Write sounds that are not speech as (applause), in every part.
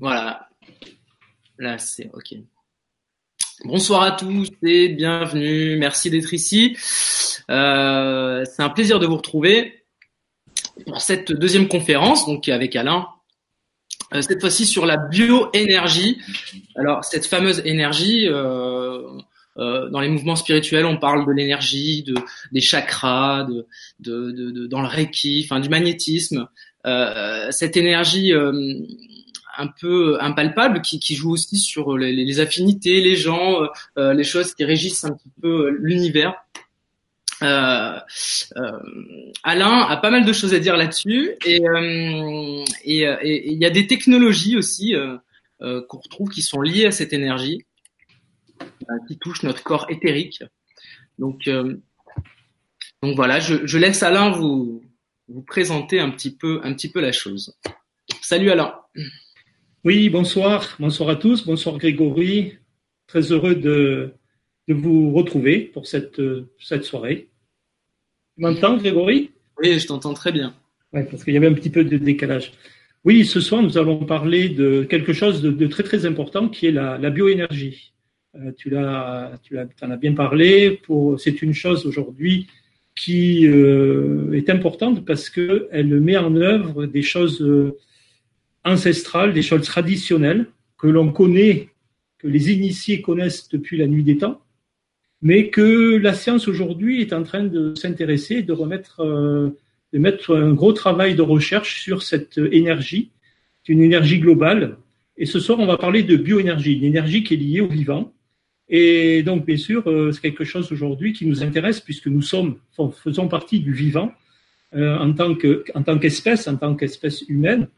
Voilà. Là, c'est OK. Bonsoir à tous et bienvenue. Merci d'être ici. Euh, c'est un plaisir de vous retrouver pour cette deuxième conférence, donc avec Alain. Euh, cette fois-ci sur la bioénergie. Alors, cette fameuse énergie, euh, dans les mouvements spirituels, on parle de l'énergie, de, des chakras, dans le reiki, enfin du magnétisme. Cette énergie un peu impalpable qui, qui, joue aussi sur les, les affinités, les gens, euh, les choses qui régissent un petit peu l'univers. Euh, Alain a pas mal de choses à dire là-dessus et et il y a des technologies aussi qu'on retrouve qui sont liées à cette énergie. Euh, qui touche notre corps éthérique. Donc, euh, donc voilà, je, je, laisse Alain vous, vous présenter un petit peu, un petit peu la chose. Salut Alain. Oui, bonsoir, bonsoir à tous, bonsoir Grégory. Très heureux de, de vous retrouver pour cette, cette soirée. Tu m'entends, Grégory? Oui, je t'entends très bien. Oui, parce qu'il y avait un petit peu de décalage. Oui, ce soir, nous allons parler de quelque chose de, de très très important qui est la, la bioénergie. Euh, tu l'as, tu en as bien parlé. Pour, c'est une chose aujourd'hui qui euh, est importante parce que elle met en œuvre des choses euh, ancestrales, des choses traditionnelles que l'on connaît, que les initiés connaissent depuis la nuit des temps, mais que la science aujourd'hui est en train de s'intéresser, de remettre, de mettre un gros travail de recherche sur cette énergie, une énergie globale. Et ce soir, on va parler de bioénergie, une énergie qui est liée au vivant, et donc, bien sûr, euh, c'est quelque chose aujourd'hui qui nous intéresse puisque nous sommes, faisons partie du vivant euh, en tant qu'espèce, en tant qu'espèce humaine,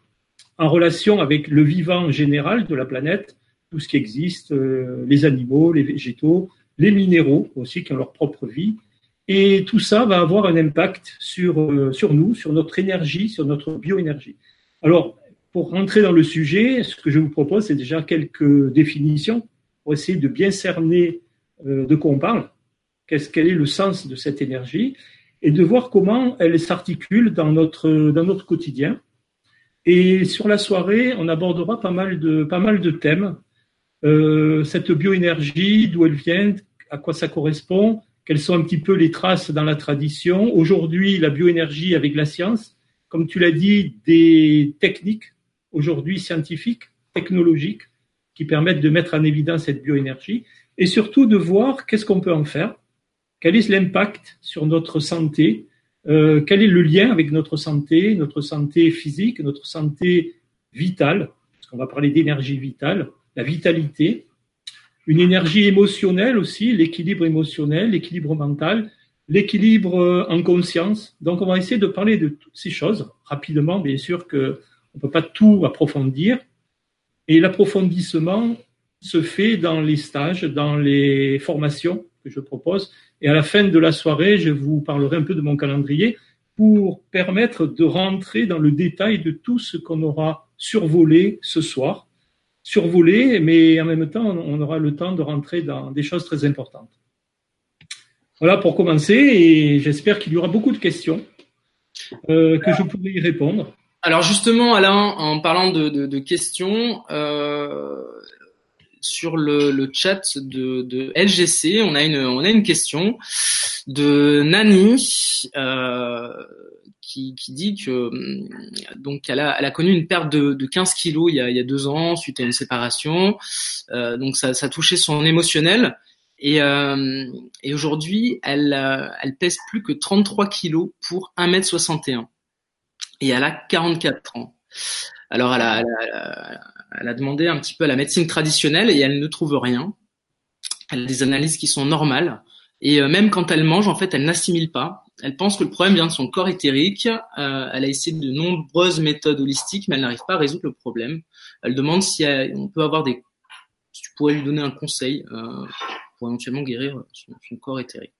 en relation avec le vivant général de la planète, tout ce qui existe, euh, les animaux, les végétaux, les minéraux aussi qui ont leur propre vie. Et tout ça va avoir un impact sur, sur nous, sur notre énergie, sur notre bioénergie. Alors, pour rentrer dans le sujet, ce que je vous propose, c'est déjà quelques définitions pour essayer de bien cerner euh, de quoi on parle, qu'est-ce, quel est le sens de cette énergie, et de voir comment elle s'articule dans notre, dans notre quotidien. Et sur la soirée, on abordera pas mal de, pas mal de thèmes. Euh, cette bioénergie, d'où elle vient, à quoi ça correspond, quelles sont un petit peu les traces dans la tradition. Aujourd'hui, la bioénergie avec la science, comme tu l'as dit, des techniques aujourd'hui scientifiques, technologiques, qui permettent de mettre en évidence cette bioénergie et surtout de voir qu'est-ce qu'on peut en faire, quel est l'impact sur notre santé, euh, quel est le lien avec notre santé, notre santé physique, notre santé vitale, parce qu'on va parler d'énergie vitale, la vitalité, une énergie émotionnelle aussi, l'équilibre émotionnel, l'équilibre mental, l'équilibre euh, en conscience. Donc on va essayer de parler de toutes ces choses rapidement, bien sûr que on peut pas tout approfondir, et l'approfondissement se fait dans les stages, dans les formations que je propose. Et à la fin de la soirée, je vous parlerai un peu de mon calendrier pour permettre de rentrer dans le détail de tout ce qu'on aura survolé ce soir. Survolé, mais en même temps, on aura le temps de rentrer dans des choses très importantes. Voilà pour commencer, et j'espère qu'il y aura beaucoup de questions euh, que je pourrai y répondre. Alors justement, Alain, en parlant de, questions, euh, sur le, chat de, LGC, on a une question de Nani euh, qui, dit que donc elle a, connu une perte de, de 15 kilos il y, a, deux ans suite à une séparation, euh, donc ça, touché son émotionnel. Et, euh, aujourd'hui, elle, pèse plus que 33 kilos pour 1m61 et elle a 44 ans. Alors elle a, demandé un petit peu à la médecine traditionnelle et elle ne trouve rien. Elle a des analyses qui sont normales et euh, même quand elle mange, en fait, elle n'assimile pas. Elle pense que le problème vient de son corps éthérique. Euh, elle a essayé de nombreuses méthodes holistiques, mais elle n'arrive pas à résoudre le problème. Elle demande si on peut avoir des, si tu pourrais lui donner un conseil euh, pour éventuellement guérir son, corps éthérique.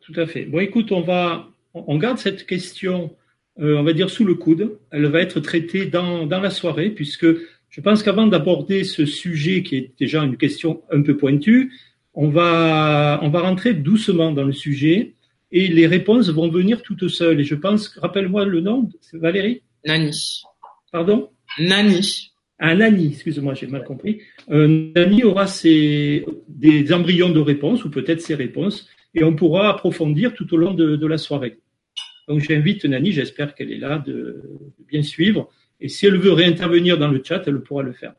Tout à fait. Bon, écoute, on va, on garde cette question euh, on va dire, sous le coude. Elle va être traitée dans, dans la soirée, puisque je pense qu'avant d'aborder ce sujet qui est déjà une question un peu pointue, on va, on va rentrer doucement dans le sujet et les réponses vont venir toutes seules. Et je pense, rappelle-moi le nom, c'est Valérie Nani. Pardon Nani. un ANI, excuse-moi, j'ai mal compris, un ANI aura ses, des embryons de réponses ou peut-être ses réponses et on pourra approfondir tout au long de, la soirée. Donc j'invite Nani, j'espère qu'elle est là, de, de, bien suivre. Et si elle veut réintervenir dans le chat, elle pourra le faire.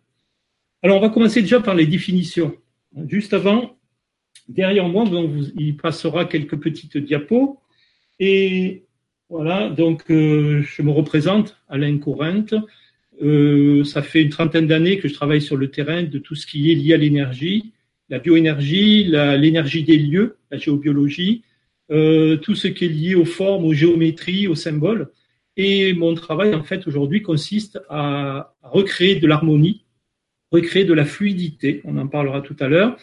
Alors on va commencer déjà par les définitions. Juste avant, derrière moi, donc, il passera quelques petites diapos. Et voilà, donc euh, je me représente, Alain Courrente. Euh, ça fait une trentaine d'années que je travaille sur le terrain de tout ce qui est lié à l'énergie, la bioénergie, l'énergie des lieux, la géobiologie, euh, tout ce qui est lié aux formes, aux géométries, aux symboles. Et mon travail, en fait, aujourd'hui, consiste à recréer de l'harmonie, recréer de la fluidité. On en parlera tout à l'heure,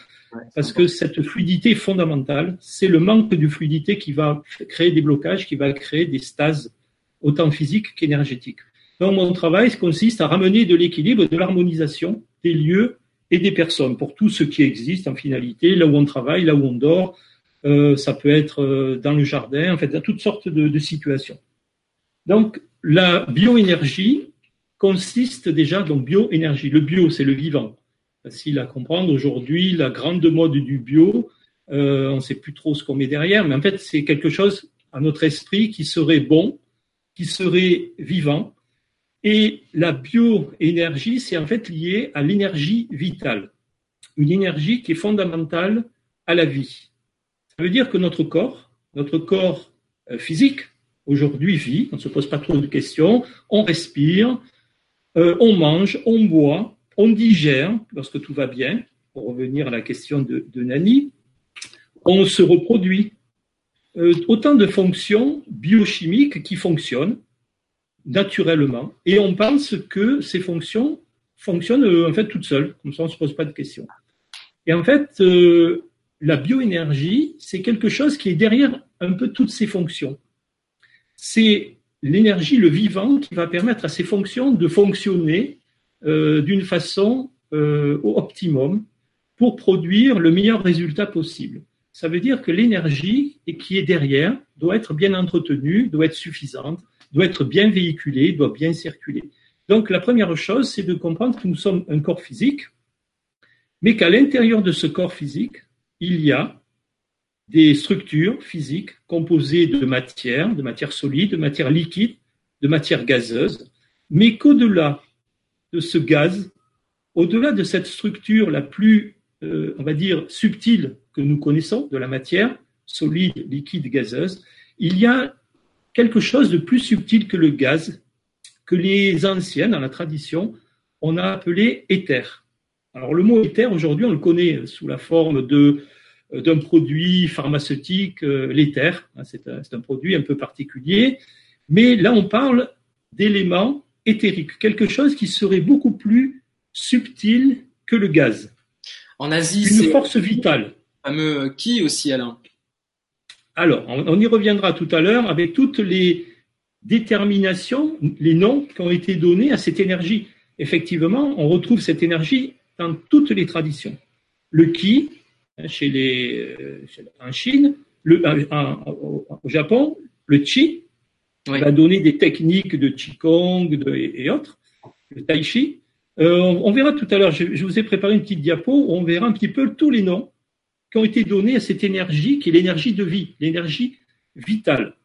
parce que cette fluidité est fondamentale. C'est le manque de fluidité qui va créer des blocages, qui va créer des stases, autant physiques qu'énergétiques. Donc, mon travail consiste à ramener de l'équilibre, de l'harmonisation des lieux et des personnes pour tout ce qui existe en finalité, là où on travaille, là où on dort. Euh, ça peut être euh, dans le jardin, en fait, dans toutes sortes de, de situations. Donc, la bioénergie consiste déjà dans bioénergie. Le bio, c'est le vivant. Facile à comprendre. Aujourd'hui, la grande mode du bio, euh, on ne sait plus trop ce qu'on met derrière, mais en fait, c'est quelque chose à notre esprit qui serait bon, qui serait vivant, et la bioénergie, c'est en fait lié à l'énergie vitale, une énergie qui est fondamentale à la vie. Ça veut dire que notre corps, notre corps euh, physique, aujourd'hui vit, on ne se pose pas trop de questions, on respire, euh, on mange, on boit, on digère lorsque tout va bien, pour revenir à la question de, Nani, on se reproduit. Euh, autant de fonctions biochimiques qui fonctionnent naturellement. Et on pense que ces fonctions fonctionnent euh, en fait toutes seules, comme ça on ne se pose pas de questions. Et en fait, la bioénergie, c'est quelque chose qui est derrière un peu toutes ces fonctions. C'est l'énergie, le vivant, qui va permettre à ces fonctions de fonctionner euh, d'une façon au optimum pour produire le meilleur résultat possible. Ça veut dire que l'énergie qui est derrière doit être bien entretenue, doit être suffisante, doit être bien véhiculé, doit bien circuler. Donc la première chose, c'est de comprendre que nous sommes un corps physique, mais qu'à l'intérieur de ce corps physique, il y a des structures physiques composées de matière, de matière solide, de matière liquide, de matière gazeuse, mais qu'au-delà de ce gaz, au-delà de cette structure la plus, euh, on va dire, subtile que nous connaissons de la matière, solide, liquide, gazeuse, il y a quelque chose de plus subtil que le gaz, que les anciens, dans la tradition, on a appelé éther. Alors le mot éther, aujourd'hui, on le connaît sous la forme de d'un produit pharmaceutique, euh, l'éther. Hein, c'est un, un, produit un peu particulier. Mais là, on parle d'éléments éthériques, quelque chose qui serait beaucoup plus subtil que le gaz. En Asie, c'est une force vitale. Fameux qui aussi, Alain alors, on, y reviendra tout à l'heure avec toutes les déterminations, les noms qui ont été donnés à cette énergie. Effectivement, on retrouve cette énergie dans toutes les traditions. Le hein, chez les, euh, en Chine, le, au Japon, le chi va donner des techniques de qigong et, autres, le tai chi. Euh, on, verra tout à l'heure, je, je, vous ai préparé une petite diapo où on verra un petit peu tous les noms qui ont été donnés à cette énergie qui est l'énergie de vie, l'énergie vitale.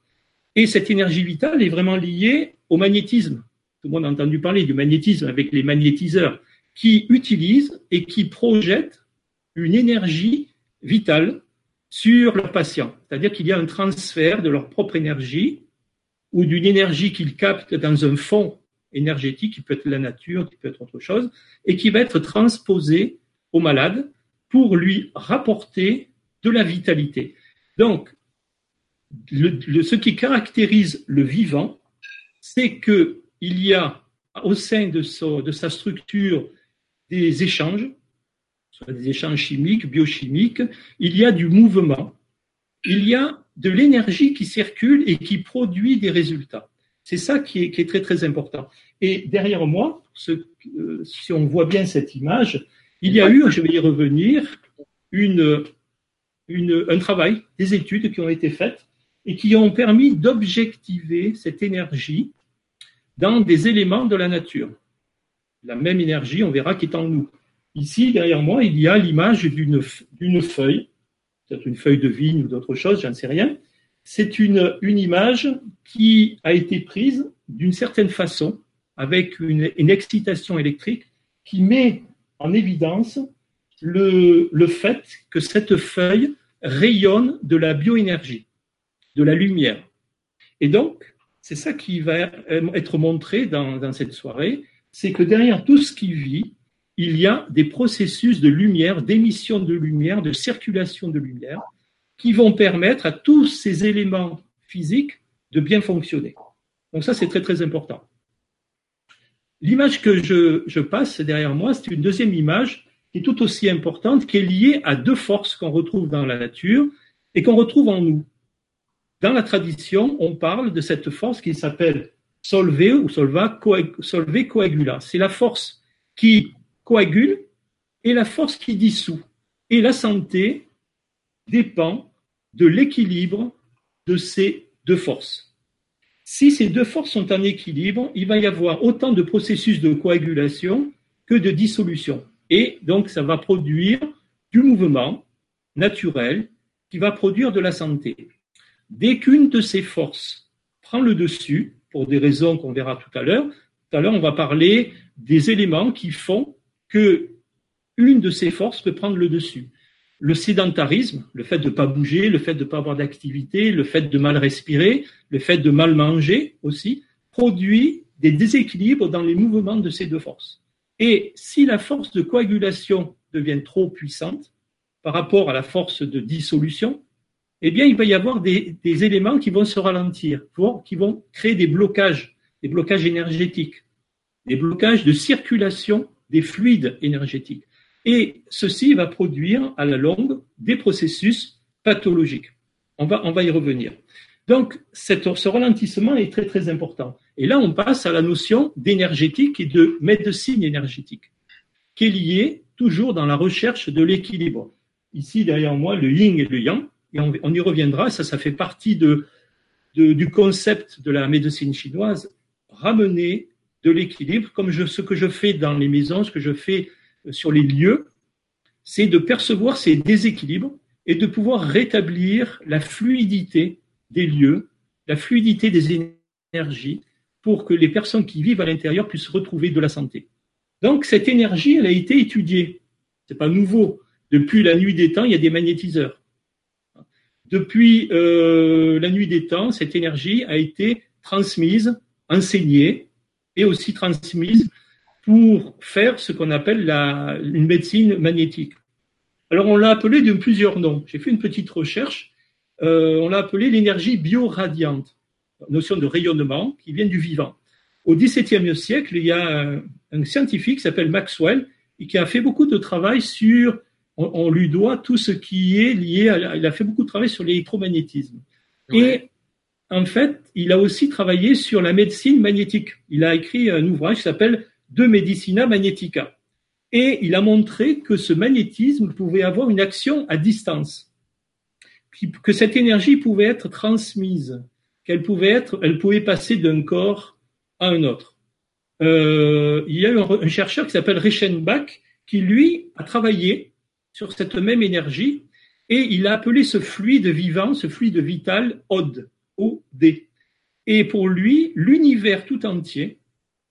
Et cette énergie vitale est vraiment liée au magnétisme. Tout le monde a entendu parler du magnétisme avec les magnétiseurs qui utilisent et qui projettent une énergie vitale sur leur patient. C'est-à-dire qu'il y a un transfert de leur propre énergie ou d'une énergie qu'ils captent dans un fond énergétique, qui peut être la nature, qui peut être autre chose, et qui va être transposée au malade pour lui rapporter de la vitalité. Donc, ce qui caractérise le vivant, c'est qu'il y a au sein de, sa structure des échanges, soit des échanges chimiques, biochimiques, il y a du mouvement, il y a de l'énergie qui circule et qui produit des résultats. C'est ça qui est, très très important. Et derrière moi, euh, si on voit bien cette image, il y a eu, je vais y revenir, un travail, des études qui ont été faites et qui ont permis d'objectiver cette énergie dans des éléments de la nature. la même énergie, on verra, qui est en nous. Ici, derrière moi, il y a l'image d'une feuille, peut-être une feuille de vigne ou d'autre chose, j'en sais rien. C'est une, image qui a été prise d'une certaine façon, avec une, excitation électrique, qui met en évidence le, fait que cette feuille rayonne de la bioénergie, de la lumière. Et donc, c'est ça qui va être montré dans cette soirée, c'est que derrière tout ce qui vit, il y a des processus de lumière, d'émission de lumière, de circulation de lumière, qui vont permettre à tous ces éléments physiques de bien fonctionner. Donc ça, c'est très très important. L'image que je, passe derrière moi, c'est une deuxième image qui est tout aussi importante, qui est liée à deux forces qu'on retrouve dans la nature et qu'on retrouve en nous. Dans la tradition, on parle de cette force qui s'appelle solve ou solva, solve coagula. C'est la force qui coagule et la force qui dissout. Et la santé dépend de l'équilibre de ces deux forces. Si ces deux forces sont en équilibre, il va y avoir autant de processus de coagulation que de dissolution. Et donc, ça va produire du mouvement naturel qui va produire de la santé. Dès qu'une de ces forces prend le dessus, pour des raisons qu'on verra tout à l'heure, tout à l'heure, on va parler des éléments qui font que une de ces forces peut prendre le dessus. Le sédentarisme, le fait de ne pas bouger, le fait de ne pas avoir d'activité, le fait de mal respirer, le fait de mal manger aussi, produit des déséquilibres dans les mouvements de ces deux forces. Et si la force de coagulation devient trop puissante par rapport à la force de dissolution, eh bien, il va y avoir des, des éléments qui vont se ralentir, qui vont créer des blocages, des blocages énergétiques, des blocages de circulation des fluides énergétiques. Et ceci va produire à la longue des processus pathologiques. On va, on va y revenir. Donc, cette, ce ralentissement est très, très important. Et là, on passe à la notion d'énergétique et de médecine énergétique, qui est liée toujours dans la recherche de l'équilibre. Ici, derrière moi, le yin et le yang, et on, y reviendra, ça, ça fait partie de, de, du concept de la médecine chinoise, ramener de l'équilibre, comme ce que je fais dans les maisons, ce que je fais euh, sur les lieux, c'est de percevoir ces déséquilibres et de pouvoir rétablir la fluidité des lieux, la fluidité des énergies, pour que les personnes qui vivent à l'intérieur puissent retrouver de la santé. Donc cette énergie, elle a été étudiée. C'est pas nouveau. Depuis la nuit des temps, il y a des magnétiseurs. Depuis euh, la nuit des temps, cette énergie a été transmise, enseignée, et aussi transmise pour faire ce qu'on appelle la, une médecine magnétique. Alors on l'a appelé de plusieurs noms. J'ai fait une petite recherche. Euh, on l'a appelé l'énergie bioradiante, notion de rayonnement qui vient du vivant. Au XVIIe siècle, il y a un, un scientifique qui s'appelle Maxwell et qui a fait beaucoup de travail sur, on, on, lui doit tout ce qui est lié à, il a fait beaucoup de travail sur l'électromagnétisme. Ouais. En fait, il a aussi travaillé sur la médecine magnétique. Il a écrit un ouvrage qui s'appelle De Medicina Magnetica. Et il a montré que ce magnétisme pouvait avoir une action à distance, que cette énergie pouvait être transmise, qu'elle pouvait passer d'un corps à un autre. Euh, il y a eu un, un chercheur qui s'appelle Reichenbach qui lui a travaillé sur cette même énergie et il a appelé ce fluide vivant, ce fluide vital, Ode. Et pour lui, l'univers tout entier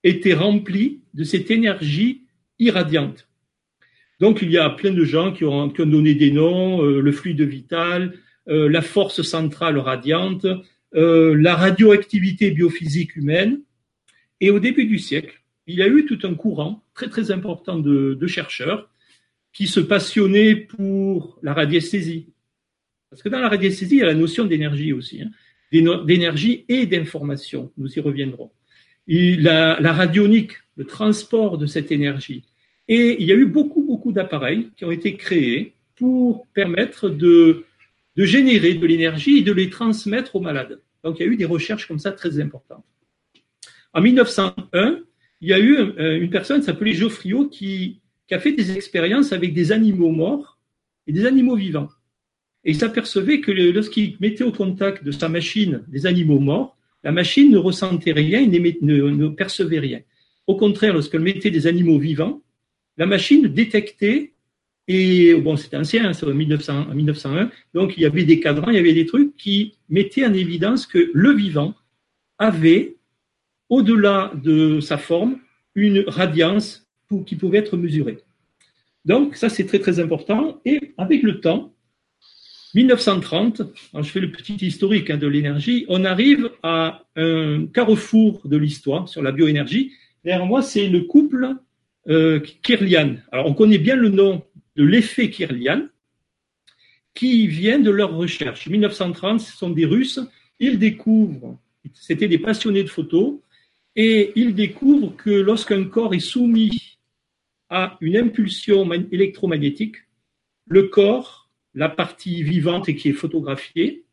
était rempli de cette énergie irradiante. Donc il y a plein de gens qui ont, donné des noms, euh, le fluide vital, euh, la force centrale radiante, euh, la radioactivité biophysique humaine. Et au début du siècle, il y a eu tout un courant très très important de, de chercheurs qui se passionnaient pour la radiesthésie. Parce que dans la radiesthésie, il y a la notion d'énergie aussi. Hein d'énergie et d'information. Nous y reviendrons. La, radionique, le transport de cette énergie. Et il y a eu beaucoup, beaucoup d'appareils qui ont été créés pour permettre de, de générer de l'énergie et de les transmettre aux malades. Donc il y a eu des recherches comme ça très importantes. En 1901, il y a eu une personne qui s'appelait Geoffriot qui, qui a fait des expériences avec des animaux morts et des animaux vivants. Et il s'apercevait que lorsqu'il mettait au contact de sa machine des animaux morts, la machine ne ressentait rien, ne, percevait rien. Au contraire, lorsqu'elle mettait des animaux vivants, la machine détectait, et bon, c'était ancien, hein, c'est en 1901, donc il y avait des cadrans, il y avait des trucs qui mettaient en évidence que le vivant avait, au-delà de sa forme, une radiance qui pouvait être mesurée. Donc, ça, c'est très, très important. Et avec le temps, 1930, je fais le petit historique hein, de l'énergie, on arrive à un carrefour de l'histoire sur la bioénergie. Derrière moi, c'est le couple euh, Kirlian. Alors, on connaît bien le nom de l'effet Kirlian, qui vient de leur recherche. 1930, ce sont des Russes. Ils découvrent, c'était des passionnés de photos, et ils découvrent que lorsqu'un corps est soumis à une impulsion électromagnétique, le corps, la partie vivante et qui est photographiée,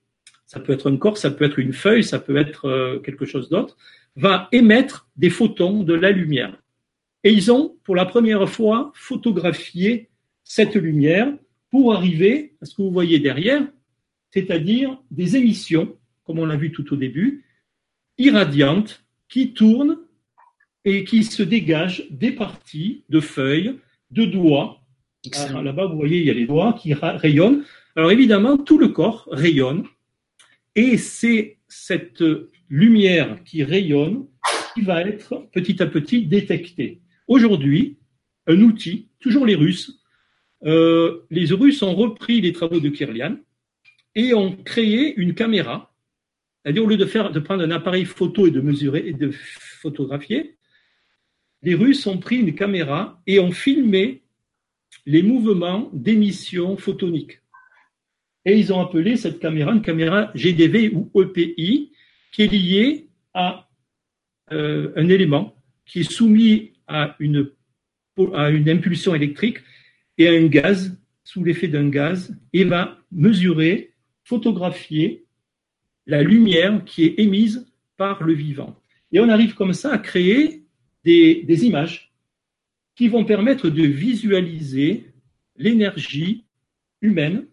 ça peut être un corps, ça peut être une feuille, ça peut être euh, quelque chose d'autre, va émettre des photons de la lumière. Et ils ont, pour la première fois, photographié cette lumière pour arriver à ce que vous voyez derrière, c'est-à-dire des émissions, comme on l'a vu tout au début, irradiantes, qui tournent et qui se dégagent des parties de feuilles, de doigts. Ah, là-bas, vous voyez, il y a les doigts qui rayonnent. Alors évidemment, tout le corps rayonne et c'est cette lumière qui rayonne qui va être petit à petit détectée. Aujourd'hui, un outil, toujours les Russes, euh, les Russes ont repris les travaux de Kirlian et ont créé une caméra. C'est-à-dire, au lieu de, faire, de prendre un appareil photo et de mesurer et de photographier, les Russes ont pris une caméra et ont filmé les mouvements d'émission photonique. Et ils ont appelé cette caméra une caméra GDV ou EPI, qui est liée à euh, un élément qui est soumis à une, à une impulsion électrique et à un gaz, sous l'effet d'un gaz, et va mesurer, photographier la lumière qui est émise par le vivant. Et on arrive comme ça à créer des, images qui vont permettre de visualiser l'énergie humaine,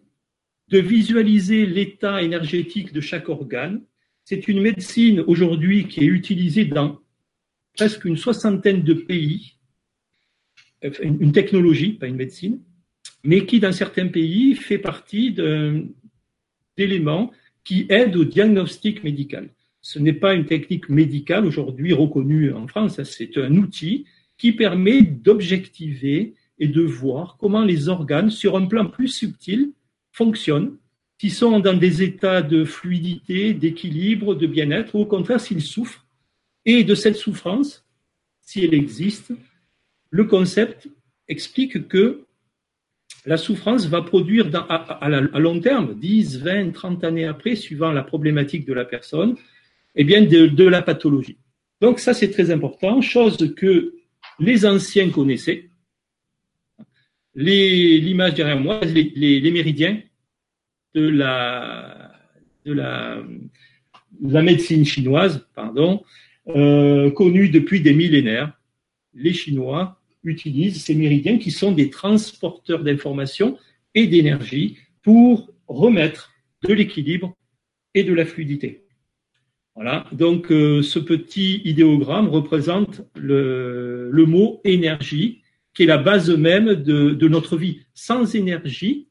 de visualiser l'état énergétique de chaque organe. C'est une médecine aujourd'hui qui est utilisée dans presque une soixantaine de pays, une technologie, pas une médecine, mais qui dans certains pays fait partie d'éléments qui aident au diagnostic médical. Ce n'est pas une technique médicale aujourd'hui reconnue en France, c'est un outil qui permet d'objectiver et de voir comment les organes, sur un plan plus subtil, fonctionnent, s'ils sont dans des états de fluidité, d'équilibre, de bien-être, ou au contraire s'ils souffrent. Et de cette souffrance, si elle existe, le concept explique que la souffrance va produire à, long terme, 10, 20, 30 années après, suivant la problématique de la personne, eh bien, de, la pathologie. Donc ça, c'est très important, chose que les anciens connaissaient. L'image derrière moi, les, méridiens de la, de la, la médecine chinoise, pardon, euh, depuis des millénaires. Les Chinois utilisent ces méridiens qui sont des transporteurs d'informations et d'énergie pour remettre de l'équilibre et de la fluidité. Voilà. Donc, euh, ce petit idéogramme représente le, mot énergie, qui est la base même de, notre vie. Sans énergie,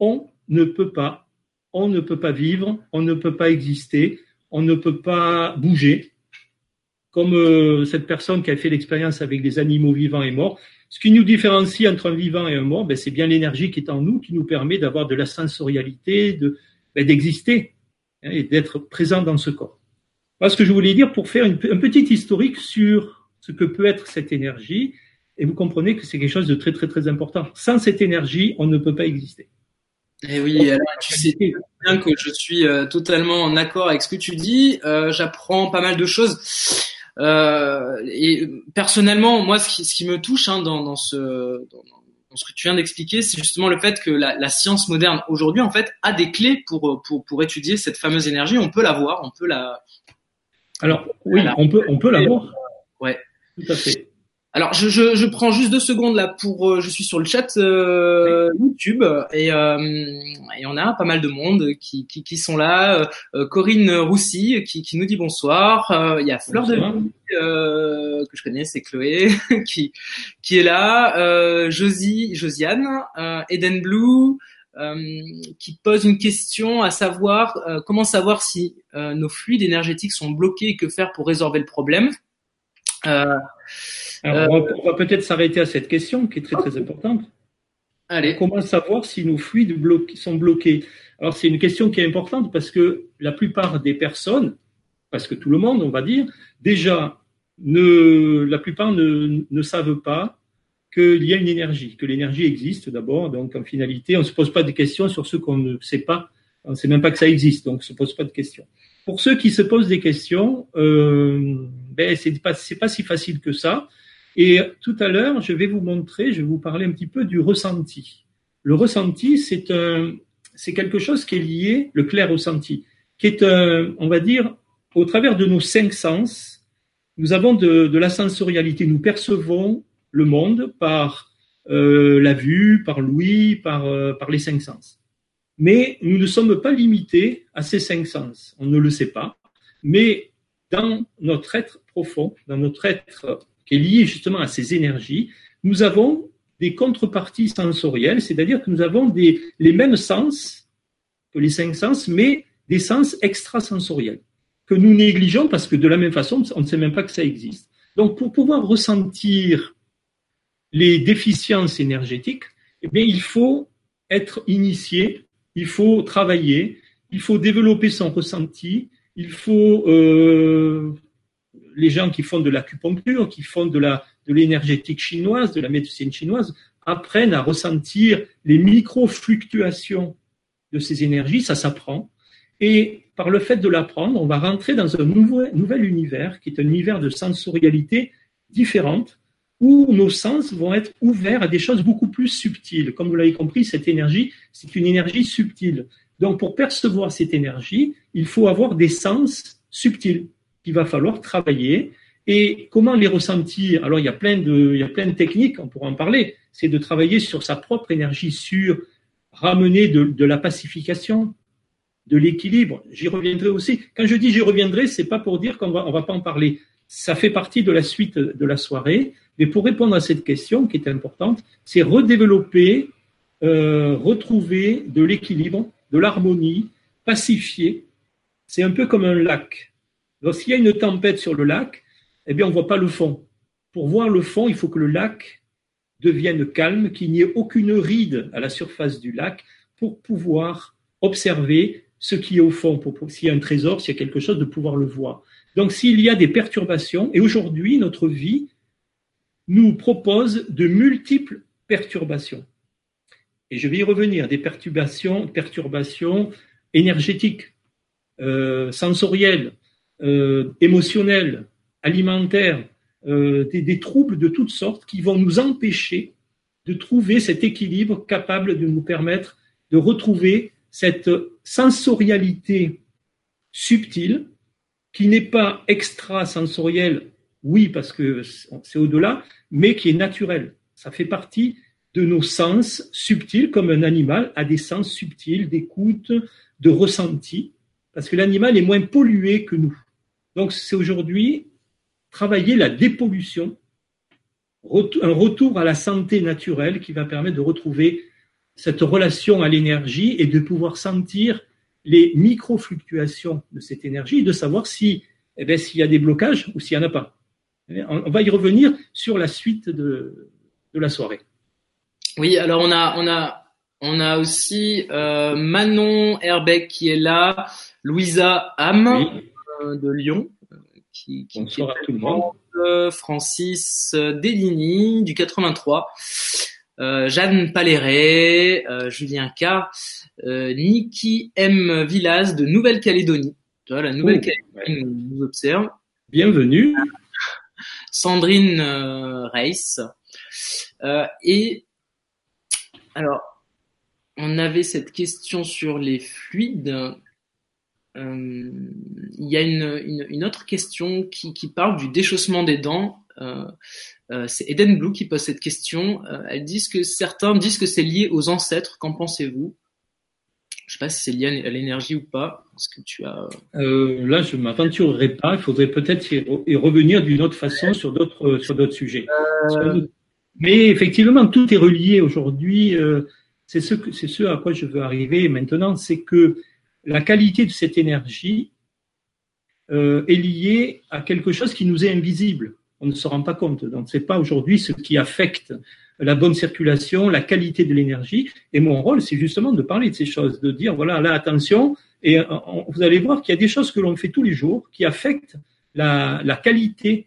on ne peut pas, on ne peut pas vivre, on ne peut pas exister, on ne peut pas bouger. Comme euh, cette personne qui a fait l'expérience avec des animaux vivants et morts. Ce qui nous différencie entre un vivant et un mort, ben, c'est bien l'énergie qui est en nous, qui nous permet d'avoir de la sensorialité, ben, d'exister hein, et d'être présent dans ce corps. Voilà ce que je voulais dire pour faire une, un petit historique sur ce que peut être cette énergie. Et vous comprenez que c'est quelque chose de très, très, très important. Sans cette énergie, on ne peut pas exister. Et eh oui, alors tu sais bien que je suis euh, totalement en accord avec ce que tu dis. Euh, J'apprends pas mal de choses. Euh, et personnellement, moi, ce qui, ce qui me touche hein, dans, dans, ce, dans, dans, ce que tu viens d'expliquer, c'est justement le fait que la, la science moderne aujourd'hui, en fait, a des clés pour, pour, pour étudier cette fameuse énergie. On peut la voir, on peut la, alors, oui, on peut, on peut l'avoir. Ouais. Tout à fait. Alors, je, je, je, prends juste deux secondes là pour. Euh, je suis sur le chat euh, YouTube et, euh, et on a pas mal de monde qui, qui, qui sont là. Euh, Corinne Roussy qui, qui nous dit bonsoir. Il y a Fleur de Vie que je connais, c'est Chloé (laughs) qui qui est là. Josie, Josiane, Eden Blue. Qui pose une question à savoir comment savoir si nos fluides énergétiques sont bloqués et que faire pour résorber le problème. Alors, on va, peut-être s'arrêter à cette question qui est très très importante. Allez. Comment savoir si nos fluides sont bloqués? Alors c'est une question qui est importante parce que la plupart des personnes, parce que tout le monde, on va dire, déjà, ne, la plupart ne, ne savent pas qu'il y a une énergie, que l'énergie existe d'abord. Donc en finalité, on ne se pose pas de questions sur ce qu'on ne sait pas. On ne sait même pas que ça existe, donc on ne se pose pas de questions. Pour ceux qui se posent des questions, euh, ben, c'est pas, si facile que ça. Et tout à l'heure, je vais vous montrer, je vais vous parler un petit peu du ressenti. Le ressenti, c'est un, c'est quelque chose qui est lié, le clair ressenti, qui est un, on va dire, au travers de nos cinq sens, nous avons de la sensorialité. Nous percevons le monde par euh, la vue, par l'ouïe, par, euh, par les cinq sens. Mais nous ne sommes pas limités à ces cinq sens. On ne le sait pas. Mais dans notre être profond, dans notre être qui est lié justement à ces énergies, nous avons des contreparties sensorielles, c'est-à-dire que nous avons des, les mêmes sens que les cinq sens, mais des sens extrasensoriels, que nous négligeons parce que de la même façon, on ne sait même pas que ça existe. Donc, pour pouvoir ressentir les déficiences énergétiques, eh bien, il faut être initié, il faut travailler, il faut développer son ressenti, il faut euh, les gens qui font de l'acupuncture, qui font de l'énergétique chinoise, de la médecine chinoise, apprennent à ressentir les micro-fluctuations de ces énergies, ça s'apprend. Et par le fait de l'apprendre, on va rentrer dans un nouvel univers qui est un univers de sensorialité différente, où nos sens vont être ouverts à des choses beaucoup plus subtiles. Comme vous l'avez compris, cette énergie, c'est une énergie subtile. Donc pour percevoir cette énergie, il faut avoir des sens subtils qu'il va falloir travailler. Et comment les ressentir? Alors, il y, a plein de, il y a plein de techniques, on pourra en parler. C'est de travailler sur sa propre énergie, sur ramener de, la pacification, de l'équilibre. J'y reviendrai aussi. Quand je dis j'y reviendrai, c'est pas pour dire qu'on va, va pas en parler. Ça fait partie de la suite de la soirée. Mais pour répondre à cette question qui est importante, c'est redévelopper, euh, retrouver de l'équilibre, de l'harmonie, pacifier. C'est un peu comme un lac. Lorsqu'il y a une tempête sur le lac, eh bien, on ne voit pas le fond. Pour voir le fond, il faut que le lac devienne calme, qu'il n'y ait aucune ride à la surface du lac pour pouvoir observer ce qui est au fond, pour, s'il y a un trésor, s'il y a quelque chose, de pouvoir le voir. Donc, s'il y a des perturbations, et aujourd'hui, notre vie nous propose de multiples perturbations. Et je vais y revenir, des perturbations, énergétiques, euh, sensorielles, euh, émotionnels, alimentaires, euh, des, des, troubles de toutes sortes qui vont nous empêcher de trouver cet équilibre capable de nous permettre de retrouver cette sensorialité subtile qui n'est pas extrasensorielle, oui, parce que c'est au-delà, mais qui est naturelle. Ça fait partie de nos sens subtils, comme un animal a des sens subtils d'écoute, de ressenti, parce que l'animal est moins pollué que nous. Donc c'est aujourd'hui travailler la dépollution, un retour à la santé naturelle qui va permettre de retrouver cette relation à l'énergie et de pouvoir sentir les micro-fluctuations de cette énergie de savoir si, eh s'il y a des blocages ou s'il n'y en a pas. On va y revenir sur la suite de, de la soirée. Oui, alors on a, on a, on a aussi euh, Manon Herbeck qui est là, Louisa Ham, euh, de Lyon, qui, qui, Bonsoir à tout le monde. Francis Deligny du 83, euh, Jeanne Paléret, euh, Julien K, euh, Niki M Villas de Nouvelle-Calédonie. La Nouvelle-Calédonie nous, observe. Bienvenue. Sandrine Reiss. et alors, on avait cette question sur les fluides. Euh, il y a une, une, autre question qui, qui, parle du déchaussement des dents. Euh, c'est Eden Blue qui pose cette question. elle dit que certains disent que c'est lié aux ancêtres. Qu'en pensez-vous? Je sais pas si c'est lié à l'énergie ou pas. Est-ce que tu as euh, Là, je m'aventurerai pas. Il faudrait peut-être y revenir d'une autre façon sur d'autres sur d'autres sujets. Euh... Mais effectivement, tout est relié aujourd'hui. Euh, c'est ce que c'est ce à quoi je veux arriver maintenant, c'est que la qualité de cette énergie euh, est liée à quelque chose qui nous est invisible. On ne se rend pas compte. Donc, c'est pas aujourd'hui ce qui affecte la bonne circulation, la qualité de l'énergie. Et mon rôle, c'est justement de parler de ces choses, de dire, voilà, là, attention, et vous allez voir qu'il y a des choses que l'on fait tous les jours qui affectent la, la qualité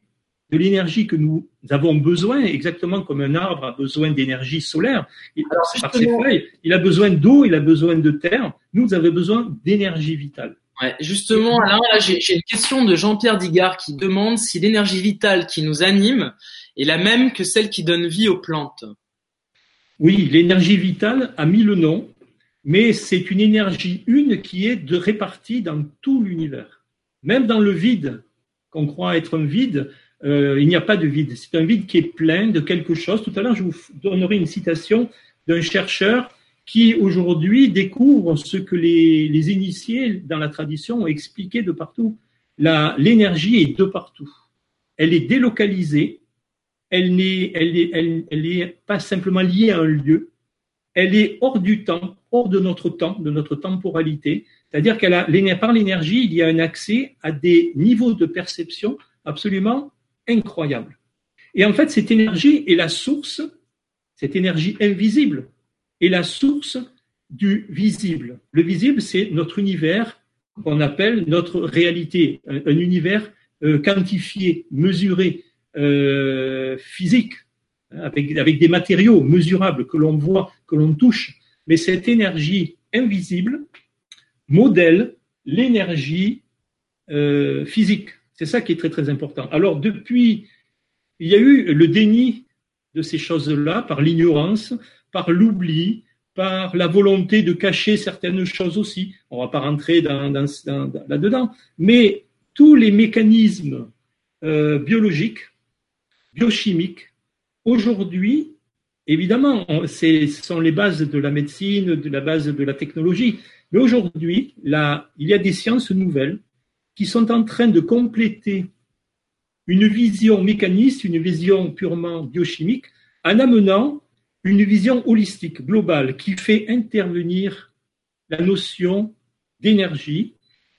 de l'énergie que nous avons besoin, exactement comme un arbre a besoin d'énergie solaire. Il, par ses feuilles, il a besoin d'eau, il a besoin de terre. Nous avons besoin d'énergie vitale. Ouais, justement, Alain, là, j'ai une question de Jean-Pierre Digard qui demande si l'énergie vitale qui nous anime est la même que celle qui donne vie aux plantes. Oui, l'énergie vitale a mis le nom, mais c'est une énergie une qui est répartie dans tout l'univers. Même dans le vide, qu'on croit être un vide, euh, il n'y a pas de vide. C'est un vide qui est plein de quelque chose. Tout à l'heure, je vous donnerai une citation d'un chercheur qui aujourd'hui découvre ce que les, initiés dans la tradition ont expliqué de partout. L'énergie est de partout. Elle est délocalisée, elle n'est pas simplement liée à un lieu, elle est hors du temps, hors de notre temps, de notre temporalité. C'est-à-dire qu'elle a, par l'énergie, il y a un accès à des niveaux de perception absolument incroyables. Et en fait, cette énergie est la source, cette énergie invisible, est la source du visible. Le visible, c'est notre univers qu'on appelle notre réalité, un, univers euh, quantifié, mesuré, euh, physique, hein, avec, des matériaux mesurables que l'on voit, que l'on touche. Mais cette énergie invisible modèle l'énergie euh, physique. C'est ça qui est très très important. Alors depuis, il y a eu le déni de ces choses-là par l'ignorance, par l'oubli, par la volonté de cacher certaines choses aussi. On ne va pas rentrer dans, dans, dans, là-dedans, mais tous les mécanismes euh, biologiques biochimique. Aujourd'hui, évidemment, ce sont les bases de la médecine, de la base de la technologie, mais aujourd'hui, il y a des sciences nouvelles qui sont en train de compléter une vision mécaniste, une vision purement biochimique, en amenant une vision holistique, globale, qui fait intervenir la notion d'énergie,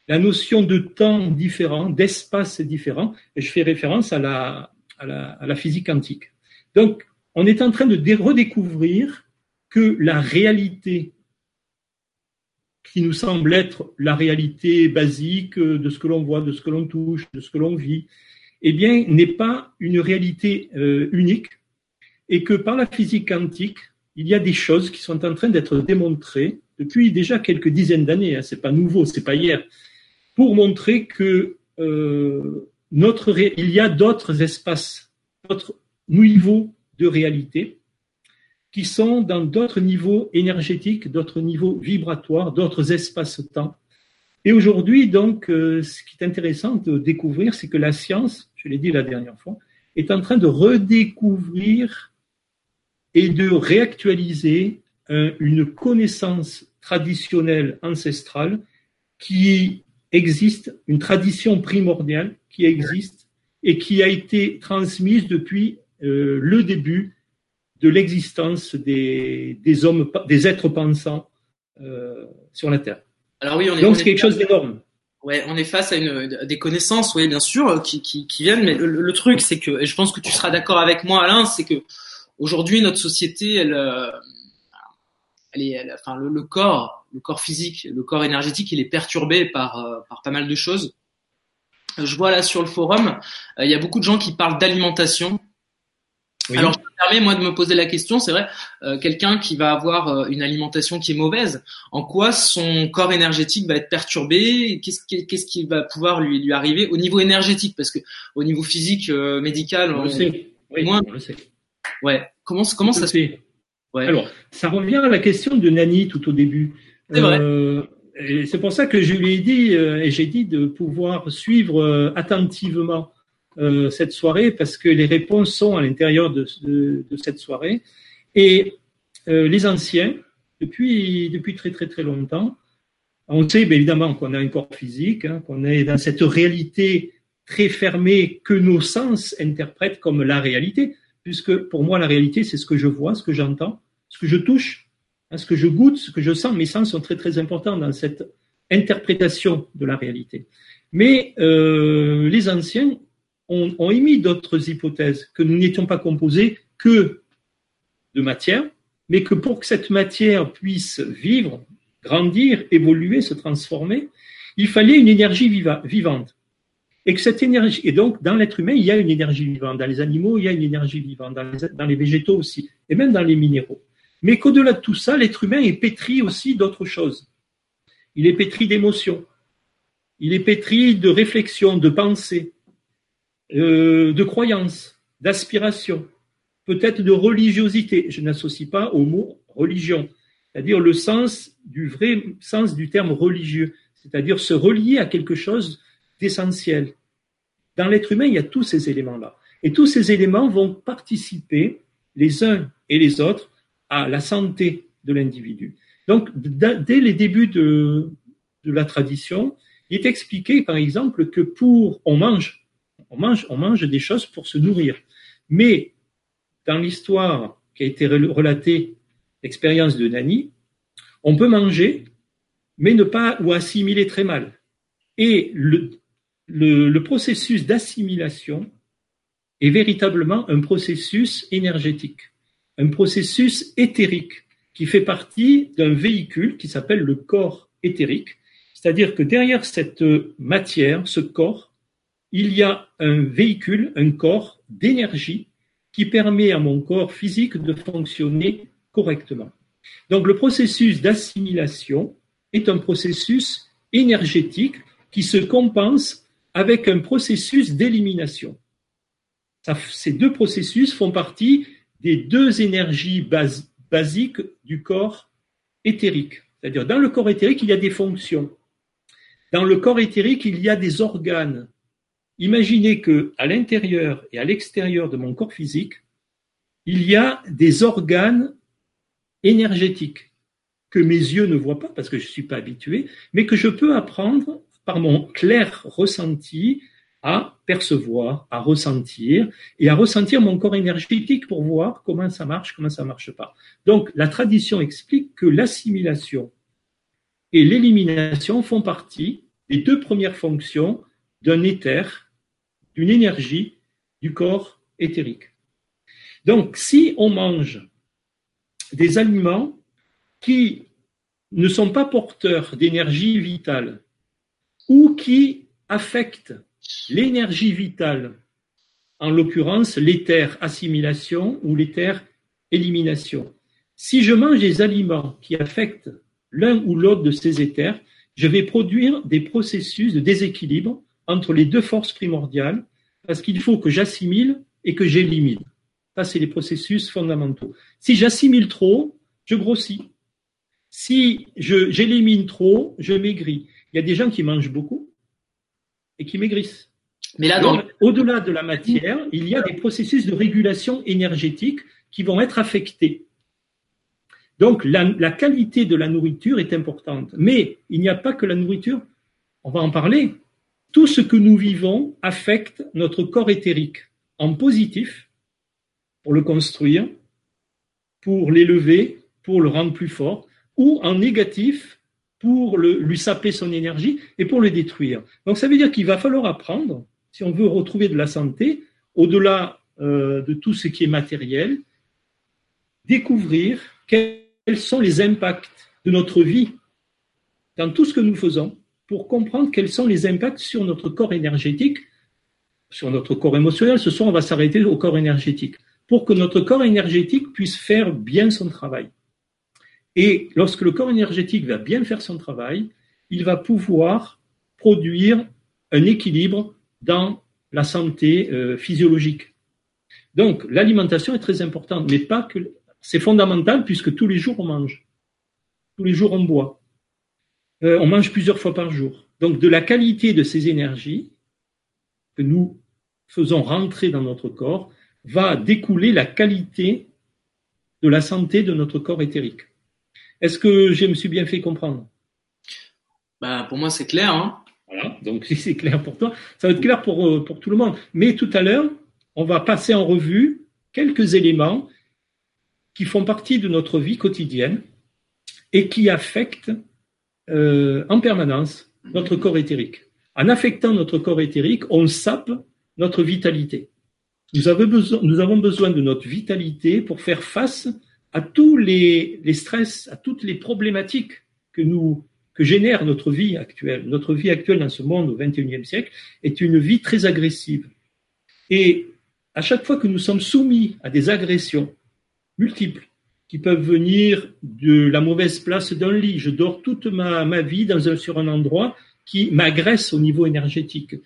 la notion de temps différent, d'espace différent, je fais référence à la, à la, physique quantique. Donc, on est en train de redécouvrir que la réalité qui nous semble être la réalité basique de ce que l'on voit, de ce que l'on touche, de ce que l'on vit, eh bien, n'est pas une réalité euh, unique et que par la physique quantique, il y a des choses qui sont en train d'être démontrées depuis déjà quelques dizaines d'années, hein, c'est pas nouveau, c'est pas hier, pour montrer que euh, il y a d'autres espaces, d'autres niveaux de réalité qui sont dans d'autres niveaux énergétiques, d'autres niveaux vibratoires, d'autres espaces-temps. Et aujourd'hui, donc, euh, ce qui est intéressant de découvrir, c'est que la science, je l'ai dit la dernière fois, est en train de redécouvrir et de réactualiser une connaissance traditionnelle ancestrale qui existe, une tradition primordiale qui existe et qui a été transmise depuis euh, le début de l'existence des, des, hommes, des êtres pensants euh, sur la Terre. Alors oui, on est, Donc c'est quelque chose d'énorme. Ouais, on est face à une, des connaissances, oui, bien sûr, qui, qui, qui viennent. Mais le, truc, c'est que, et je pense que tu seras d'accord avec moi, Alain, c'est que aujourd'hui notre société, elle, euh, elle est, elle, enfin, le, le, corps, le corps physique, le corps énergétique, il est perturbé par, euh, par pas mal de choses je vois là sur le forum, euh, il y a beaucoup de gens qui parlent d'alimentation. Alors, je me permets, moi, de me poser la question, c'est vrai, euh, quelqu'un qui va avoir euh, une alimentation qui est mauvaise, en quoi son corps énergétique va être perturbé? Qu'est-ce qui va pouvoir lui, lui arriver au niveau énergétique? Parce que au niveau physique, médical, on, le sait. Oui, moins... on le sait. Ouais. Comment, comment ça se fait ouais. Alors, ça revient à la question de Nani tout au début. C'est vrai c'est pour ça que je lui ai dit, euh, et j'ai dit de pouvoir suivre euh, attentivement euh, cette soirée parce que les réponses sont à l'intérieur de, cette soirée. Et euh, les anciens, depuis, depuis très très très longtemps, on sait évidemment qu'on a un corps physique, hein, qu'on est dans cette réalité très fermée que nos sens interprètent comme la réalité, puisque pour moi la réalité c'est ce que je vois, ce que j'entends, ce que je touche, ce que je goûte, ce que je sens. Mes sens sont très très importants dans cette interprétation de la réalité. Mais euh, les anciens ont, émis d'autres hypothèses, que nous n'étions pas composés que de matière, mais que pour que cette matière puisse vivre, grandir, évoluer, se transformer, il fallait une énergie vivante. Et que cette énergie, donc dans l'être humain, il y a une énergie vivante. Dans les animaux, il y a une énergie vivante. Dans les végétaux aussi. Et même dans les minéraux. Mais qu'au-delà de tout ça, l'être humain est pétri aussi d'autres choses. Il est pétri d'émotions. Il est pétri de réflexions, de pensées, euh, de croyances, d'aspirations, peut-être de religiosité. Je n'associe pas au mot religion, c'est-à-dire le sens du vrai sens du terme religieux, c'est-à-dire se relier à quelque chose d'essentiel. Dans l'être humain, il y a tous ces éléments-là. Et tous ces éléments vont participer, les uns et les autres, à la santé de l'individu. Donc, dès les débuts de, la tradition, il est expliqué, par exemple, que pour on mange, on mange, on mange des choses pour se nourrir. Mais dans l'histoire qui a été relatée, l'expérience de Nani, on peut manger, mais ne pas ou assimiler très mal. Et le, processus d'assimilation est véritablement un processus énergétique, un processus éthérique qui fait partie d'un véhicule qui s'appelle le corps éthérique. C'est-à-dire que derrière cette matière, ce corps, il y a un véhicule, un corps d'énergie qui permet à mon corps physique de fonctionner correctement. Donc le processus d'assimilation est un processus énergétique qui se compense avec un processus d'élimination. Ces deux processus font partie des deux énergies basiques du corps éthérique. C'est-à-dire, dans le corps éthérique, il y a des fonctions. Dans le corps éthérique, il y a des organes. Imaginez que à l'intérieur et à l'extérieur de mon corps physique, il y a des organes énergétiques que mes yeux ne voient pas parce que je ne suis pas habitué, mais que je peux apprendre par mon clair ressenti à percevoir, à ressentir et à ressentir mon corps énergétique pour voir comment ça marche, comment ça marche pas. Donc la tradition explique que l'assimilation et l'élimination font partie des deux premières fonctions d'un éther, d'une énergie du corps éthérique. Donc si on mange des aliments qui ne sont pas porteurs d'énergie vitale, ou qui affectent l'énergie vitale, en l'occurrence l'éther assimilation ou l'éther élimination. Si je mange des aliments qui affectent l'un ou l'autre de ces éthers, je vais produire des processus de déséquilibre entre les deux forces primordiales, parce qu'il faut que j'assimile et que j'élimine. Ça, c'est les processus fondamentaux. Si j'assimile trop, je grossis. Si j'élimine trop, je maigris. Il y a des gens qui mangent beaucoup et qui maigrissent. Mais là, au-delà de la matière, il y a des processus de régulation énergétique qui vont être affectés. Donc, la, la qualité de la nourriture est importante. Mais il n'y a pas que la nourriture. On va en parler. Tout ce que nous vivons affecte notre corps éthérique en positif pour le construire, pour l'élever, pour le rendre plus fort, ou en négatif pour lui saper son énergie et pour le détruire. Donc ça veut dire qu'il va falloir apprendre, si on veut retrouver de la santé, au-delà euh, de tout ce qui est matériel, découvrir quels sont les impacts de notre vie dans tout ce que nous faisons pour comprendre quels sont les impacts sur notre corps énergétique, sur notre corps émotionnel. Ce soir, on va s'arrêter au corps énergétique pour que notre corps énergétique puisse faire bien son travail. Et lorsque le corps énergétique va bien faire son travail, il va pouvoir produire un équilibre dans la santé euh, physiologique. Donc l'alimentation est très importante, mais pas que c'est fondamental puisque tous les jours on mange, tous les jours on boit, euh, on mange plusieurs fois par jour. Donc de la qualité de ces énergies que nous faisons rentrer dans notre corps va découler la qualité de la santé de notre corps éthérique. Est-ce que je me suis bien fait comprendre? Bah, Pour moi, c'est clair. Hein voilà, donc (laughs) si c'est clair pour toi, ça va être clair pour, euh, pour tout le monde. Mais tout à l'heure, on va passer en revue quelques éléments qui font partie de notre vie quotidienne et qui affectent euh, en permanence notre corps éthérique. En affectant notre corps éthérique, on sape notre vitalité. Nous avons besoin, nous avons besoin de notre vitalité pour faire face à tous les, les stress, à toutes les problématiques que nous que génère notre vie actuelle. Notre vie actuelle dans ce monde au XXIe siècle est une vie très agressive. Et à chaque fois que nous sommes soumis à des agressions multiples, qui peuvent venir de la mauvaise place d'un lit. Je dors toute ma, ma vie dans un, sur un endroit qui m'agresse au niveau énergétique.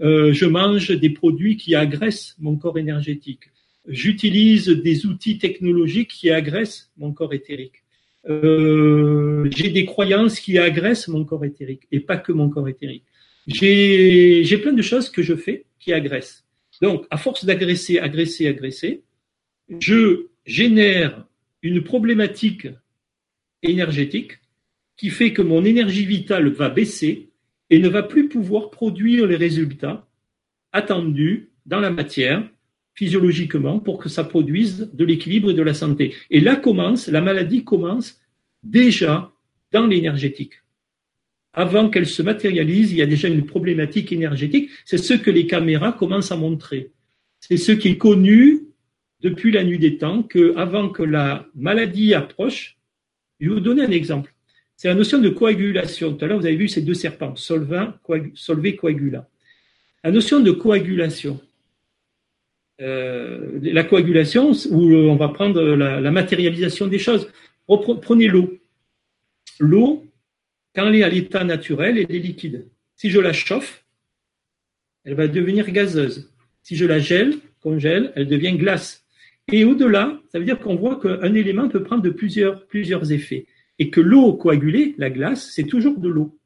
Euh, je mange des produits qui agressent mon corps énergétique. J'utilise des outils technologiques qui agressent mon corps éthérique. Euh, j'ai des croyances qui agressent mon corps éthérique et pas que mon corps éthérique. J'ai plein de choses que je fais qui agressent. Donc, à force d'agresser, agresser, agresser, je génère une problématique énergétique qui fait que mon énergie vitale va baisser et ne va plus pouvoir produire les résultats attendus dans la matière physiologiquement pour que ça produise de l'équilibre et de la santé. Et là commence, la maladie commence déjà dans l'énergétique. Avant qu'elle se matérialise, il y a déjà une problématique énergétique. C'est ce que les caméras commencent à montrer. C'est ce qui est connu depuis la nuit des temps, qu'avant que la maladie approche, je vais vous donner un exemple. C'est la notion de coagulation. Tout à l'heure, vous avez vu ces deux serpents, solvin, coagula. La notion de coagulation. Euh, la coagulation, où on va prendre la, matérialisation des choses. Prenez l'eau. L'eau, quand elle est à l'état naturel, elle est liquide. Si je la chauffe, elle va devenir gazeuse. Si je la gèle, congèle, elle devient glace. Et au-delà, ça veut dire qu'on voit qu'un élément peut prendre plusieurs effets et que l'eau coagulée, la glace, c'est toujours de l'eau.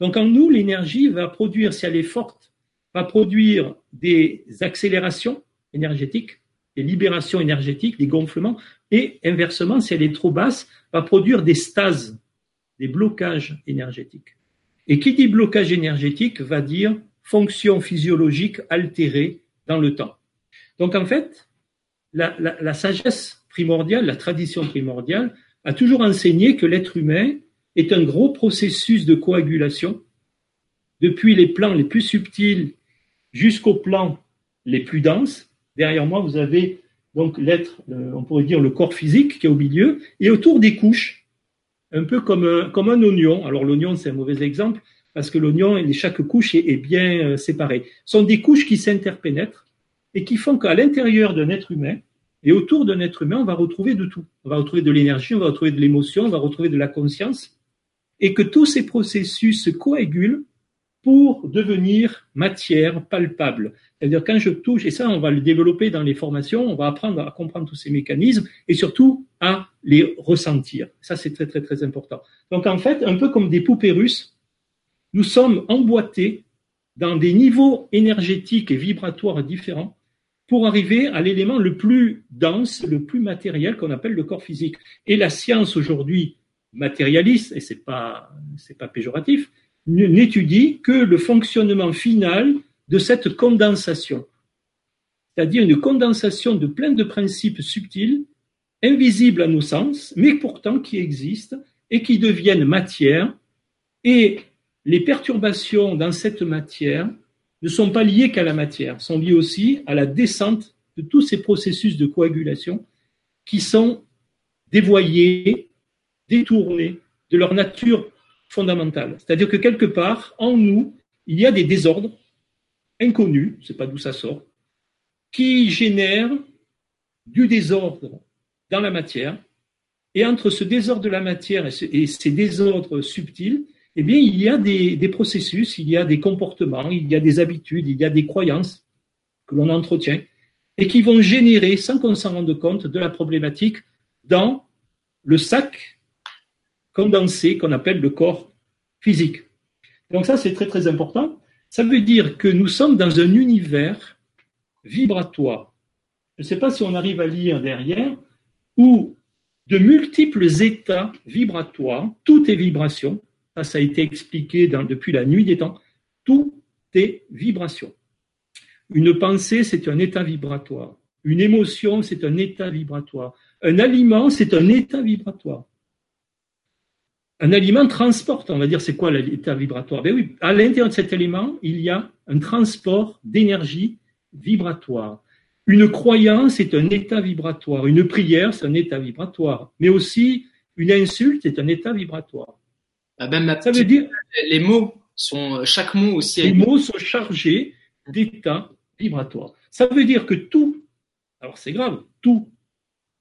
Donc en nous, l'énergie va produire, si elle est forte, va produire des accélérations énergétiques, des libérations énergétiques, des gonflements, et inversement, si elle est trop basse, va produire des stases, des blocages énergétiques. Et qui dit blocage énergétique va dire fonction physiologique altérée dans le temps. Donc en fait, la, la sagesse primordiale, la tradition primordiale, a toujours enseigné que l'être humain est un gros processus de coagulation, depuis les plans les plus subtils jusqu'aux plans les plus denses. Derrière moi, vous avez donc l'être, on pourrait dire le corps physique qui est au milieu, et autour des couches, un peu comme un, comme un oignon. Alors l'oignon, c'est un mauvais exemple, parce que l'oignon, chaque couche est, est bien euh, séparée. Ce sont des couches qui s'interpénètrent et qui font qu'à l'intérieur d'un être humain, et autour d'un être humain, on va retrouver de tout. On va retrouver de l'énergie, on va retrouver de l'émotion, on va retrouver de la conscience, et que tous ces processus se coagulent pour devenir matière palpable. C'est-à-dire quand je touche, et ça on va le développer dans les formations, on va apprendre à comprendre tous ces mécanismes et surtout à les ressentir. Ça c'est très très très important. Donc en fait, un peu comme des poupées russes, nous sommes emboîtés dans des niveaux énergétiques et vibratoires différents pour arriver à l'élément le plus dense, le plus matériel qu'on appelle le corps physique. Et la science aujourd'hui matérialiste, et c'est pas c'est pas péjoratif, n'étudie que le fonctionnement final de cette condensation, c'est-à-dire une condensation de plein de principes subtils, invisibles à nos sens, mais pourtant qui existent et qui deviennent matière. Et les perturbations dans cette matière ne sont pas liées qu'à la matière, sont liées aussi à la descente de tous ces processus de coagulation qui sont dévoyés, détournés de leur nature C'est-à-dire que quelque part, en nous, il y a des désordres inconnus, je ne sais pas d'où ça sort, qui génèrent du désordre dans la matière. Et entre ce désordre de la matière et, ces désordres subtils, eh bien, il y a des, processus, il y a des comportements, il y a des habitudes, il y a des croyances que l'on entretient et qui vont générer, sans qu'on s'en rende compte, de la problématique dans le sac condensé qu'on appelle le corps physique. Donc ça, c'est très très important. Ça veut dire que nous sommes dans un univers vibratoire. Je ne sais pas si on arrive à lire derrière, ou de multiples états vibratoires, tout est vibration, ça, ça a été expliqué depuis la nuit des temps, tout est vibration. Une pensée, c'est un état vibratoire. Une émotion, c'est un état vibratoire. Un aliment, c'est un état vibratoire. Un aliment transporte, on va dire, c'est quoi l'état vibratoire? Ben oui, à l'intérieur de cet aliment, il y a un transport d'énergie vibratoire. Une croyance est un état vibratoire. Une prière, c'est un état vibratoire. Mais aussi, une insulte est un état vibratoire. Ah ben, Ça veut dire les mots sont chaque mot aussi. Les mots sont chargés d'états vibratoires. Ça veut dire que tout, alors c'est grave, tout,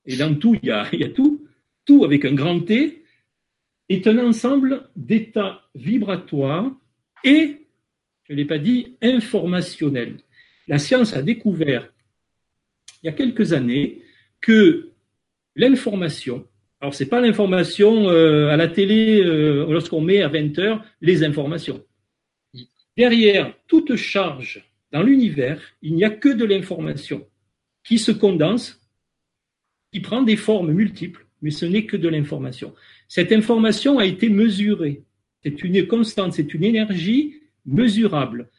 et dans tout il y a, il y a tout, tout avec un grand T est un ensemble d'états vibratoires et, je ne l'ai pas dit, informationnels. La science a découvert il y a quelques années que l'information, alors ce n'est pas l'information euh, à la télé euh, lorsqu'on met à 20 heures les informations. Derrière toute charge dans l'univers, il n'y a que de l'information qui se condense, qui prend des formes multiples, mais ce n'est que de l'information. Cette information a été mesurée. C'est une constante, c'est une énergie mesurable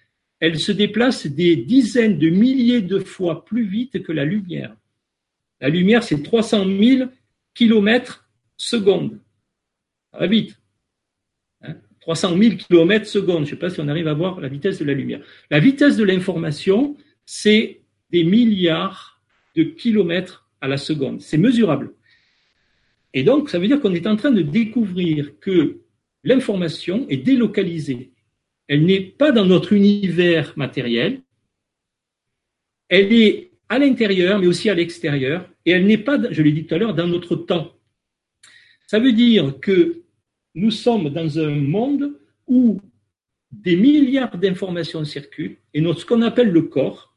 elle se déplace des dizaines de milliers de fois plus vite que la lumière. La lumière, c'est 300 000 kilomètres secondes. Ça va vite. 300 000 kilomètres secondes. Je ne sais pas si on arrive à voir la vitesse de la lumière. La vitesse de l'information, c'est des milliards de kilomètres à la seconde. C'est mesurable. Et donc, ça veut dire qu'on est en train de découvrir que l'information est délocalisée. Elle n'est pas dans notre univers matériel, elle est à l'intérieur, mais aussi à l'extérieur, et elle n'est pas, je l'ai dit tout à l'heure, dans notre temps. Ça veut dire que nous sommes dans un monde où des milliards d'informations circulent, et ce qu'on appelle le corps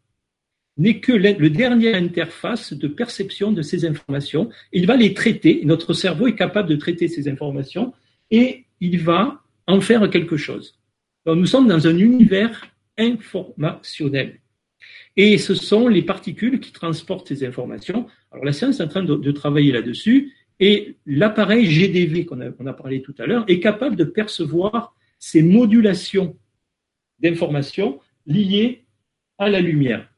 n'est que le dernier interface de perception de ces informations. Il va les traiter, notre cerveau est capable de traiter ces informations, et il va en faire quelque chose nous sommes dans un univers informationnel. Et ce sont les particules qui transportent ces informations. Alors la science est en train de, travailler là-dessus et l'appareil GDV qu'on a, a, parlé tout à l'heure est capable de percevoir ces modulations d'informations liées à la lumière.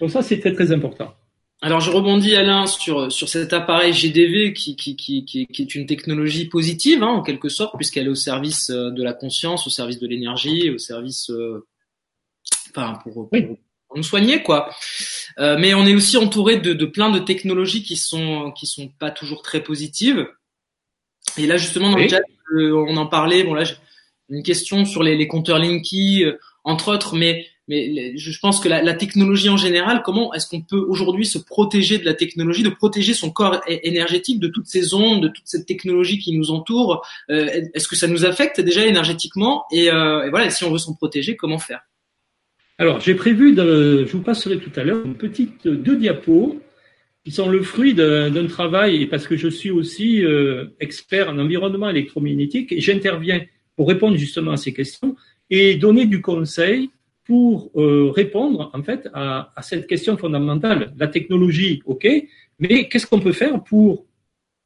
Donc ça, c'est très très important. Alors je rebondis Alain sur sur cet appareil GDV qui qui qui qui, est une technologie positive hein, en quelque sorte puisqu'elle est au service euh, de la conscience, au service de l'énergie, au service euh, enfin pour, pour, nous soigner quoi. Euh, mais on est aussi entouré de, de plein de technologies qui sont qui sont pas toujours très positives. Et là justement dans le chat on en parlait bon là une question sur les, les compteurs Linky entre autres mais mais je pense que la, technologie en général, comment est-ce qu'on peut aujourd'hui se protéger de la technologie, de protéger son corps énergétique de toutes ces ondes, de toute cette technologie qui nous entoure euh, Est-ce que ça nous affecte déjà énergétiquement et, euh, et, voilà, si on veut s'en protéger, comment faire? Alors, j'ai prévu, de, je vous passerai tout à l'heure une petite deux diapos qui sont le fruit d'un travail, parce que je suis aussi euh, expert en environnement électromagnétique et j'interviens pour répondre justement à ces questions et donner du conseil pour euh, répondre en fait à, cette question fondamentale. La technologie, ok, mais qu'est-ce qu'on peut faire pour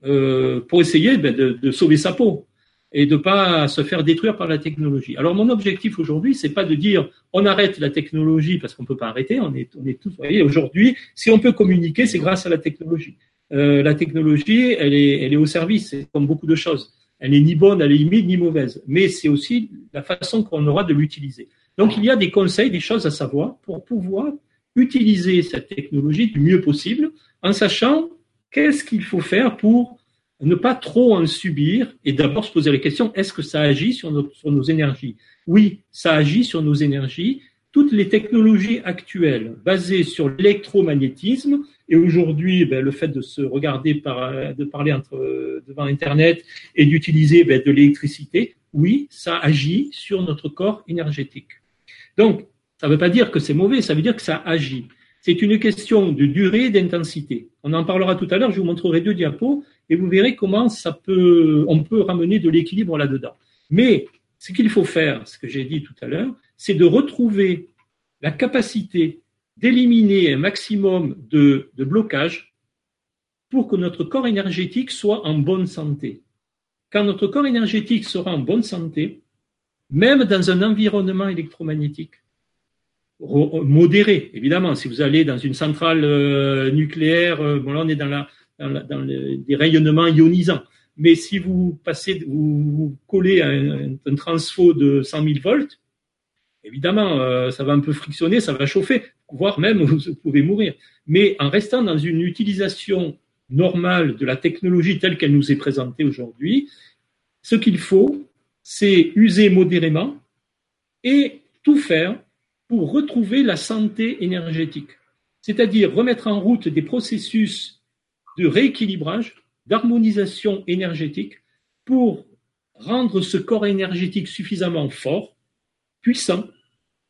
euh, pour essayer ben, de, sauver sa peau et de pas se faire détruire par la technologie? Alors mon objectif aujourd'hui, c'est pas de dire on arrête la technologie parce qu'on peut pas arrêter. On est on est tous. Vous voyez, aujourd'hui, si on peut communiquer, c'est grâce à la technologie. Euh, la technologie, elle est elle est au service, comme beaucoup de choses. Elle n'est ni bonne à la limite ni mauvaise, mais c'est aussi la façon qu'on aura de l'utiliser. Donc il y a des conseils, des choses à savoir pour pouvoir utiliser cette technologie du mieux possible en sachant qu'est-ce qu'il faut faire pour ne pas trop en subir et d'abord se poser la question, est-ce que ça agit sur, nos énergies? Oui, ça agit sur nos énergies. Toutes les technologies actuelles basées sur l'électromagnétisme et aujourd'hui, ben, le fait de se regarder de parler devant Internet et d'utiliser ben, de l'électricité, oui, ça agit sur notre corps énergétique. Donc, ça ne veut pas dire que c'est mauvais, ça veut dire que ça agit. C'est une question de durée et d'intensité. On en parlera tout à l'heure, je vous montrerai deux diapos et vous verrez comment ça peut, on peut ramener de l'équilibre là-dedans. Mais ce qu'il faut faire, ce que j'ai dit tout à l'heure, c'est de retrouver la capacité d'éliminer un maximum de, de blocage pour que notre corps énergétique soit en bonne santé. Quand notre corps énergétique sera en bonne santé, même dans un environnement électromagnétique modéré, évidemment, si vous allez dans une centrale euh, nucléaire, euh, bon là on est dans, des rayonnements ionisants, mais si vous passez, vous, collez un, un, transfo de 100 000 volts, évidemment, euh, ça va un peu frictionner, ça va chauffer, voire même (laughs) vous pouvez mourir. Mais en restant dans une utilisation normale de la technologie telle qu'elle nous est présentée aujourd'hui, ce qu'il faut, c'est user modérément et tout faire pour retrouver la santé énergétique, c'est-à-dire remettre en route des processus de rééquilibrage, d'harmonisation énergétique pour rendre ce corps énergétique suffisamment fort, puissant,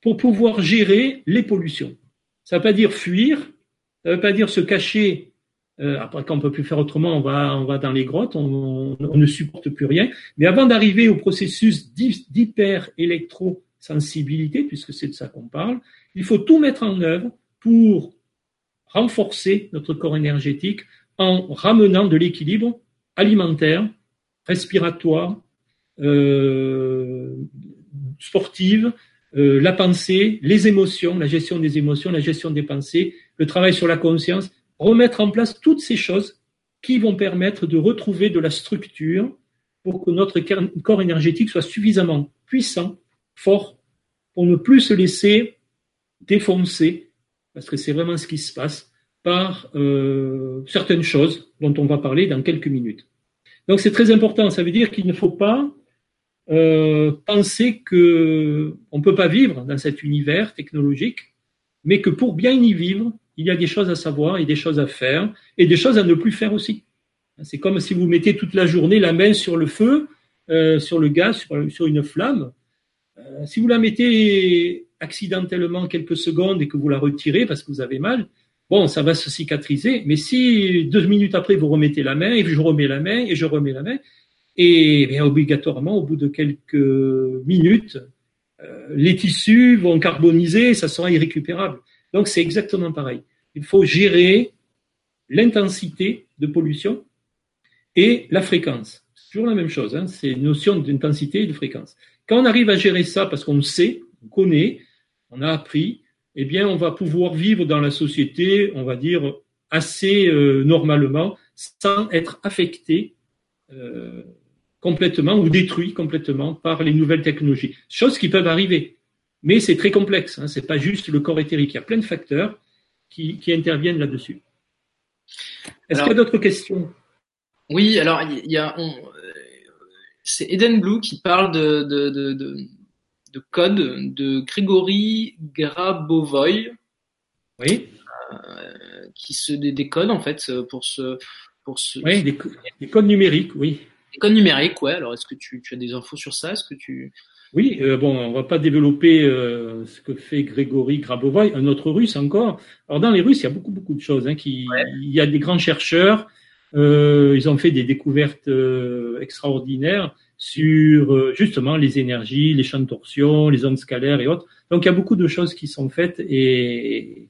pour pouvoir gérer les pollutions. Ça ne veut pas dire fuir, ça ne veut pas dire se cacher euh, après, quand on peut plus faire autrement, on va, dans les grottes, on, ne supporte plus rien. Mais avant d'arriver au processus d'hyper-électrosensibilité, puisque c'est de ça qu'on parle, il faut tout mettre en œuvre pour renforcer notre corps énergétique en ramenant de l'équilibre alimentaire, respiratoire, euh, sportive, euh, la pensée, les émotions, la gestion des émotions, la gestion des pensées, le travail sur la conscience, remettre en place toutes ces choses qui vont permettre de retrouver de la structure pour que notre corps énergétique soit suffisamment puissant, fort, pour ne plus se laisser défoncer, parce que c'est vraiment ce qui se passe, par euh, certaines choses dont on va parler dans quelques minutes. Donc c'est très important, ça veut dire qu'il ne faut pas euh, penser que on peut pas vivre dans cet univers technologique, mais que pour bien y vivre, il y a des choses à savoir et des choses à faire et des choses à ne plus faire aussi. C'est comme si vous mettez toute la journée la main sur le feu, euh, sur le gaz, sur, une flamme. Euh, si vous la mettez accidentellement quelques secondes et que vous la retirez parce que vous avez mal, bon, ça va se cicatriser. Mais si deux minutes après vous remettez la main et je remets la main et je remets la main, et bien obligatoirement au bout de quelques minutes, euh, les tissus vont carboniser, ça sera irrécupérable. Donc c'est exactement pareil. Il faut gérer l'intensité de pollution et la fréquence. C'est toujours la même chose, hein. c'est une notion d'intensité et de fréquence. Quand on arrive à gérer ça parce qu'on sait, on connaît, on a appris, eh bien on va pouvoir vivre dans la société, on va dire, assez euh, normalement, sans être affecté euh, complètement ou détruit complètement par les nouvelles technologies. Choses qui peuvent arriver. Mais c'est très complexe, hein, c'est pas juste le corps éthérique, il y a plein de facteurs qui, qui interviennent là-dessus. Est-ce qu'il y a d'autres questions? Oui, alors il y a, c'est Eden Blue qui parle de, de, de, de, de code de Grégory Grabovoy. Oui. Euh, qui se des, codes en fait pour ce pour ce. Oui, des, des codes numériques, oui. Des codes numériques, ouais. Alors est-ce que tu, tu as des infos sur ça? Est-ce que tu oui, euh, bon, on va pas développer euh, ce que fait Grégory Grabovoy, un autre russe encore. Alors dans les Russes, il y a beaucoup beaucoup de choses. Hein, qui, Il y a des grands chercheurs, euh, ils ont fait des découvertes euh, extraordinaires sur justement les énergies, les champs de torsion, les ondes scalaires et autres. Donc il y a beaucoup de choses qui sont faites et,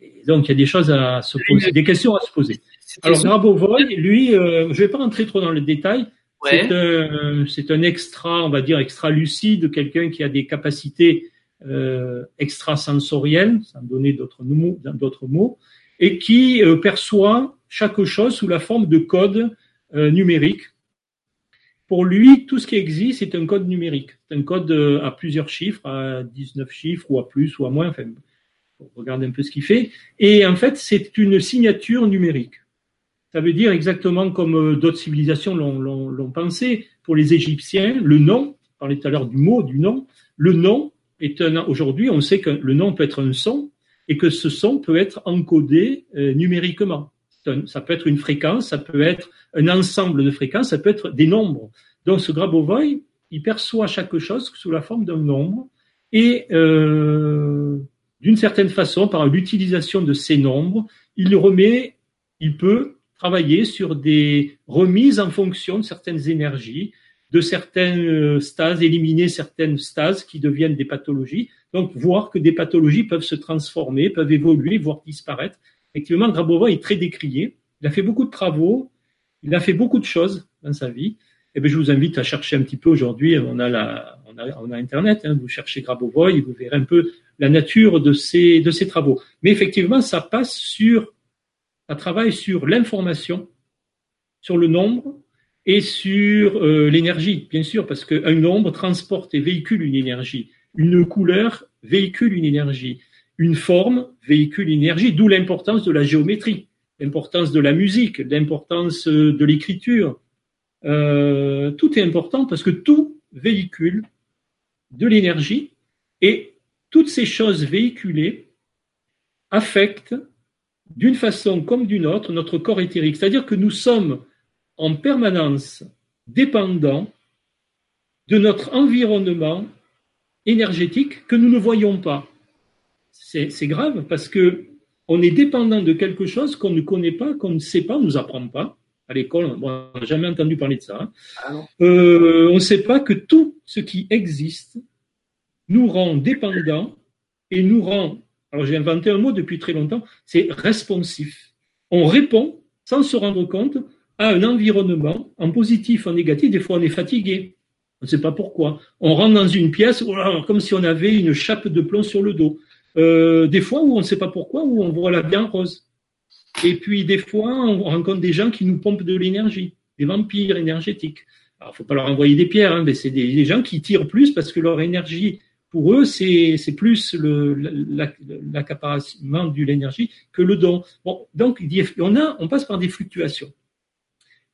et donc il y a des choses à se poser, des questions à se poser. Alors Grabovoy, lui, je ne vais pas rentrer trop dans le détail. C'est un, extra, on va dire extra lucide, quelqu'un qui a des capacités euh, extrasensorielles, sans donner d'autres mots, d'autres mots, et qui euh, perçoit chaque chose sous la forme de code euh, numérique. Pour lui, tout ce qui existe est un code numérique. C'est un code euh, à plusieurs chiffres, à 19 chiffres ou à plus ou à moins. Enfin, regarder un peu ce qu'il fait. Et en fait, c'est une signature numérique. Ça veut dire exactement comme euh, d'autres civilisations l'ont pensé. Pour les Égyptiens, le nom, on parlait tout à l'heure du mot, du nom, le nom est un, aujourd'hui, on sait que le nom peut être un son et que ce son peut être encodé euh, numériquement. ça peut être une fréquence, ça peut être un ensemble de fréquences, ça peut être des nombres. Donc ce Grabovoi, il perçoit chaque chose sous la forme d'un nombre et euh, d'une certaine façon, par l'utilisation de ces nombres, il remet, il peut travailler sur des remises en fonction de certaines énergies, de certaines stases, éliminer certaines stases qui deviennent des pathologies. Donc, voir que des pathologies peuvent se transformer, peuvent évoluer, voire disparaître. Effectivement, Grabovoi est très décrié. Il a fait beaucoup de travaux, il a fait beaucoup de choses dans sa vie. Eh bien, je vous invite à chercher un petit peu aujourd'hui. On a Internet. Hein, vous cherchez Grabovoi et vous verrez un peu la nature de de ces travaux. Mais effectivement, ça passe sur, ça travaille sur l'information, sur le nombre et sur euh, l'énergie, bien sûr, parce qu'un nombre transporte et véhicule une énergie. Une couleur véhicule une énergie. Une forme véhicule une énergie, d'où l'importance de la géométrie, l'importance de la musique, l'importance de l'écriture. Euh, tout est important parce que tout véhicule de l'énergie et toutes ces choses véhiculées affectent d'une façon comme d'une autre notre corps éthérique. C'est-à-dire que nous sommes en permanence dépendants de notre environnement énergétique que nous ne voyons pas. C'est grave parce que on est dépendant de quelque chose qu'on ne connaît pas, qu'on ne sait pas, on ne nous apprend pas. À l'école, on n'a jamais entendu parler de ça. Hein. Ah euh, on ne sait pas que tout ce qui existe nous rend dépendants et nous rend, alors j'ai inventé un mot depuis très longtemps, c'est responsif. On répond sans se rendre compte à un environnement en positif, en négatif. Des fois, on est fatigué. On ne sait pas pourquoi. On rentre dans une pièce comme si on avait une chape de plomb sur le dos. Euh, des fois où on ne sait pas pourquoi, où on voit la bien rose. Et puis des fois, on rencontre des gens qui nous pompent de l'énergie, des vampires énergétiques. Alors, faut pas leur envoyer des pierres, hein, mais c'est des, gens qui tirent plus parce que leur énergie, pour eux, c'est plus l'accaparement de l'énergie que le don. Bon, donc on a, on passe par des fluctuations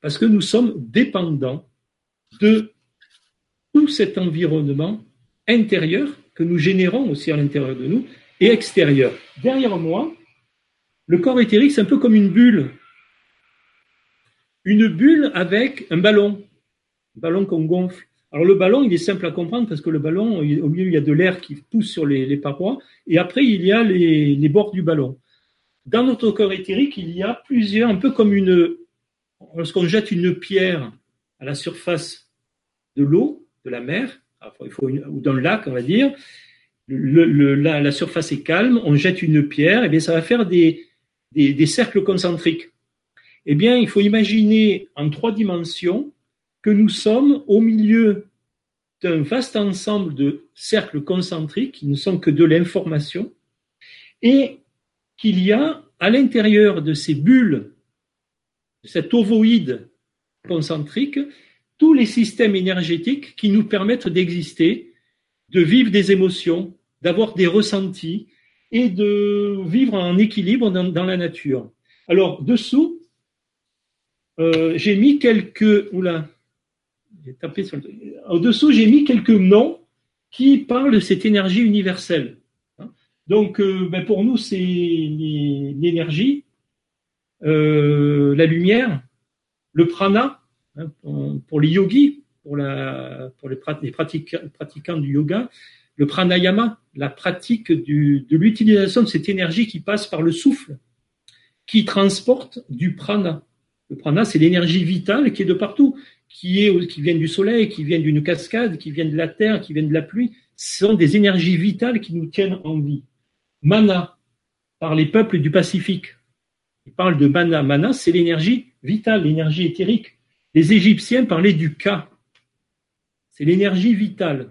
parce que nous sommes dépendants de tout cet environnement intérieur que nous générons aussi à l'intérieur de nous et extérieur. Derrière moi, le corps éthérique, c'est un peu comme une bulle. Une bulle avec un ballon, un ballon qu'on gonfle. Alors le ballon, il est simple à comprendre parce que le ballon, au milieu, il y a de l'air qui pousse sur les, parois et après, il y a les, les bords du ballon. Dans notre corps éthérique, il y a plusieurs, un peu comme une, lorsqu'on jette une pierre à la surface de l'eau, de la mer, il faut ou dans le lac, on va dire, le, la, surface est calme, on jette une pierre, et eh bien ça va faire des, des, cercles concentriques. Eh bien, il faut imaginer en trois dimensions que nous sommes au milieu d'un vaste ensemble de cercles concentriques qui ne sont que de l'information et qu'il y a à l'intérieur de ces bulles cet ovoïde concentrique, tous les systèmes énergétiques qui nous permettent d'exister, de vivre des émotions, d'avoir des ressentis et de vivre en équilibre dans, la nature. Alors, dessous, euh, j'ai mis quelques. Oula, le. dessous, j'ai mis quelques noms qui parlent de cette énergie universelle. Donc, euh, ben, pour nous, c'est l'énergie euh, la lumière, le prana, hein, pour, les yogis, pour, les, pratiquants du yoga, le pranayama, la pratique de l'utilisation de cette énergie qui passe par le souffle, qui transporte du prana. Le prana, c'est l'énergie vitale qui est de partout, qui, est, vient du soleil, qui vient d'une cascade, qui vient de la terre, qui vient de la pluie. Sont des énergies vitales qui nous tiennent en vie. Mana, par les peuples du Pacifique, il parle de mana. Mana, c'est l'énergie vitale, l'énergie éthérique. Les Égyptiens parlaient du Ka. C'est l'énergie vitale.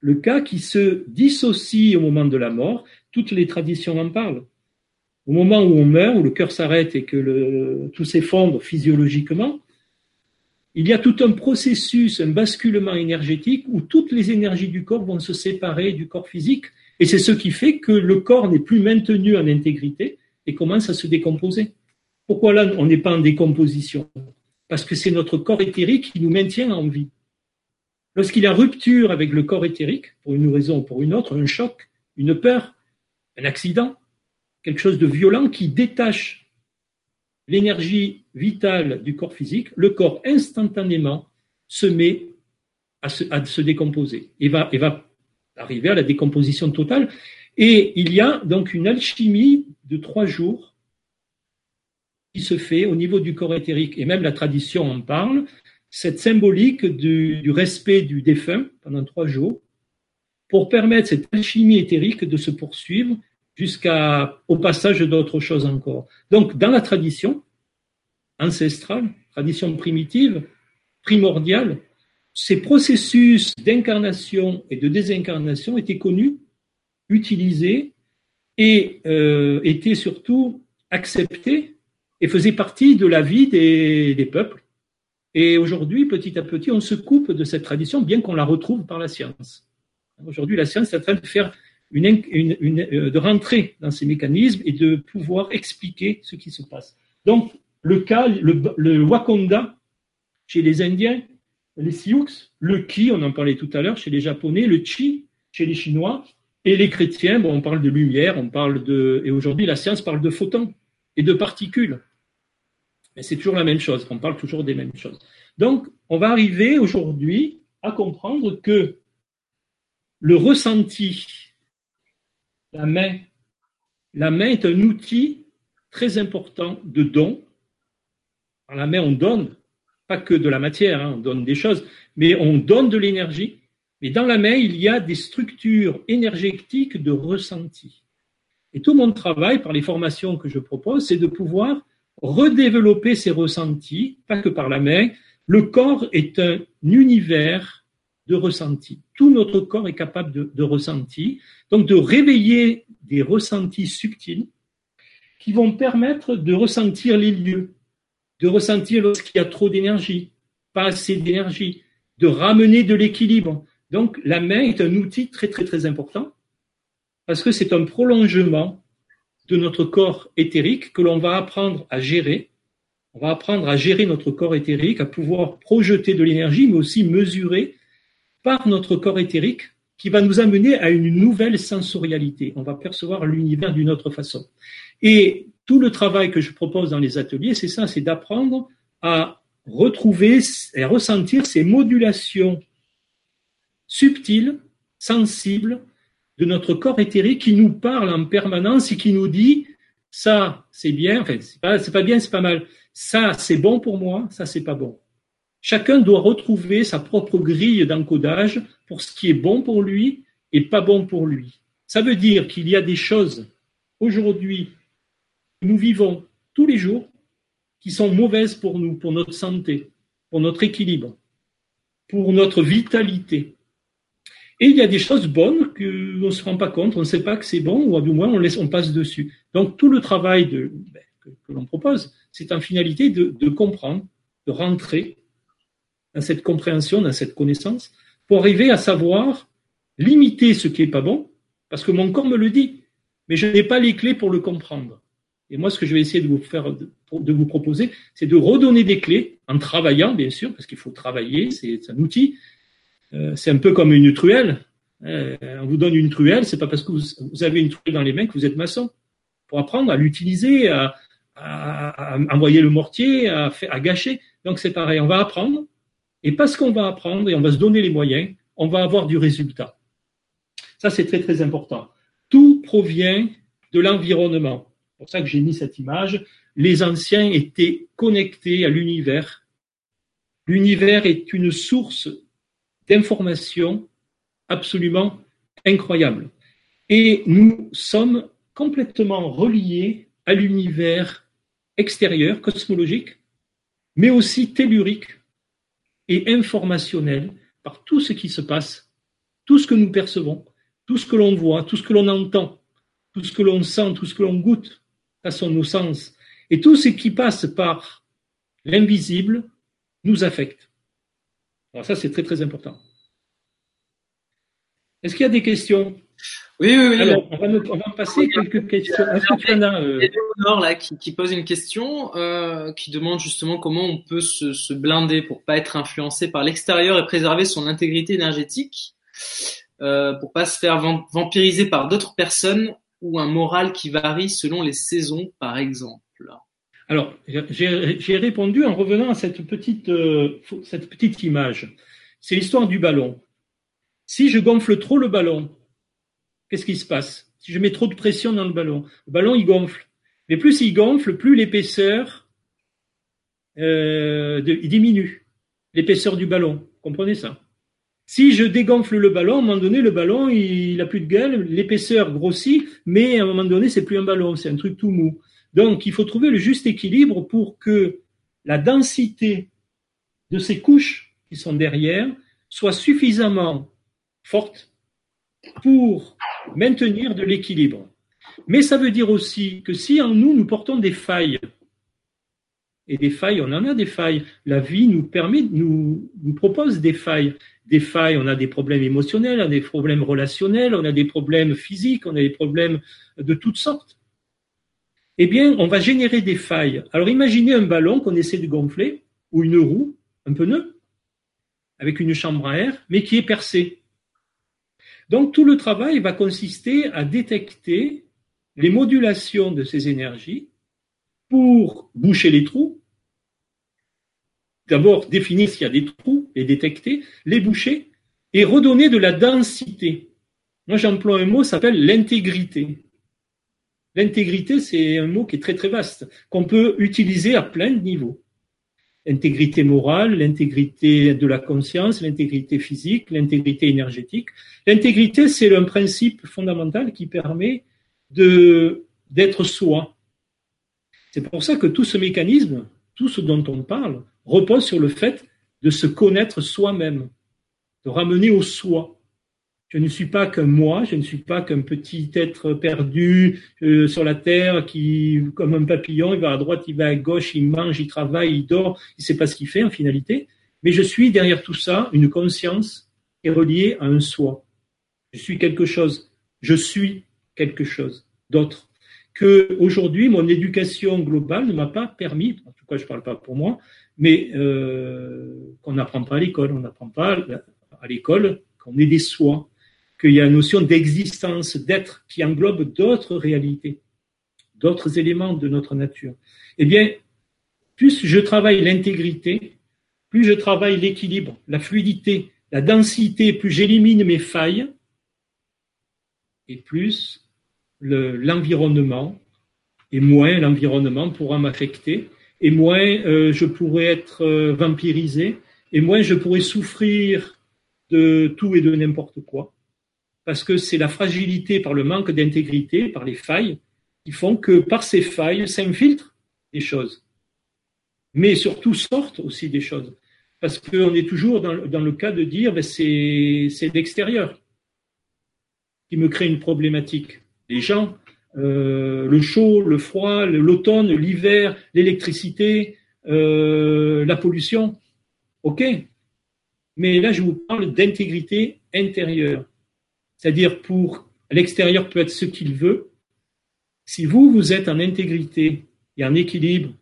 Le Ka qui se dissocie au moment de la mort. Toutes les traditions en parlent. Au moment où on meurt, où le cœur s'arrête et que tout s'effondre physiologiquement, il y a tout un processus, un basculement énergétique où toutes les énergies du corps vont se séparer du corps physique. Et c'est ce qui fait que le corps n'est plus maintenu en intégrité, et commence à se décomposer. Pourquoi là, on n'est pas en décomposition? Parce que c'est notre corps éthérique qui nous maintient en vie. Lorsqu'il y a rupture avec le corps éthérique, pour une raison ou pour une autre, un choc, une peur, un accident, quelque chose de violent qui détache l'énergie vitale du corps physique, le corps instantanément se met à se, décomposer et va, arriver à la décomposition totale. Et il y a donc une alchimie de trois jours qui se fait au niveau du corps éthérique, et même la tradition en parle, cette symbolique du, du respect du défunt pendant trois jours pour permettre cette alchimie éthérique de se poursuivre jusqu'au passage d'autres choses encore. Donc, dans la tradition ancestrale, tradition primitive, primordiale, ces processus d'incarnation et de désincarnation étaient connus, utilisés et euh, étaient surtout acceptés et faisaient partie de la vie des, des peuples. Et aujourd'hui, petit à petit, on se coupe de cette tradition, bien qu'on la retrouve par la science. Aujourd'hui, la science est en train de faire euh, de rentrer dans ces mécanismes et de pouvoir expliquer ce qui se passe. Donc, le cas, le Wakanda chez les Indiens, les Sioux, le Ki, on en parlait tout à l'heure chez les Japonais, le Chi chez les Chinois, et les chrétiens, bon, on parle de lumière, on parle de, et aujourd'hui la science parle de photons et de particules. Mais c'est toujours la même chose, on parle toujours des mêmes choses. Donc, on va arriver aujourd'hui à comprendre que le ressenti, la main, la main est un outil très important de don. Dans la main, on donne, pas que de la matière, hein, on donne des choses, mais on donne de l'énergie. Mais dans la main, il y a des structures énergétiques de ressenti. Et tout mon travail, par les formations que je propose, c'est de pouvoir redévelopper ces ressentis, pas que par la main. Le corps est un univers de ressenti. Tout notre corps est capable de, de ressenti, donc de réveiller des ressentis subtils qui vont permettre de ressentir les lieux, de ressentir lorsqu'il y a trop d'énergie, pas assez d'énergie, de ramener de l'équilibre. Donc la main est un outil très très très important parce que c'est un prolongement de notre corps éthérique que l'on va apprendre à gérer. On va apprendre à gérer notre corps éthérique, à pouvoir projeter de l'énergie, mais aussi mesurer par notre corps éthérique qui va nous amener à une nouvelle sensorialité. On va percevoir l'univers d'une autre façon. Et tout le travail que je propose dans les ateliers, c'est ça, c'est d'apprendre à retrouver et à ressentir ces modulations subtiles, sensibles de notre corps éthérique qui nous parle en permanence et qui nous dit ça c'est bien, enfin c'est pas, pas bien, c'est pas mal, ça c'est bon pour moi, ça c'est pas bon. Chacun doit retrouver sa propre grille d'encodage pour ce qui est bon pour lui et pas bon pour lui. Ça veut dire qu'il y a des choses aujourd'hui que nous vivons tous les jours qui sont mauvaises pour nous, pour notre santé, pour notre équilibre, pour notre vitalité. Et il y a des choses bonnes qu'on ne se rend pas compte, on ne sait pas que c'est bon, ou du moins on, passe dessus. Donc tout le travail ben, que, l'on propose, c'est en finalité de comprendre, de rentrer dans cette compréhension, dans cette connaissance, pour arriver à savoir limiter ce qui est pas bon, parce que mon corps me le dit, mais je n'ai pas les clés pour le comprendre. Et moi, ce que je vais essayer de vous faire, de vous proposer, c'est de redonner des clés en travaillant, bien sûr, parce qu'il faut travailler, c'est un outil. Euh, c'est un peu comme une truelle. Euh, on vous donne une truelle, c'est pas parce que vous, avez une truelle dans les mains que vous êtes maçon. Pour apprendre à l'utiliser, à, envoyer le mortier, à, à gâcher. Donc c'est pareil, on va apprendre et parce qu'on va apprendre et on va se donner les moyens, on va avoir du résultat. Ça, c'est très, très important. Tout provient de l'environnement. C'est pour ça que j'ai mis cette image. Les anciens étaient connectés à l'univers. L'univers est une source d'information absolument incroyable. Et nous sommes complètement reliés à l'univers extérieur, cosmologique, mais aussi tellurique, et informationnel par tout ce qui se passe, tout ce que nous percevons, tout ce que l'on voit, tout ce que l'on entend, tout ce que l'on sent, tout ce que l'on goûte, à nos sens. Et tout ce qui passe par l'invisible nous affecte. Alors ça, c'est très très important. Est-ce qu'il y a des questions? Oui, oui, oui. Alors, on va, on va passer quelques questions. Est-ce que tu en as euh... là, qui, qui, pose une question, euh, qui demande justement comment on peut se, se blinder pour pas être influencé par l'extérieur et préserver son intégrité énergétique, euh, pour pas se faire vampiriser par d'autres personnes ou un moral qui varie selon les saisons, par exemple. Alors, j'ai répondu en revenant à cette petite, euh, cette petite image. C'est l'histoire du ballon. Si je gonfle trop le ballon, qu'est-ce qui se passe Si je mets trop de pression dans le ballon, le ballon il gonfle. Mais plus il gonfle, plus l'épaisseur euh, diminue. l'épaisseur du ballon. Comprenez ça? Si je dégonfle le ballon, à un moment donné, le ballon, il n'a plus de gueule, l'épaisseur grossit, mais à un moment donné, c'est plus un ballon, c'est un truc tout mou. Donc, il faut trouver le juste équilibre pour que la densité de ces couches qui sont derrière soit suffisamment forte pour maintenir de l'équilibre. Mais ça veut dire aussi que si en nous, nous portons des failles, et des failles, on en a des failles, la vie nous permet, nous, nous propose des failles. Des failles, on a des problèmes émotionnels, on a des problèmes relationnels, on a des problèmes physiques, on a des problèmes de toutes sortes. Eh bien, on va générer des failles. Alors imaginez un ballon qu'on essaie de gonfler, ou une roue, un pneu, avec une chambre à air, mais qui est percée. Donc tout le travail va consister à détecter les modulations de ces énergies pour boucher les trous. D'abord, définir s'il y a des trous, les détecter, les boucher et redonner de la densité. Moi, j'emploie un mot qui s'appelle l'intégrité. L'intégrité, c'est un mot qui est très très vaste, qu'on peut utiliser à plein de niveaux. L'intégrité morale, l'intégrité de la conscience, l'intégrité physique, l'intégrité énergétique. L'intégrité, c'est un principe fondamental qui permet d'être soi. C'est pour ça que tout ce mécanisme, tout ce dont on parle, repose sur le fait de se connaître soi-même, de ramener au soi. Je ne suis pas qu'un moi, je ne suis pas qu'un petit être perdu euh, sur la terre qui, comme un papillon, il va à droite, il va à gauche, il mange, il travaille, il dort, il ne sait pas ce qu'il fait en finalité. Mais je suis derrière tout ça une conscience qui est reliée à un soi. Je suis quelque chose. Je suis quelque chose d'autre. Que aujourd'hui, mon éducation globale ne m'a pas permis, en tout cas, je ne parle pas pour moi, mais euh, qu'on n'apprend pas à l'école. On n'apprend pas à l'école qu'on est des soi, qu'il y a une notion d'existence, d'être, qui englobe d'autres réalités, d'autres éléments de notre nature. Eh bien, plus je travaille l'intégrité, plus je travaille l'équilibre, la fluidité, la densité, plus j'élimine mes failles, et plus l'environnement, et moins l'environnement pourra m'affecter, et moins euh, je pourrais être euh, vampirisé, et moins je pourrais souffrir de tout et de n'importe quoi, parce que c'est la fragilité par le manque d'intégrité, par les failles, qui font que par ces failles s'infiltrent des choses, mais surtout sortent aussi des choses, parce qu'on est toujours dans, le cas de dire ben c'est l'extérieur qui me crée une problématique les gens, euh, le chaud, le froid, l'automne, l'hiver, l'électricité, euh, la pollution. OK. Mais là, je vous parle d'intégrité intérieure. C'est-à-dire pour l'extérieur peut être ce qu'il veut. Si vous, vous êtes en intégrité et en équilibre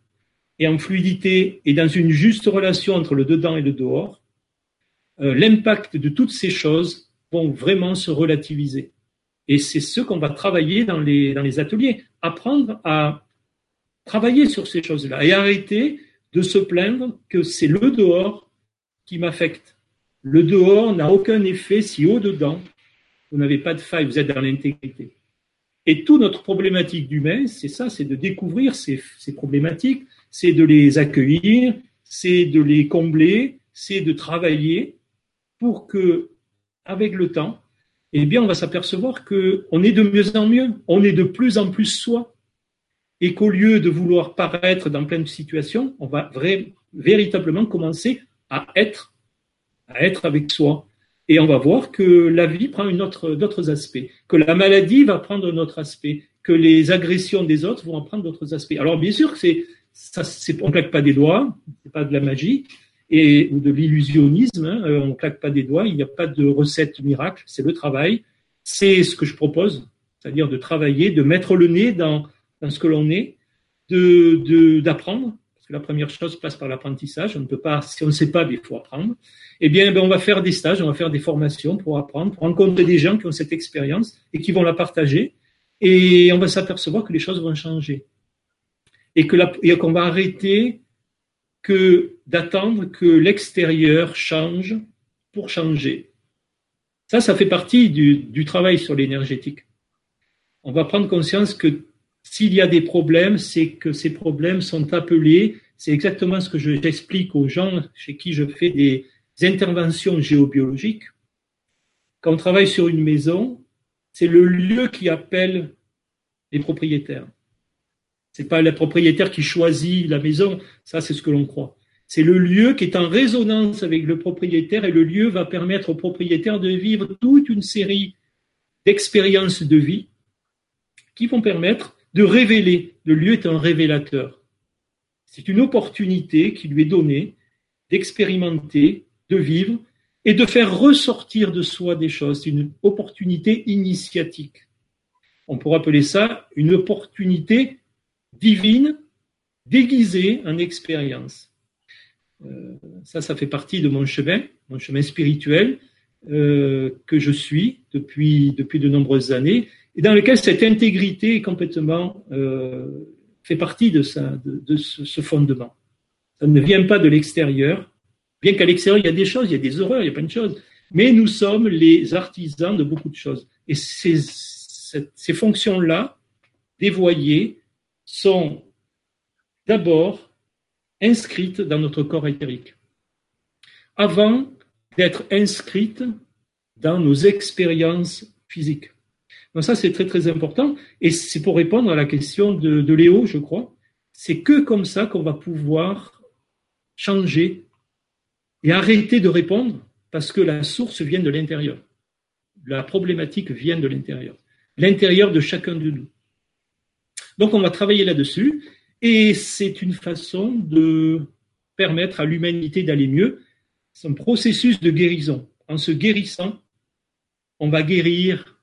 et en fluidité et dans une juste relation entre le dedans et le dehors, euh, l'impact de toutes ces choses vont vraiment se relativiser. Et c'est ce qu'on va travailler dans les, ateliers. Apprendre à travailler sur ces choses-là et arrêter de se plaindre que c'est le dehors qui m'affecte. Le dehors n'a aucun effet si au-dedans, vous n'avez pas de faille, vous êtes dans l'intégrité. Et toute notre problématique d'humain, c'est ça, c'est de découvrir ces, problématiques, c'est de les accueillir, c'est de les combler, c'est de travailler pour que, avec le temps, eh bien, on va s'apercevoir qu'on est de mieux en mieux, on est de plus en plus soi, et qu'au lieu de vouloir paraître dans plein de situations, on va véritablement commencer à être, à être avec soi. Et on va voir que la vie prend d'autres aspects, que la maladie va prendre un autre aspect, que les agressions des autres vont en prendre d'autres aspects. Alors, bien sûr, ça, c'est, on claque pas des doigts, c'est pas de la magie, et, ou de l'illusionnisme. Hein, euh, on ne claque pas des doigts, il n'y a pas de recette miracle, c'est le travail. C'est ce que je propose, c'est-à-dire de travailler, de mettre le nez dans, dans ce que l'on est, de d'apprendre. La première chose passe par l'apprentissage. On ne peut pas, si on ne sait pas, il faut apprendre. Eh bien, ben, on va faire des stages, on va faire des formations pour apprendre, pour rencontrer des gens qui ont cette expérience et qui vont la partager. Et on va s'apercevoir que les choses vont changer. Et qu'on va arrêter que d'attendre que l'extérieur change pour changer. Ça, ça fait partie du, du travail sur l'énergétique. On va prendre conscience que s'il y a des problèmes, c'est que ces problèmes sont appelés, c'est exactement ce que j'explique aux gens chez qui je fais des interventions géobiologiques. Quand on travaille sur une maison, c'est le lieu qui appelle les propriétaires. C'est pas le propriétaire qui choisit la maison, ça c'est ce que l'on croit. C'est le lieu qui est en résonance avec le propriétaire et le lieu va permettre au propriétaire de vivre toute une série d'expériences de vie qui vont permettre de révéler. Le lieu est un révélateur. C'est une opportunité qui lui est donnée d'expérimenter, de vivre et de faire ressortir de soi des choses. C'est une opportunité initiatique. On pourrait appeler ça une opportunité divine déguisée en expérience. Euh, ça, ça fait partie de mon chemin, mon chemin spirituel euh, que je suis depuis, depuis de nombreuses années et dans lequel cette intégrité complètement euh, fait partie de, de, ce, fondement. Ça ne vient pas de l'extérieur, bien qu'à l'extérieur, il y a des choses, il y a des horreurs, il y a plein de choses, mais nous sommes les artisans de beaucoup de choses. Et ces, ces fonctions-là, dévoyées, sont d'abord inscrite dans notre corps éthérique, avant d'être inscrite dans nos expériences physiques. Donc ça, c'est très très important. Et c'est pour répondre à la question de, de Léo, je crois. C'est que comme ça qu'on va pouvoir changer et arrêter de répondre parce que la source vient de l'intérieur. La problématique vient de l'intérieur. L'intérieur de chacun de nous. Donc on va travailler là-dessus et c'est une façon de permettre à l'humanité d'aller mieux. C'est un processus de guérison. En se guérissant, on va guérir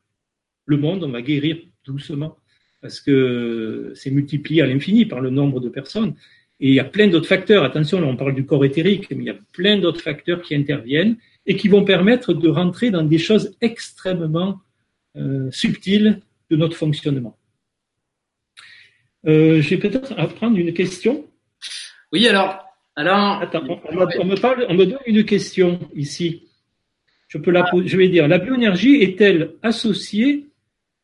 le monde, on va guérir doucement, parce que c'est multiplié à l'infini par le nombre de personnes. Et il y a plein d'autres facteurs. Attention, là, on parle du corps éthérique, mais il y a plein d'autres facteurs qui interviennent et qui vont permettre de rentrer dans des choses extrêmement euh, subtiles de notre fonctionnement. Euh, je vais peut-être apprendre une question. Oui, alors, alors. Attends, on, me parle, on me donne une question ici. Je peux la, je vais dire, la bioénergie est-elle associée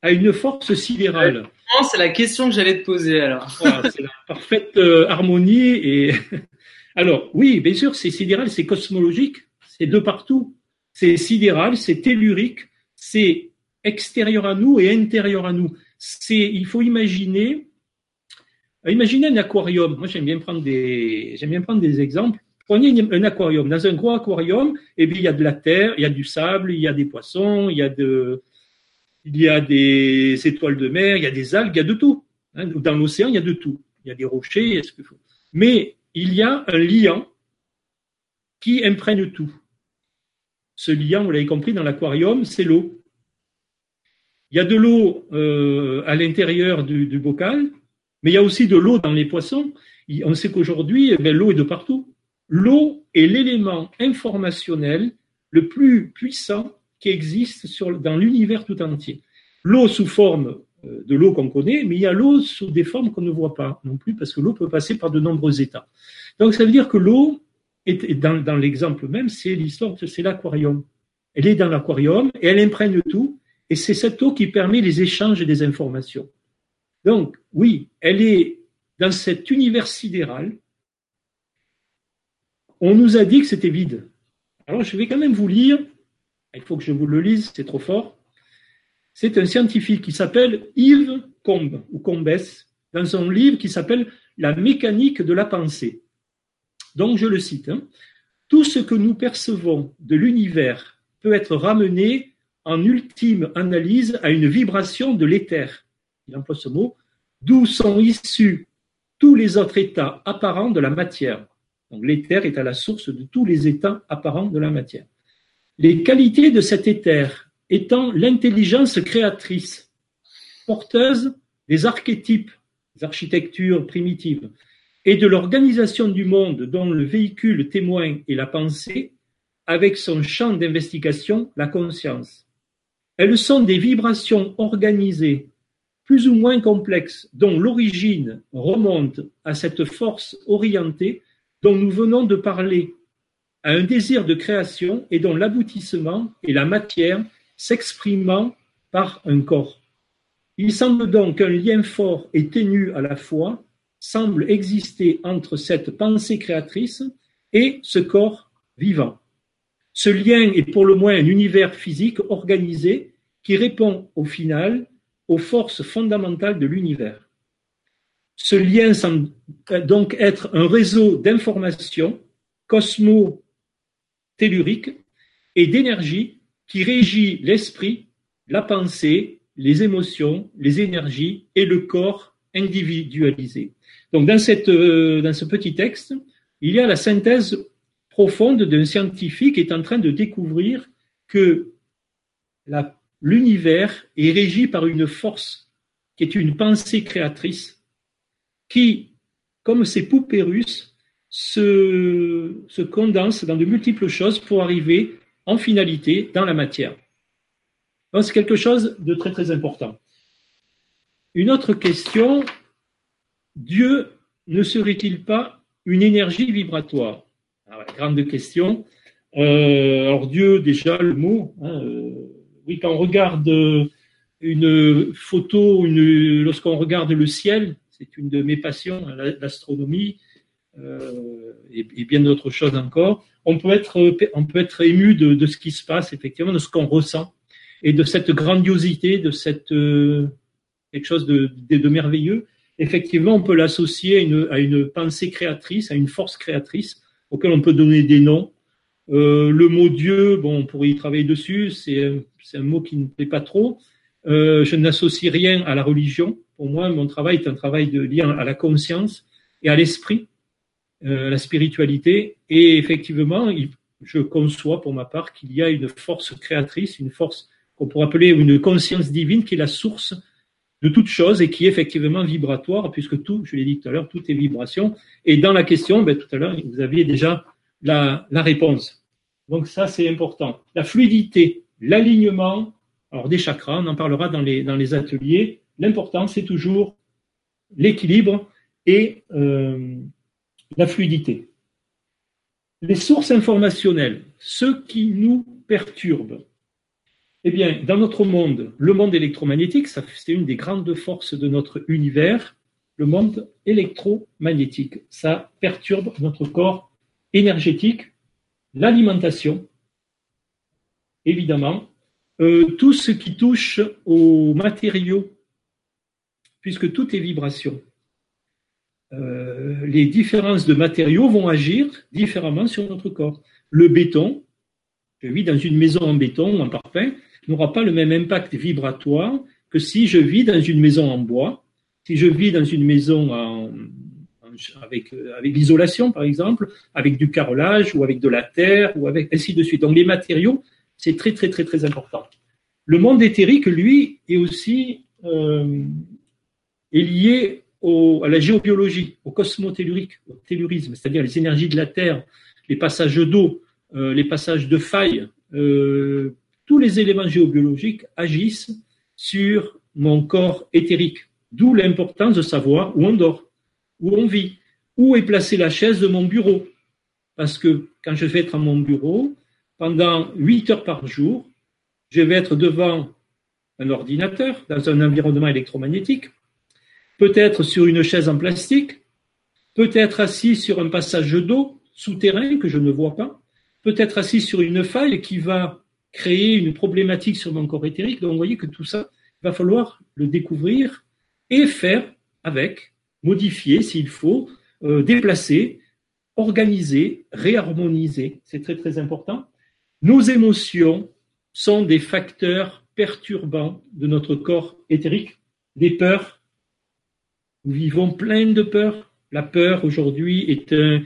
à une force sidérale C'est la question que j'allais te poser alors. c'est la parfaite euh, harmonie et (laughs) alors oui, bien sûr, c'est sidéral, c'est cosmologique, c'est de partout. C'est sidéral, c'est tellurique, c'est extérieur à nous et intérieur à nous. C'est, il faut imaginer Imaginez un aquarium. Moi, j'aime bien prendre des, j'aime bien prendre des exemples. Prenez un aquarium. Dans un gros aquarium, eh bien, il y a de la terre, il y a du sable, il y a des poissons, il y a de, il y a des étoiles de mer, il y a des algues, il y a de tout. Hein. Dans l'océan, il y a de tout. Il y a des rochers, ce qu'il faut. Mais il y a un liant qui imprègne tout. Ce liant, vous l'avez compris, dans l'aquarium, c'est l'eau. Il y a de l'eau euh, à l'intérieur du, du bocal, mais il y a aussi de l'eau dans les poissons. On sait qu'aujourd'hui, eh l'eau est de partout. L'eau est l'élément informationnel le plus puissant qui existe dans l'univers tout entier. L'eau sous forme euh, de l'eau qu'on connaît, mais il y a l'eau sous des formes qu'on ne voit pas non plus, parce que l'eau peut passer par de nombreux états. Donc ça veut dire que l'eau, dans, l'exemple même, c'est l'histoire, c'est l'aquarium. Elle est dans l'aquarium et elle imprègne tout, et c'est cette eau qui permet les échanges des informations. Donc, oui, elle est dans cet univers sidéral. On nous a dit que c'était vide. Alors, je vais quand même vous lire. Il faut que je vous le lise, c'est trop fort. C'est un scientifique qui s'appelle Yves Combes, ou Combes, dans un livre qui s'appelle La mécanique de la pensée. Donc, je le cite. Hein. Tout ce que nous percevons de l'univers peut être ramené en ultime analyse à une vibration de l'éther il emploie ce mot, d'où sont issus tous les autres états apparents de la matière. Donc l'éther est à la source de tous les états apparents de la matière. Les qualités de cet éther étant l'intelligence créatrice, porteuse des archétypes, des architectures primitives, et de l'organisation du monde dont le véhicule témoin est la pensée, avec son champ d'investigation, la conscience. Elles sont des vibrations organisées plus ou moins complexes, dont l'origine remonte à cette force orientée dont nous venons de parler, à un désir de création et dont l'aboutissement est la matière s'exprimant par un corps. Il semble donc qu'un lien fort et ténu à la fois semble exister entre cette pensée créatrice et ce corps vivant. Ce lien est pour le moins un univers physique organisé qui répond au final aux forces fondamentales de l'univers. Ce lien semble donc être un réseau d'informations cosmo-telluriques et d'énergie qui régit l'esprit, la pensée, les émotions, les énergies et le corps individualisé. Donc euh, dans ce petit texte, il y a la synthèse profonde d'un scientifique qui est en train de découvrir que l'univers est régi par une force qui est une pensée créatrice qui, comme ces poupées russes, se, se condense dans de multiples choses pour arriver en finalité dans la matière. c'est quelque chose de très très important. Une autre question, Dieu ne serait-il pas une énergie vibratoire? Alors, Grande question. Euh, alors Dieu, déjà le mot, hein, euh, oui, quand on regarde une photo, lorsqu'on regarde le ciel, c'est une de mes passions, hein, l'astronomie, euh, et, bien d'autres choses encore, on peut être, on peut être ému de, de, ce qui se passe, effectivement, de ce qu'on ressent, et de cette grandiosité, de cette euh, quelque chose de, de, merveilleux. Effectivement, on peut l'associer à une, pensée créatrice, à une force créatrice, auquel on peut donner des noms. Euh, le mot Dieu, bon, on pourrait y travailler dessus, c'est un mot qui ne plaît pas trop. Je n'associe rien à la religion. Pour moi, mon travail est un travail de lien à la conscience et à l'esprit, euh, la spiritualité. Et effectivement, je conçois pour ma part qu'il y a une force créatrice, une force qu'on pourrait appeler une conscience divine qui est la source de toute chose et qui est effectivement vibratoire, puisque tout, je l'ai dit tout à l'heure, tout est vibration. Et dans la question, ben, tout à l'heure, vous aviez déjà la, réponse. Donc ça, c'est important. La fluidité, l'alignement, alors des chakras, on en parlera dans les, dans les ateliers. L'important, c'est toujours l'équilibre et euh, la fluidité. Les sources informationnelles, ce qui nous perturbe, eh bien, dans notre monde, le monde électromagnétique, c'est une des grandes forces de notre univers, le monde électromagnétique. Ça perturbe notre corps énergétique, l'alimentation, évidemment, euh, tout ce qui touche aux matériaux, puisque tout est vibration. Euh, les différences de matériaux vont agir différemment sur notre corps. Le béton, je vis dans une maison en béton ou en parpaing, n'aura pas le même impact vibratoire que si je vis dans une maison en bois, si je vis dans une maison avec, avec l'isolation, par exemple, avec du carrelage ou avec de la terre ou avec ainsi de suite. Donc les matériaux, c'est très très très très important. Le monde éthérique, lui, est aussi euh, est lié au, à la géobiologie, au cosmotellurique, au tellurisme, c'est-à-dire les énergies de la Terre, les passages d'eau, euh, les passages de failles, euh, tous les éléments géobiologiques agissent sur mon corps éthérique. D'où l'importance de savoir où on dort, où on vit, où est placée la chaise de mon bureau. Parce que quand je vais être à mon bureau, pendant 8 heures par jour, je vais être devant un ordinateur dans un environnement électromagnétique, peut-être sur une chaise en plastique, peut-être assis sur un passage d'eau souterrain que je ne vois pas, peut-être assis sur une faille qui va créer une problématique sur mon corps éthérique. Donc vous voyez que tout ça, il va falloir le découvrir et faire avec, modifier s'il faut, euh, déplacer, organiser, réharmoniser. C'est très très important. Nos émotions sont des facteurs perturbants de notre corps éthérique, des peurs. Nous vivons plein de peurs. La peur aujourd'hui est, un,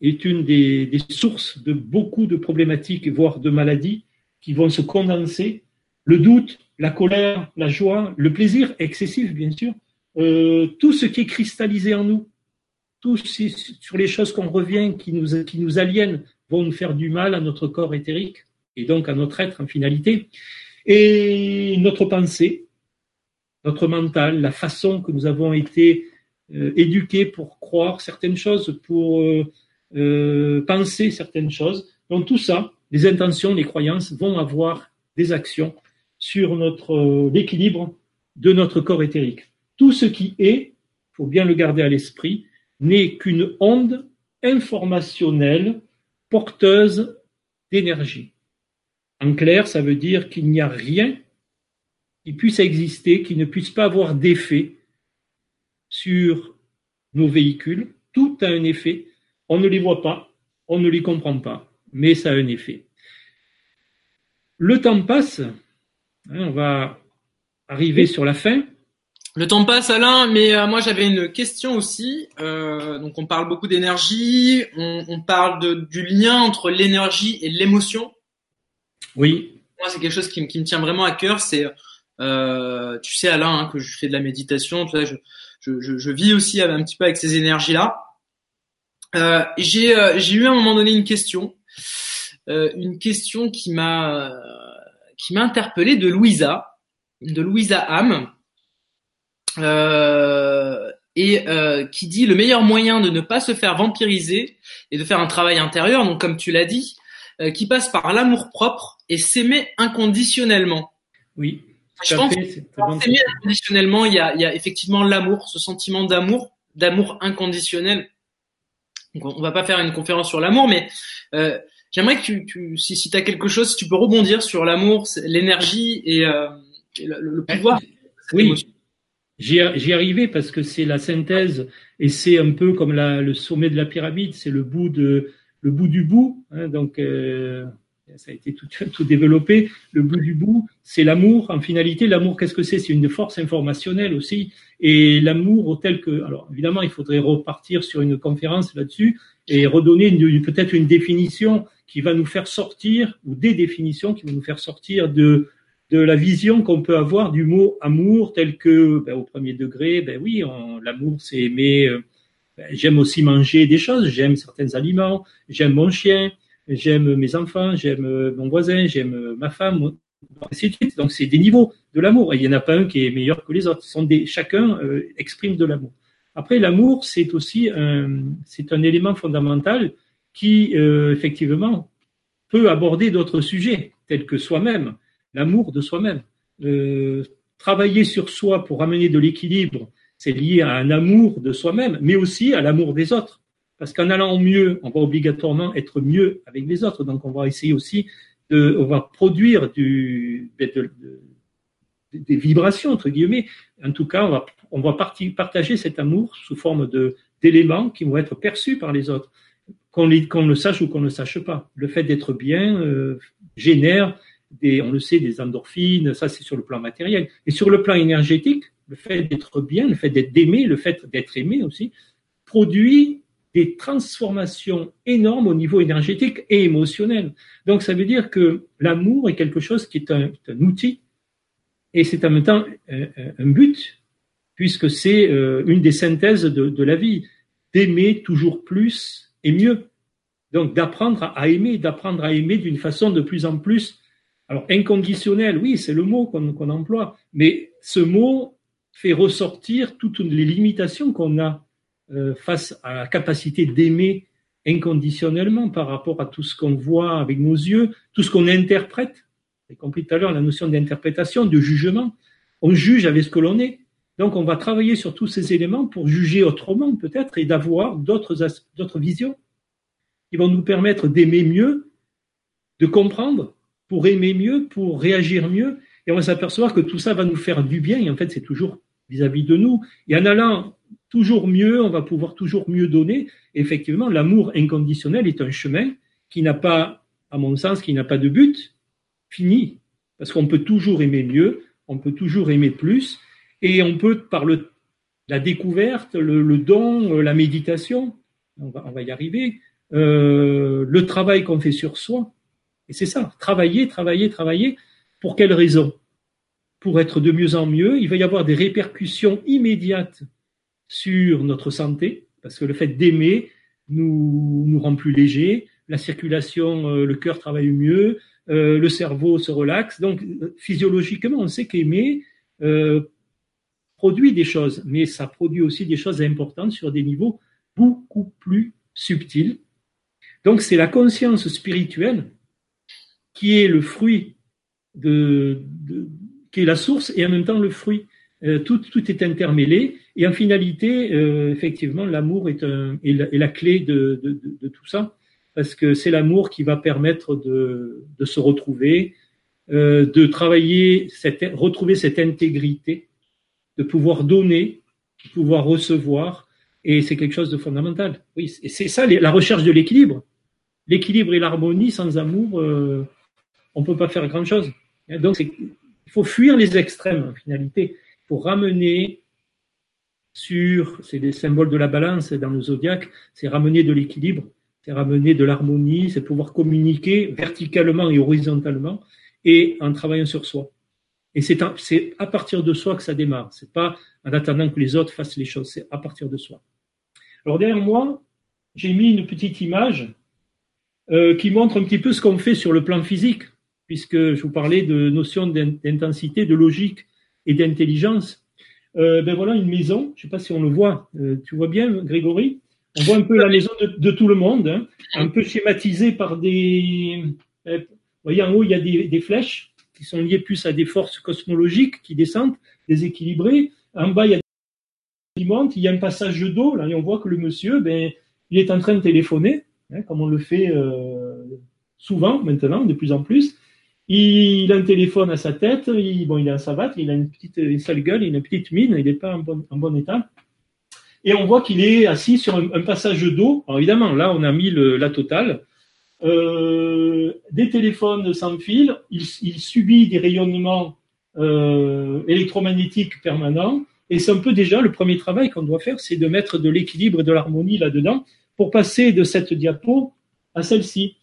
est une des, des, sources de beaucoup de problématiques, voire de maladies, qui vont se condenser. Le doute, la colère, la joie, le plaisir excessif, bien sûr, euh, tout ce qui est cristallisé en nous, tout sur les choses qu'on revient, qui nous, qui nous aliènent, vont nous faire du mal à notre corps éthérique et donc à notre être en finalité. Et notre pensée, notre mental, la façon que nous avons été euh, éduqués pour croire certaines choses, pour euh, euh, penser certaines choses. Donc tout ça, les intentions, les croyances vont avoir des actions sur notre l'équilibre de notre corps éthérique. Tout ce qui est faut bien le garder à l'esprit, n'est qu'une onde informationnelle porteuse d'énergie. En clair, ça veut dire qu'il n'y a rien qui puisse exister, qui ne puisse pas avoir d'effet sur nos véhicules. Tout a un effet. On ne les voit pas, on ne les comprend pas, mais ça a un effet. Le temps passe, hein, on va arriver sur la fin. Le temps passe, Alain, mais euh, moi j'avais une question aussi. Euh, donc on parle beaucoup d'énergie, on, parle de, du lien entre l'énergie et l'émotion. Oui. Moi c'est quelque chose qui, qui, me tient vraiment à cœur. C'est, euh, tu sais Alain, hein, que je fais de la méditation. Tu je, je, je, vis aussi un petit peu avec ces énergies-là. Euh, j'ai, euh, j'ai eu à un moment donné une question, une question qui m'a, qui m'a interpellé de Louisa, de Louisa Ham euh, et euh, qui dit le meilleur moyen de ne pas se faire vampiriser et de faire un travail intérieur, donc comme tu l'as dit, euh, qui passe par l'amour propre et s'aimer inconditionnellement. Oui. Je pense que inconditionnellement, il y a, il y a effectivement l'amour, ce sentiment d'amour, d'amour inconditionnel. Donc, on va pas faire une conférence sur l'amour, mais euh, j'aimerais que tu, tu si, si tu as quelque chose, si tu peux rebondir sur l'amour, l'énergie et, euh, le, le, pouvoir. Oui. J'y arrivé parce que c'est la synthèse et c'est un peu comme la, le sommet de la pyramide, c'est le bout de le bout du bout. Hein, donc euh, ça a été tout, (laughs) développé. Le bout du bout, c'est l'amour. En finalité, l'amour, qu'est-ce que c'est? C'est une force informationnelle aussi. Et l'amour, tel que, alors évidemment, il faudrait repartir sur une conférence là-dessus et redonner peut-être une définition qui va nous faire sortir ou des définitions qui vont nous faire sortir de de la vision qu'on peut avoir du mot amour tel que ben, au premier degré, ben oui, l'amour c'est aimer. Euh, ben, j'aime aussi manger des choses, j'aime certains aliments, j'aime mon chien, j'aime mes enfants, j'aime euh, mon voisin, j'aime euh, ma femme, ainsi de suite. Donc c'est des niveaux de l'amour. Il n'y en a pas un qui est meilleur que les autres. Chacun exprime de l'amour. Après, l'amour, c'est aussi un, un élément fondamental qui, effectivement, peut aborder d'autres sujets, tels que soi-même l'amour de soi-même. Euh, travailler sur soi pour amener de l'équilibre, c'est lié à un amour de soi-même, mais aussi à l'amour des autres. Parce qu'en allant mieux, on va obligatoirement être mieux avec les autres. Donc, on va essayer aussi de, on va produire du, des vibrations, entre guillemets. En tout cas, on va, partager cet amour sous forme d'éléments qui vont être perçus par les autres, qu'on, le sache ou qu'on ne le sache pas. Le fait d'être bien euh, génère on le sait, des endorphines, ça c'est sur le plan matériel. Et sur le plan énergétique, le fait d'être bien, le fait d'être aimé, le fait d'être aimé aussi, produit des transformations énormes au niveau énergétique et émotionnel. Donc ça veut dire que l'amour est quelque chose qui est un, outil. Et c'est en même temps euh, un, but, puisque c'est euh, une des synthèses de, de la vie, d'aimer toujours plus et mieux. Donc d'apprendre à aimer, d'apprendre à aimer d'une façon de plus en plus. Alors, inconditionnel, oui, c'est le mot qu'on emploie, mais ce mot fait ressortir toutes les limitations qu'on a euh, face à la capacité d'aimer inconditionnellement par rapport à tout ce qu'on voit avec nos yeux, tout ce qu'on interprète. J'ai compris tout à l'heure la notion d'interprétation, de jugement. On juge avec ce que l'on est. Donc, on va travailler sur tous ces éléments pour juger autrement, peut-être, et d'avoir d'autres visions qui vont nous permettre d'aimer mieux, de comprendre pour aimer mieux, pour réagir mieux. Et on va s'apercevoir que tout ça va nous faire du bien. Et en fait, c'est toujours vis-à-vis de nous. Et en allant toujours mieux, on va pouvoir toujours mieux donner. Effectivement, l'amour inconditionnel est un chemin qui n'a pas, à mon sens, qui n'a pas de but fini. Parce qu'on peut toujours aimer mieux, on peut toujours aimer plus. Et on peut, par le, la découverte, le, don, la méditation, on va, on va y arriver, euh, le travail qu'on fait sur soi, et c'est ça, travailler, travailler, travailler. Pour quelle raison? Pour être de mieux en mieux, il va y avoir des répercussions immédiates sur notre santé, parce que le fait d'aimer nous, rend plus légers, la circulation, euh, le cœur travaille mieux, euh, le cerveau se relaxe. Donc, physiologiquement, on sait qu'aimer euh, produit des choses, mais ça produit aussi des choses importantes sur des niveaux beaucoup plus subtils. Donc, c'est la conscience spirituelle qui est le fruit de, qui est la source et en même temps le fruit. Euh, tout, tout est intermêlé Et en finalité, euh, effectivement, l'amour est, la, clé de, tout ça, parce que c'est l'amour qui va permettre de, se retrouver, euh, de travailler, cette, retrouver cette intégrité, de pouvoir donner, de pouvoir recevoir, et c'est quelque chose de fondamental. Oui, c'est ça la recherche de l'équilibre. L'équilibre et l'harmonie sans amour, euh, on peut pas faire grand chose. Donc, il faut fuir les extrêmes en finalité. Faut ramener sur, c'est les symboles de la balance dans le zodiaque, c'est ramener de l'équilibre, c'est ramener de l'harmonie, c'est pouvoir communiquer verticalement et horizontalement et en travaillant sur soi. Et c'est à partir de soi que ça démarre. C'est pas en attendant que les autres fassent les choses. C'est à partir de soi. Alors derrière moi, j'ai mis une petite image euh, qui montre un petit peu ce qu'on fait sur le plan physique, puisque je vous parlais de notions d'intensité, de logique et d'intelligence euh, ben voilà une maison. Je sais pas si on le voit. Euh, tu vois bien, Grégory? On voit un peu la maison de, tout le monde, hein, un peu schématisée par des. Euh, vous voyez, en haut, il y a des, flèches qui sont liées plus à des forces cosmologiques qui descendent, déséquilibrées. En bas, il y a des montent. Il y a un passage d'eau. Là, et on voit que le monsieur, ben, il est en train de téléphoner, hein, comme on le fait souvent maintenant, de plus en plus. Il a un téléphone à sa tête, il, bon, il est en savate, il a une petite une sale gueule, il a une petite mine, il n'est pas en bon, état. Et on voit qu'il est assis sur un, passage d'eau. Alors évidemment, là, on a mis la totale. Euh, des téléphones sans fil, il, il subit des rayonnements euh, électromagnétiques permanents. Et c'est un peu déjà le premier travail qu'on doit faire, c'est de mettre de l'équilibre et de l'harmonie là-dedans pour passer de cette diapo à celle-ci,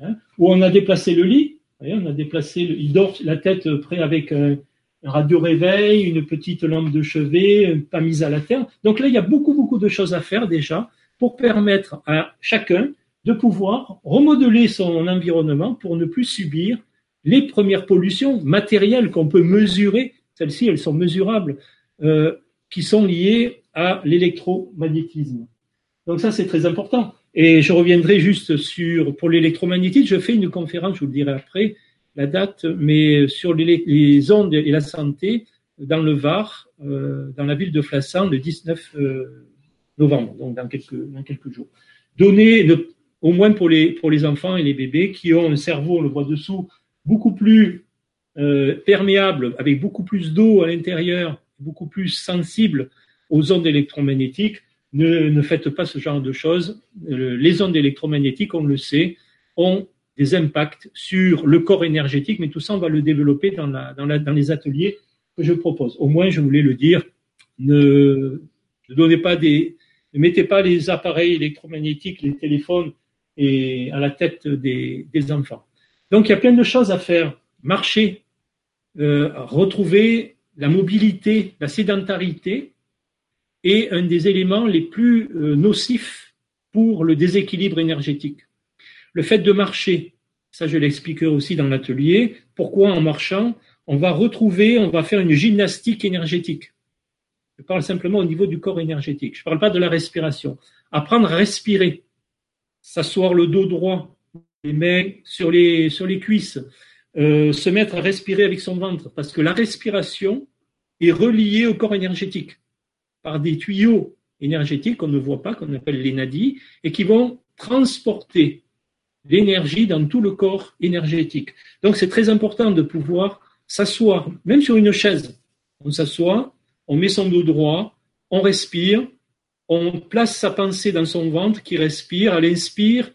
hein, où on a déplacé le lit, on a déplacé, il dort la tête près avec un, radio réveil, une petite lampe de chevet, pas mise à la terre. Donc là, il y a beaucoup, beaucoup de choses à faire déjà pour permettre à chacun de pouvoir remodeler son environnement pour ne plus subir les premières pollutions matérielles qu'on peut mesurer. Celles-ci, elles sont mesurables, euh, qui sont liées à l'électromagnétisme. Donc ça, c'est très important. Et je reviendrai juste sur, pour l'électromagnétisme, je fais une conférence, je vous le dirai après, la date, mais sur les, ondes et la santé dans le Var, euh, dans la ville de Flassan, le 19 euh, novembre, donc dans quelques, dans quelques jours. Donner, au moins pour les, pour les enfants et les bébés qui ont un cerveau, on le voit dessous, beaucoup plus euh, perméable, avec beaucoup plus d'eau à l'intérieur, beaucoup plus sensible aux ondes électromagnétiques, ne, faites pas ce genre de choses. Les ondes électromagnétiques, on le sait, ont des impacts sur le corps énergétique, mais tout ça, on va le développer dans, les ateliers que je propose. Au moins, je voulais le dire, ne, ne donnez pas ne mettez pas les appareils électromagnétiques, les téléphones et à la tête des, des enfants. Donc, il y a plein de choses à faire. Marcher, euh, retrouver la mobilité, la sédentarité, est un des éléments les plus euh, nocifs pour le déséquilibre énergétique. Le fait de marcher, ça je l'expliquerai aussi dans l'atelier, pourquoi en marchant, on va retrouver, on va faire une gymnastique énergétique? Je parle simplement au niveau du corps énergétique. Je ne parle pas de la respiration. Apprendre à respirer, s'asseoir le dos droit, les mains sur les, cuisses, euh, se mettre à respirer avec son ventre, parce que la respiration est reliée au corps énergétique par des tuyaux énergétiques qu'on ne voit pas, qu'on appelle les nadis, et qui vont transporter l'énergie dans tout le corps énergétique. Donc c'est très important de pouvoir s'asseoir, même sur une chaise. On s'assoit, on met son dos droit, on respire, on place sa pensée dans son ventre qui respire, à l'inspire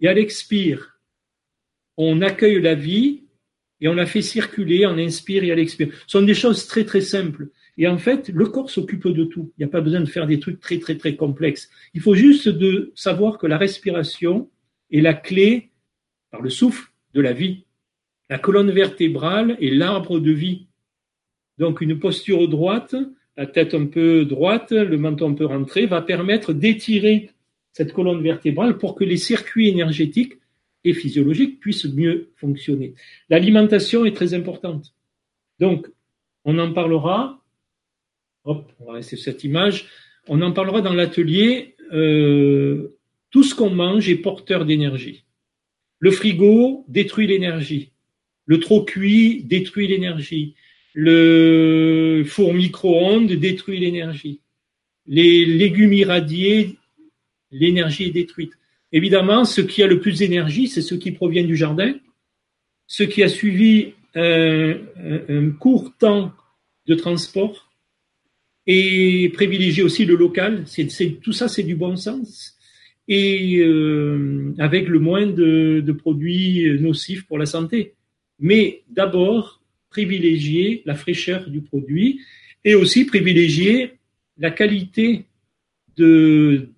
et à l'expire. On accueille la vie et on la fait circuler, on inspire et à l'expire. Ce sont des choses très très simples. Et en fait, le corps s'occupe de tout. Il n'y a pas besoin de faire des trucs très très très complexes. Il faut juste de savoir que la respiration est la clé, par le souffle, de la vie. La colonne vertébrale est l'arbre de vie. Donc une posture droite, la tête un peu droite, le menton un peu rentré, va permettre d'étirer cette colonne vertébrale pour que les circuits énergétiques et physiologiques puissent mieux fonctionner. L'alimentation est très importante. Donc, on en parlera hop, on va rester sur cette image. On en parlera dans l'atelier. Euh, tout ce qu'on mange est porteur d'énergie. Le frigo détruit l'énergie. Le trop cuit détruit l'énergie. Le four micro-ondes détruit l'énergie. les légumes irradiés, l'énergie est détruite. Évidemment, ce qui a le plus d'énergie, c'est ce qui provient du jardin. Ce qui a suivi un, un court temps de transport et privilégier aussi le local. C'est, tout ça, c'est du bon sens et euh, avec le moins de, produits nocifs pour la santé. Mais d'abord, privilégier la fraîcheur du produit et aussi privilégier la qualité de,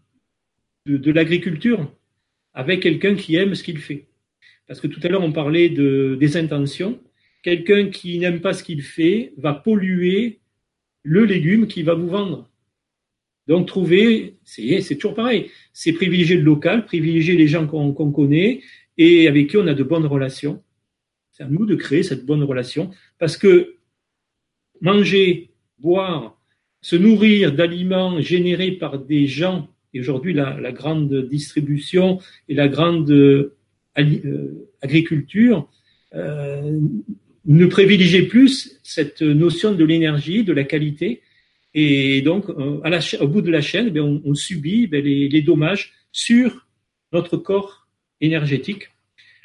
de, de l'agriculture avec quelqu'un qui aime ce qu'il fait. Parce que tout à l'heure, on parlait de, des intentions. Quelqu'un qui n'aime pas ce qu'il fait va polluer le légume qu'il va vous vendre. Donc, trouver, c'est toujours pareil, c'est privilégier le local, privilégier les gens qu'on connaît et avec qui on a de bonnes relations. C'est à nous de créer cette bonne relation parce que manger, boire, se nourrir d'aliments générés par des gens, et aujourd'hui la, grande distribution et la grande euh, agriculture euh, ne privilégier plus cette notion de l'énergie, de la qualité. Et donc, euh, au bout de la chaîne, eh on, subit eh les, les, dommages sur notre corps énergétique.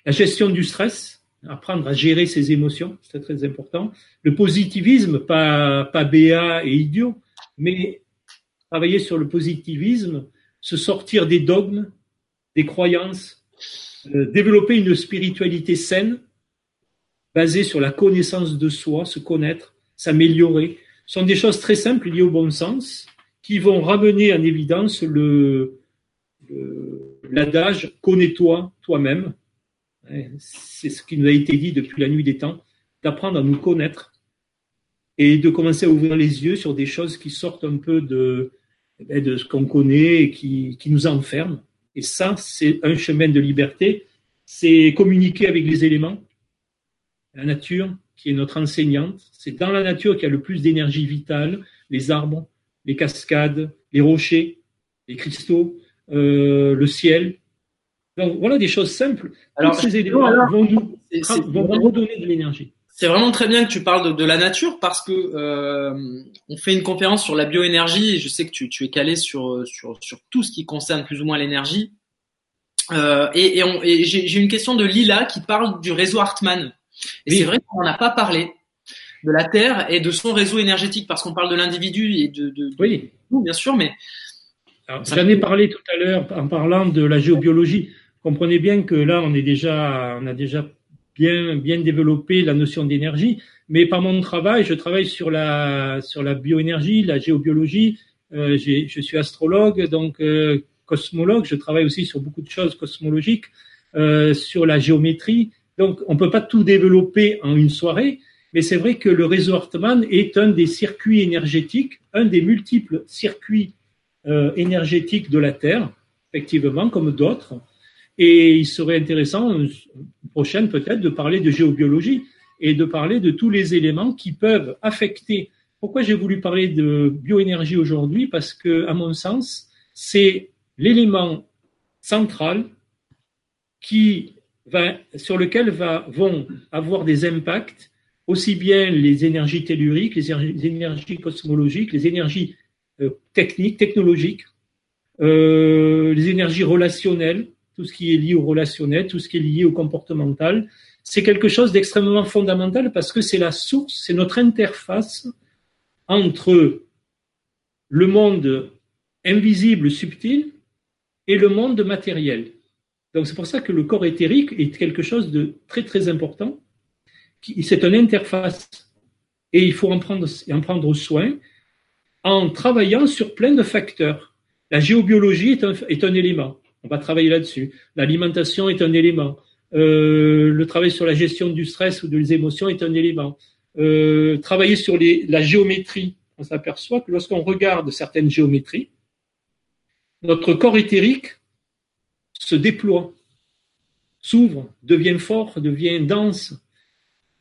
La gestion du stress, apprendre à gérer ses émotions, c'est très important. Le positivisme, pas, pas béat et idiot, mais travailler sur le positivisme, se sortir des dogmes, des croyances, euh, développer une spiritualité saine, basé sur la connaissance de soi, se connaître, s'améliorer, sont des choses très simples liées au bon sens qui vont ramener en évidence le, l'adage connais-toi toi-même. C'est ce qui nous a été dit depuis la nuit des temps, d'apprendre à nous connaître et de commencer à ouvrir les yeux sur des choses qui sortent un peu de, eh de ce qu'on connaît et qui, qui nous enferment. Et ça, c'est un chemin de liberté, c'est communiquer avec les éléments, la nature qui est notre enseignante. C'est dans la nature qu'il y a le plus d'énergie vitale, les arbres, les cascades, les rochers, les cristaux, euh, le ciel. Donc voilà des choses simples. Alors, ces éléments vont nous vont redonner de l'énergie. C'est vraiment très bien que tu parles de, de la nature parce que euh, on fait une conférence sur la bioénergie et je sais que tu, tu es calé sur, sur, sur tout ce qui concerne plus ou moins l'énergie. Euh, et, et, et j'ai une question de Lila qui parle du réseau Hartmann. Et c'est vrai qu'on n'a pas parlé de la Terre et de son réseau énergétique parce qu'on parle de l'individu et de, de, oui. nous, bien sûr, mais j'en ai parlé tout à l'heure en parlant de la géobiologie. Comprenez bien que là, on est déjà, on a déjà bien, bien développé la notion d'énergie. Mais par mon travail, je travaille sur la, sur la bioénergie, la géobiologie. Euh, je suis astrologue, donc euh, cosmologue. Je travaille aussi sur beaucoup de choses cosmologiques, euh, sur la géométrie. Donc, on ne peut pas tout développer en une soirée, mais c'est vrai que le réseau Hartmann est un des circuits énergétiques, un des multiples circuits euh, énergétiques de la Terre, effectivement, comme d'autres. Et il serait intéressant, une prochaine peut-être, de parler de géobiologie et de parler de tous les éléments qui peuvent affecter. Pourquoi j'ai voulu parler de bioénergie aujourd'hui? Parce que, à mon sens, c'est l'élément central qui sur lequel vont avoir des impacts aussi bien les énergies telluriques, les énergies cosmologiques, les énergies euh, techniques, technologiques, euh, les énergies relationnelles, tout ce qui est lié au relationnel, tout ce qui est lié au comportemental. C'est quelque chose d'extrêmement fondamental parce que c'est la source, c'est notre interface entre le monde invisible, subtil, et le monde matériel. Donc c'est pour ça que le corps éthérique est quelque chose de très très important. C'est une interface et il faut en prendre, en prendre soin en travaillant sur plein de facteurs. La géobiologie est un, élément. On va travailler là-dessus. L'alimentation est un élément. Euh, le travail sur la gestion du stress ou des émotions est un élément. Euh, travailler sur la géométrie. On s'aperçoit que lorsqu'on regarde certaines géométries, notre corps éthérique se déploie, s'ouvre, devient fort, devient dense.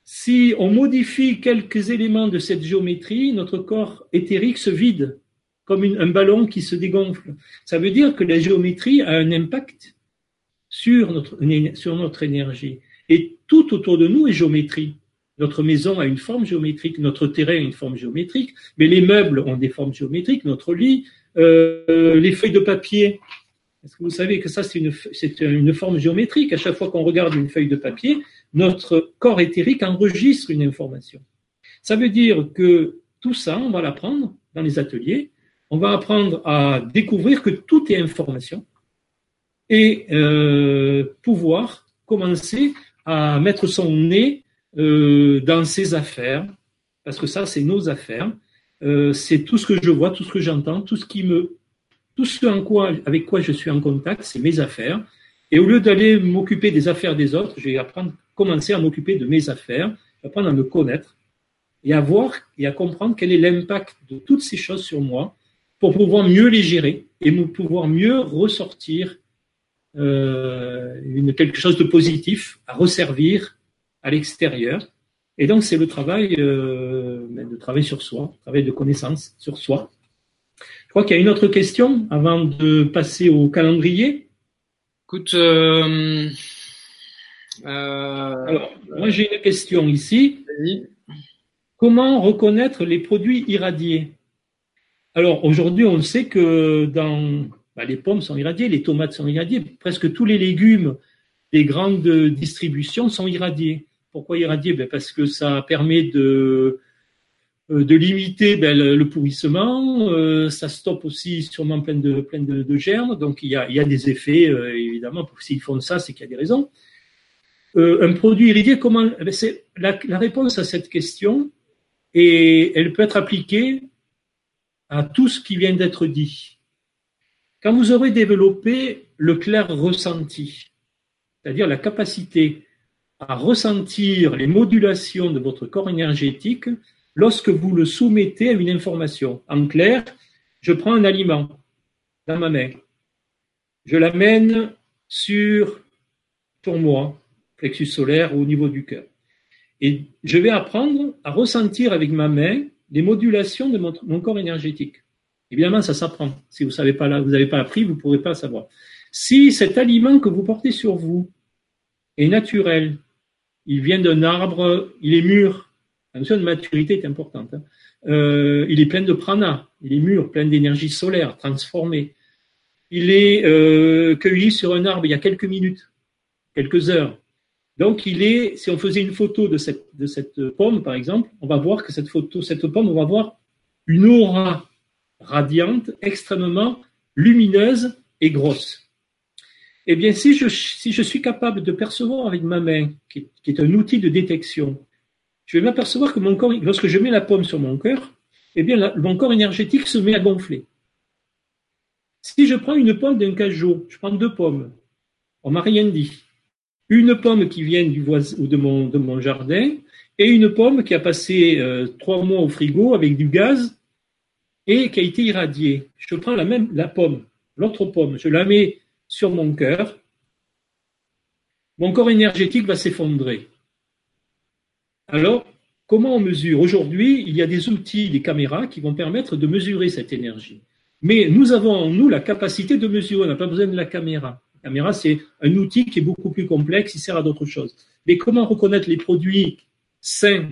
Si on modifie quelques éléments de cette géométrie, notre corps éthérique se vide, comme un ballon qui se dégonfle. Ça veut dire que la géométrie a un impact sur notre, énergie. Et tout autour de nous est géométrie. Notre maison a une forme géométrique, notre terrain a une forme géométrique, mais les meubles ont des formes géométriques, notre lit, Euh, les feuilles de papier, que vous savez que ça, c'est une, une forme géométrique À chaque fois qu'on regarde une feuille de papier, notre corps éthérique enregistre une information. Ça veut dire que tout ça, on va l'apprendre dans les ateliers. On va apprendre à découvrir que tout est information et euh, pouvoir commencer à mettre son nez euh, dans ses affaires, parce que ça, c'est nos affaires. Euh, c'est tout ce que je vois, tout ce que j'entends, tout ce qui me, tout ce en quoi, avec quoi je suis en contact, c'est mes affaires. Et au lieu d'aller m'occuper des affaires des autres, je vais apprendre, commencer à m'occuper de mes affaires, apprendre à me connaître et à voir et à comprendre quel est l'impact de toutes ces choses sur moi pour pouvoir mieux les gérer et pouvoir mieux ressortir euh, quelque chose de positif à resservir à l'extérieur. Et donc, c'est le travail, euh, ben, de travail sur soi, travail de connaissance sur soi. Je crois qu'il y a une autre question avant de passer au calendrier. Écoute, euh, euh, alors, moi j'ai une question ici. Comment reconnaître les produits irradiés? Alors aujourd'hui, on sait que dans bah, les pommes sont irradiées, les tomates sont irradiées, presque tous les légumes des grandes distributions sont irradiés. Pourquoi irradiés? Ben Parce que ça permet de, de limiter ben, le, pourrissement, euh, ça stoppe aussi sûrement plein de, germes, donc il y a, des effets, euh, évidemment, s'ils font ça, c'est qu'il y a des raisons. un produit irradié, comment eh ben, la, la, réponse à cette question, et elle peut être appliquée à tout ce qui vient d'être dit. Quand vous aurez développé le clair ressenti, c'est-à-dire la capacité à ressentir les modulations de votre corps énergétique lorsque vous le soumettez à une information. En clair, je prends un aliment dans ma main, je l'amène sur, sur moi, plexus solaire au niveau du cœur. Et je vais apprendre à ressentir avec ma main les modulations de mon corps énergétique. Évidemment, ça s'apprend. Si vous savez pas vous n'avez pas appris, vous ne pourrez pas savoir. Si cet aliment que vous portez sur vous est naturel, il vient d'un arbre, il est mûr. La notion de maturité est importante. Hein. Euh, il est plein de prana, il est mûr, plein d'énergie solaire, transformé. Il est euh, cueilli sur un arbre il y a quelques minutes, quelques heures. Donc, il est, si on faisait une photo de cette, pomme, par exemple, on va voir que cette photo, cette pomme, on va voir une aura radiante, extrêmement lumineuse et grosse. Eh bien, si je suis capable de percevoir avec ma main, qui, est un outil de détection, je vais m'apercevoir que mon corps, lorsque je mets la pomme sur mon cœur, eh mon corps énergétique se met à gonfler. Si je prends une pomme d'un cajot, je prends deux pommes, on m'a rien dit. Une pomme qui vient du voisin ou de mon, de mon jardin et une pomme qui a passé euh, trois mois au frigo avec du gaz et qui a été irradiée. Je prends la même, la pomme, l'autre pomme, je la mets sur mon cœur. Mon corps énergétique va s'effondrer. Alors, comment on mesure Aujourd'hui, il y a des outils, des caméras qui vont permettre de mesurer cette énergie. Mais nous avons en nous la capacité de mesurer, on n'a pas besoin de la caméra. La caméra, c'est un outil qui est beaucoup plus complexe, il sert à d'autres choses. Mais comment reconnaître les produits sains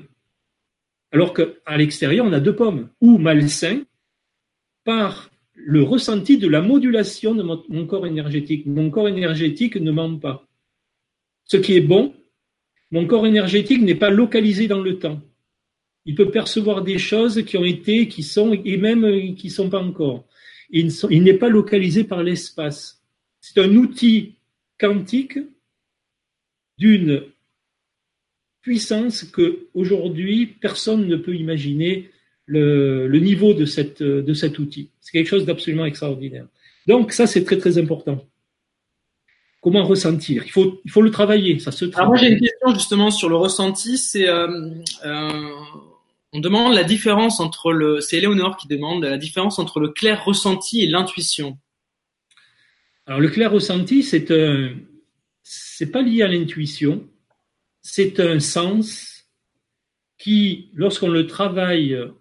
alors qu'à l'extérieur, on a deux pommes, ou malsains, par le ressenti de la modulation de mon, corps énergétique. Mon corps énergétique ne ment pas. Ce qui est bon, mon corps énergétique n'est pas localisé dans le temps. Il peut percevoir des choses qui ont été, qui sont, et même qui ne sont pas encore. Il, n'est pas localisé par l'espace. C'est un outil quantique d'une puissance que aujourd'hui personne ne peut imaginer le, niveau cette, de cet outil. C'est quelque chose d'absolument extraordinaire. Donc ça, c'est très très important. Comment ressentir? Il faut, il faut le travailler, ça se travaille. Alors moi j'ai une question justement sur le ressenti. C'est euh, euh, on demande la différence entre le, c'est Eleonore qui demande la différence entre le clair ressenti et l'intuition. Alors le clair ressenti, c'est un, c'est pas lié à l'intuition, c'est un sens qui, lorsqu'on le travaille euh,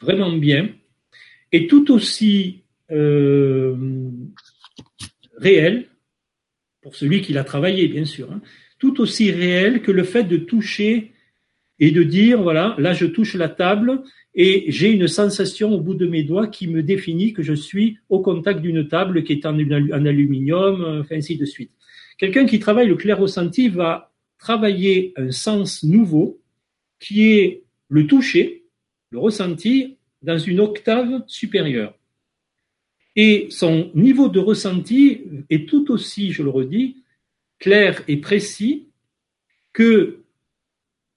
vraiment bien, est tout aussi euh, réel, pour celui qui l'a travaillé bien sûr, hein, tout aussi réel que le fait de toucher et de dire, voilà, là je touche la table et j'ai une sensation au bout de mes doigts qui me définit que je suis au contact d'une table qui est en, aluminium, enfin, ainsi de suite. Quelqu'un qui travaille le clair ressenti va travailler un sens nouveau qui est le toucher, le ressenti dans une octave supérieure. Et son niveau de ressenti est tout aussi, je le redis, clair et précis que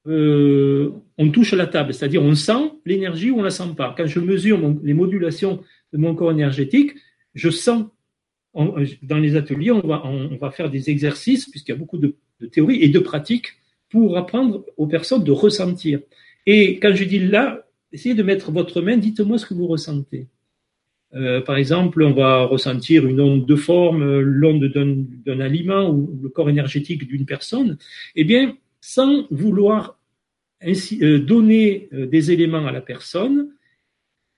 euh, on touche à la table, c'est-à-dire on sent l'énergie ou on la sent pas. Quand je mesure les modulations de mon corps énergétique, je sens dans les ateliers, on va, on va faire des exercices, puisqu'il y a beaucoup de, de théories et de pratiques, pour apprendre aux personnes de ressentir. Et quand je dis là, essayez de mettre votre main, dites-moi ce que vous ressentez. Euh, par exemple, on va ressentir une onde de forme, l'onde d'un aliment ou le corps énergétique d'une personne. Eh bien, sans vouloir ainsi, euh, donner euh, des éléments à la personne,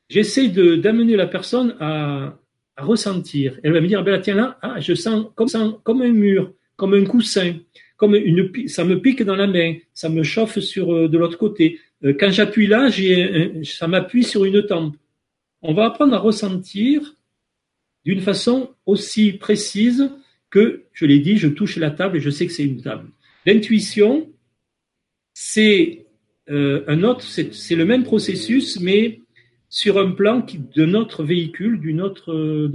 j'essaie d'amener la personne à, ressentir. Elle va me dire, ah ben tiens là, ah, je sens comme, comme un mur, comme un coussin, comme une, ça me pique dans la main, ça me chauffe sur de l'autre côté. Quand j'appuie là, ça m'appuie sur une tempe on va apprendre à ressentir d'une façon aussi précise que, je l'ai dit, je touche la table et je sais que c'est une table. L'intuition, c'est euh, un autre, c'est le même processus, mais sur un plan de notre véhicule, autre,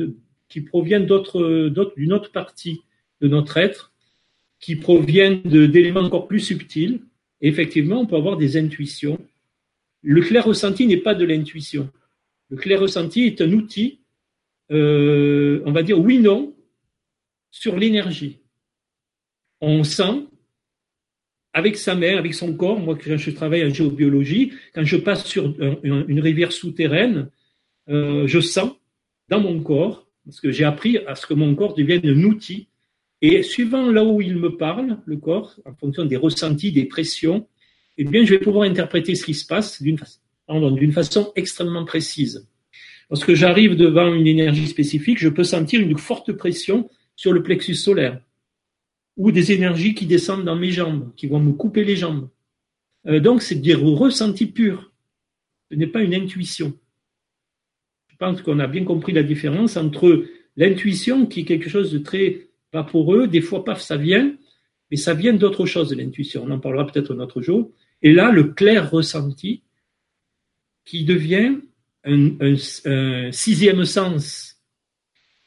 qui provient d'autre, d'une autre partie de notre être, qui proviennent d'éléments encore plus subtils. Effectivement, on peut avoir des intuitions. Le clair ressenti n'est pas de l'intuition. Le clair ressenti est un outil, euh, on va dire oui-non, sur l'énergie. On sent avec sa main, avec son corps, moi quand je travaille en géobiologie, quand je passe sur une rivière souterraine, euh, je sens dans mon corps, parce que j'ai appris à ce que mon corps devienne un outil, et suivant là où il me parle, le corps, en fonction des ressentis, des pressions, eh bien, je vais pouvoir interpréter ce qui se passe d'une façon d'une façon extrêmement précise. Lorsque j'arrive devant une énergie spécifique, je peux sentir une forte pression sur le plexus solaire ou des énergies qui descendent dans mes jambes, qui vont me couper les jambes. Euh, donc, c'est des ressentis purs. Ce n'est pas une intuition. Je pense qu'on a bien compris la différence entre l'intuition, qui est quelque chose de très vaporeux, des fois, paf, ça vient, mais ça vient d'autre chose, l'intuition. On en parlera peut-être un autre jour. Et là, le clair ressenti, qui devient un, sixième sens,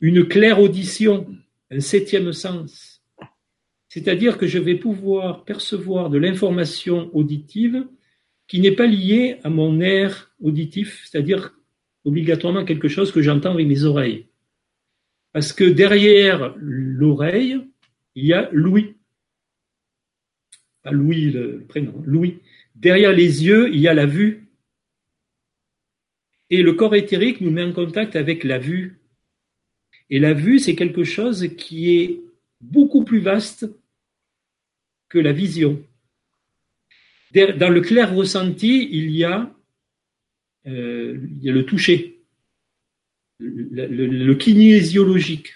une claire audition, un septième sens. C'est-à-dire que je vais pouvoir percevoir de l'information auditive qui n'est pas liée à mon air auditif, c'est-à-dire obligatoirement quelque chose que j'entends avec mes oreilles. Parce que derrière l'oreille, il y a Louis. Pas Louis le prénom, Louis. Derrière les yeux, il y a la vue. Et le corps éthérique nous met en contact avec la vue. Et la vue, c'est quelque chose qui est beaucoup plus vaste que la vision. Dans le clair ressenti, il y a, euh, le toucher, le, kinésiologique.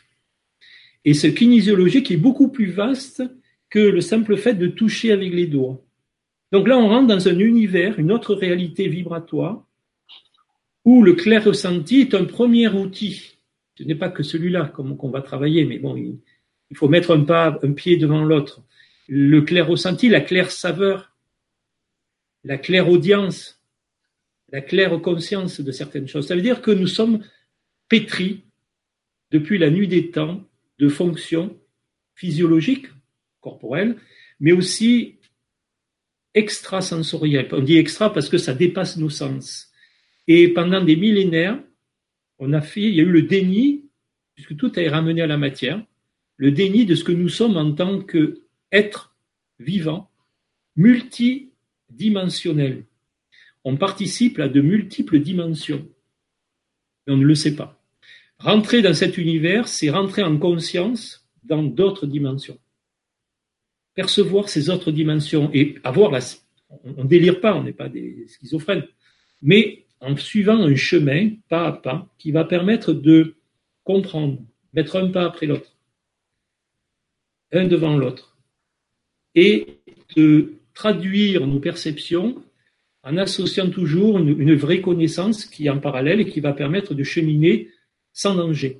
Et ce kinésiologique est beaucoup plus vaste que le simple fait de toucher avec les doigts. Donc là, on rentre dans un univers, une autre réalité vibratoire, où le clair ressenti est un premier outil. Ce n'est pas que celui-là qu'on va travailler, mais bon, il, faut mettre un pas, un pied devant l'autre. Le clair ressenti, la claire saveur, la claire audience, la claire conscience de certaines choses. Ça veut dire que nous sommes pétris depuis la nuit des temps de fonctions physiologiques, corporelles, mais aussi extrasensorielles. On dit extra parce que ça dépasse nos sens. Et pendant des millénaires, on a fait, il y a eu le déni, puisque tout est ramené à la matière, le déni de ce que nous sommes en tant qu'êtres vivants, multidimensionnels. On participe à de multiples dimensions, mais on ne le sait pas. Rentrer dans cet univers, c'est rentrer en conscience dans d'autres dimensions. Percevoir ces autres dimensions et avoir la... On ne délire pas, on n'est pas des schizophrènes, mais en suivant un chemin pas à pas qui va permettre de comprendre, mettre un pas après l'autre, un devant l'autre, et de traduire nos perceptions en associant toujours une, vraie connaissance qui est en parallèle et qui va permettre de cheminer sans danger.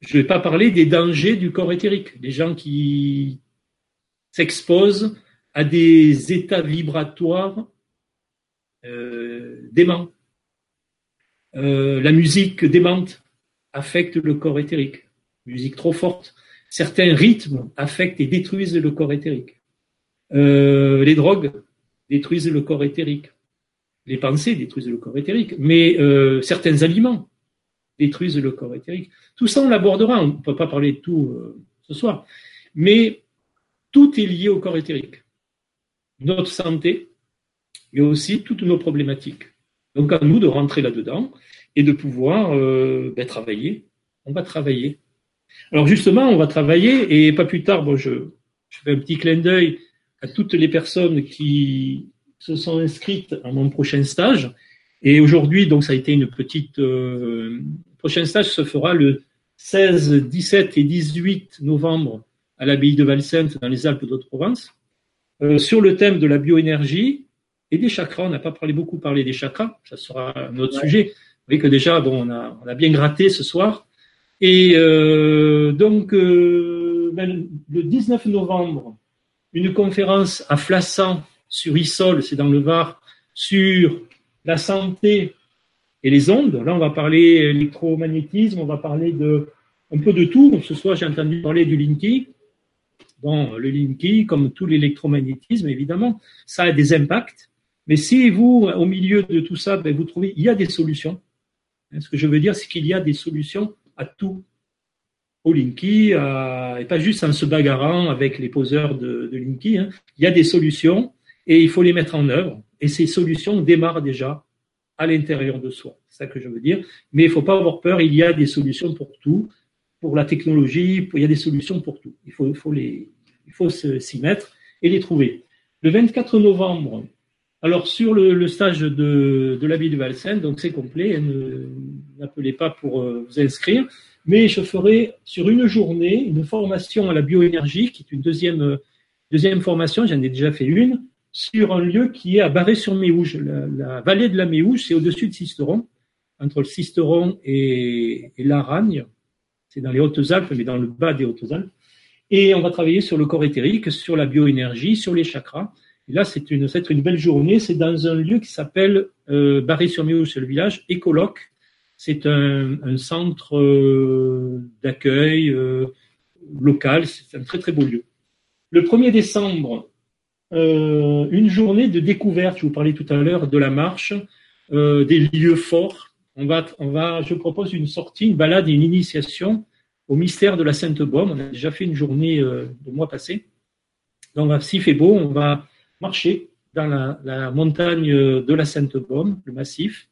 Je ne vais pas parler des dangers du corps éthérique, des gens qui s'exposent à des états vibratoires euh, déments. Euh, la musique démente affecte le corps éthérique, musique trop forte. Certains rythmes affectent et détruisent le corps éthérique. Euh, les drogues détruisent le corps éthérique. Les pensées détruisent le corps éthérique. Mais certains aliments détruisent le corps éthérique. Tout ça, on l'abordera. On ne peut pas parler de tout ce soir. Mais tout est lié au corps éthérique. Notre santé, mais aussi toutes nos problématiques. Donc à nous de rentrer là-dedans et de pouvoir euh, ben, travailler. On va travailler. Alors justement, on va travailler et pas plus tard, bon, je, fais un petit clin d'œil à toutes les personnes qui se sont inscrites à mon prochain stage. Et aujourd'hui, donc, ça a été une petite. Euh, prochain stage se fera le 16, 17 et 18 novembre à l'abbaye de Valsente dans les Alpes d'Haute-Provence euh, sur le thème de la bioénergie et des chakras. On n'a pas parlé beaucoup parlé des chakras, ça sera un autre sujet. Vous voyez que déjà, bon, on a, on a bien gratté ce soir. Et euh, donc, euh, ben, le 19 novembre, une conférence à Flassan sur Issol, c'est dans le Var, sur la santé et les ondes. Là, on va parler électromagnétisme, on va parler de un peu de tout. Ce soir, j'ai entendu parler du Linky. Bon, le Linky, comme tout l'électromagnétisme, évidemment, ça a des impacts. Mais si vous, au milieu de tout ça, ben, vous trouvez, il y a des solutions. Ce que je veux dire, c'est qu'il y a des solutions à tout au Linky, euh, et pas juste en se bagarrant avec les poseurs de, Linky. Hein. Il y a des solutions et il faut les mettre en œuvre. Et ces solutions démarrent déjà à l'intérieur de soi. C'est ça que je veux dire. Mais il ne faut pas avoir peur, il y a des solutions pour tout. Pour la technologie, il y a des solutions pour tout. Il faut, il faut s'y mettre et les trouver. Le 24 novembre, alors sur le, stage de, de ville de Valsen, donc c'est complet, hein, n'appelez pas pour euh, vous inscrire mais je ferai sur une journée une formation à la bioénergie, qui est une deuxième, deuxième formation, j'en ai déjà fait une, sur un lieu qui est à Barré-sur-Méouge. La, vallée de la Méouge, c'est au-dessus de Sisteron, entre le Sisteron et, et l'Aragne. C'est dans les Hautes-Alpes, mais dans le bas des Hautes-Alpes. Et on va travailler sur le corps éthérique, sur la bioénergie, sur les chakras. Là, c'est une, une belle journée. C'est dans un lieu qui s'appelle euh, Barré-sur-Méouge, c'est le village, Écoloc. C'est un, centre euh, d'accueil euh, local, c'est un très très beau lieu. Le 1er décembre, euh, une journée de découverte, je vous parlais tout à l'heure de la marche, des lieux forts. On va, on va, je propose une sortie, une balade et une initiation au mystère de la Sainte-Baume. On a déjà fait une journée le mois passé. Donc, s'il fait beau, on va marcher dans la, montagne de la Sainte-Baume, le massif,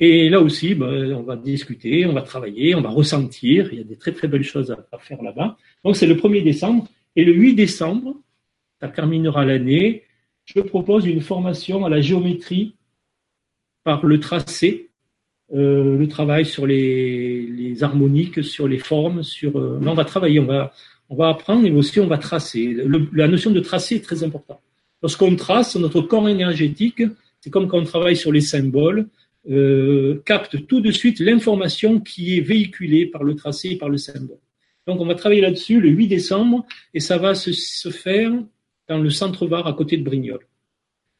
et là aussi, ben, on va discuter, on va travailler, on va ressentir. Il y a des très très belles choses à, faire là-bas. Donc c'est le 1er décembre. Et le 8 décembre, ça terminera l'année, je propose une formation à la géométrie par le tracé, euh, le travail sur les, harmoniques, sur les formes, sur. Euh, on va travailler, on va, on va apprendre, mais aussi on va tracer. la notion de tracé est très importante. Lorsqu'on trace, notre corps énergétique, c'est comme quand on travaille sur les symboles, euh, capte tout de suite l'information qui est véhiculée par le tracé et par le symbole. Donc on va travailler là-dessus le 8 décembre et ça va se, faire dans le centre Var à côté de Brignoles.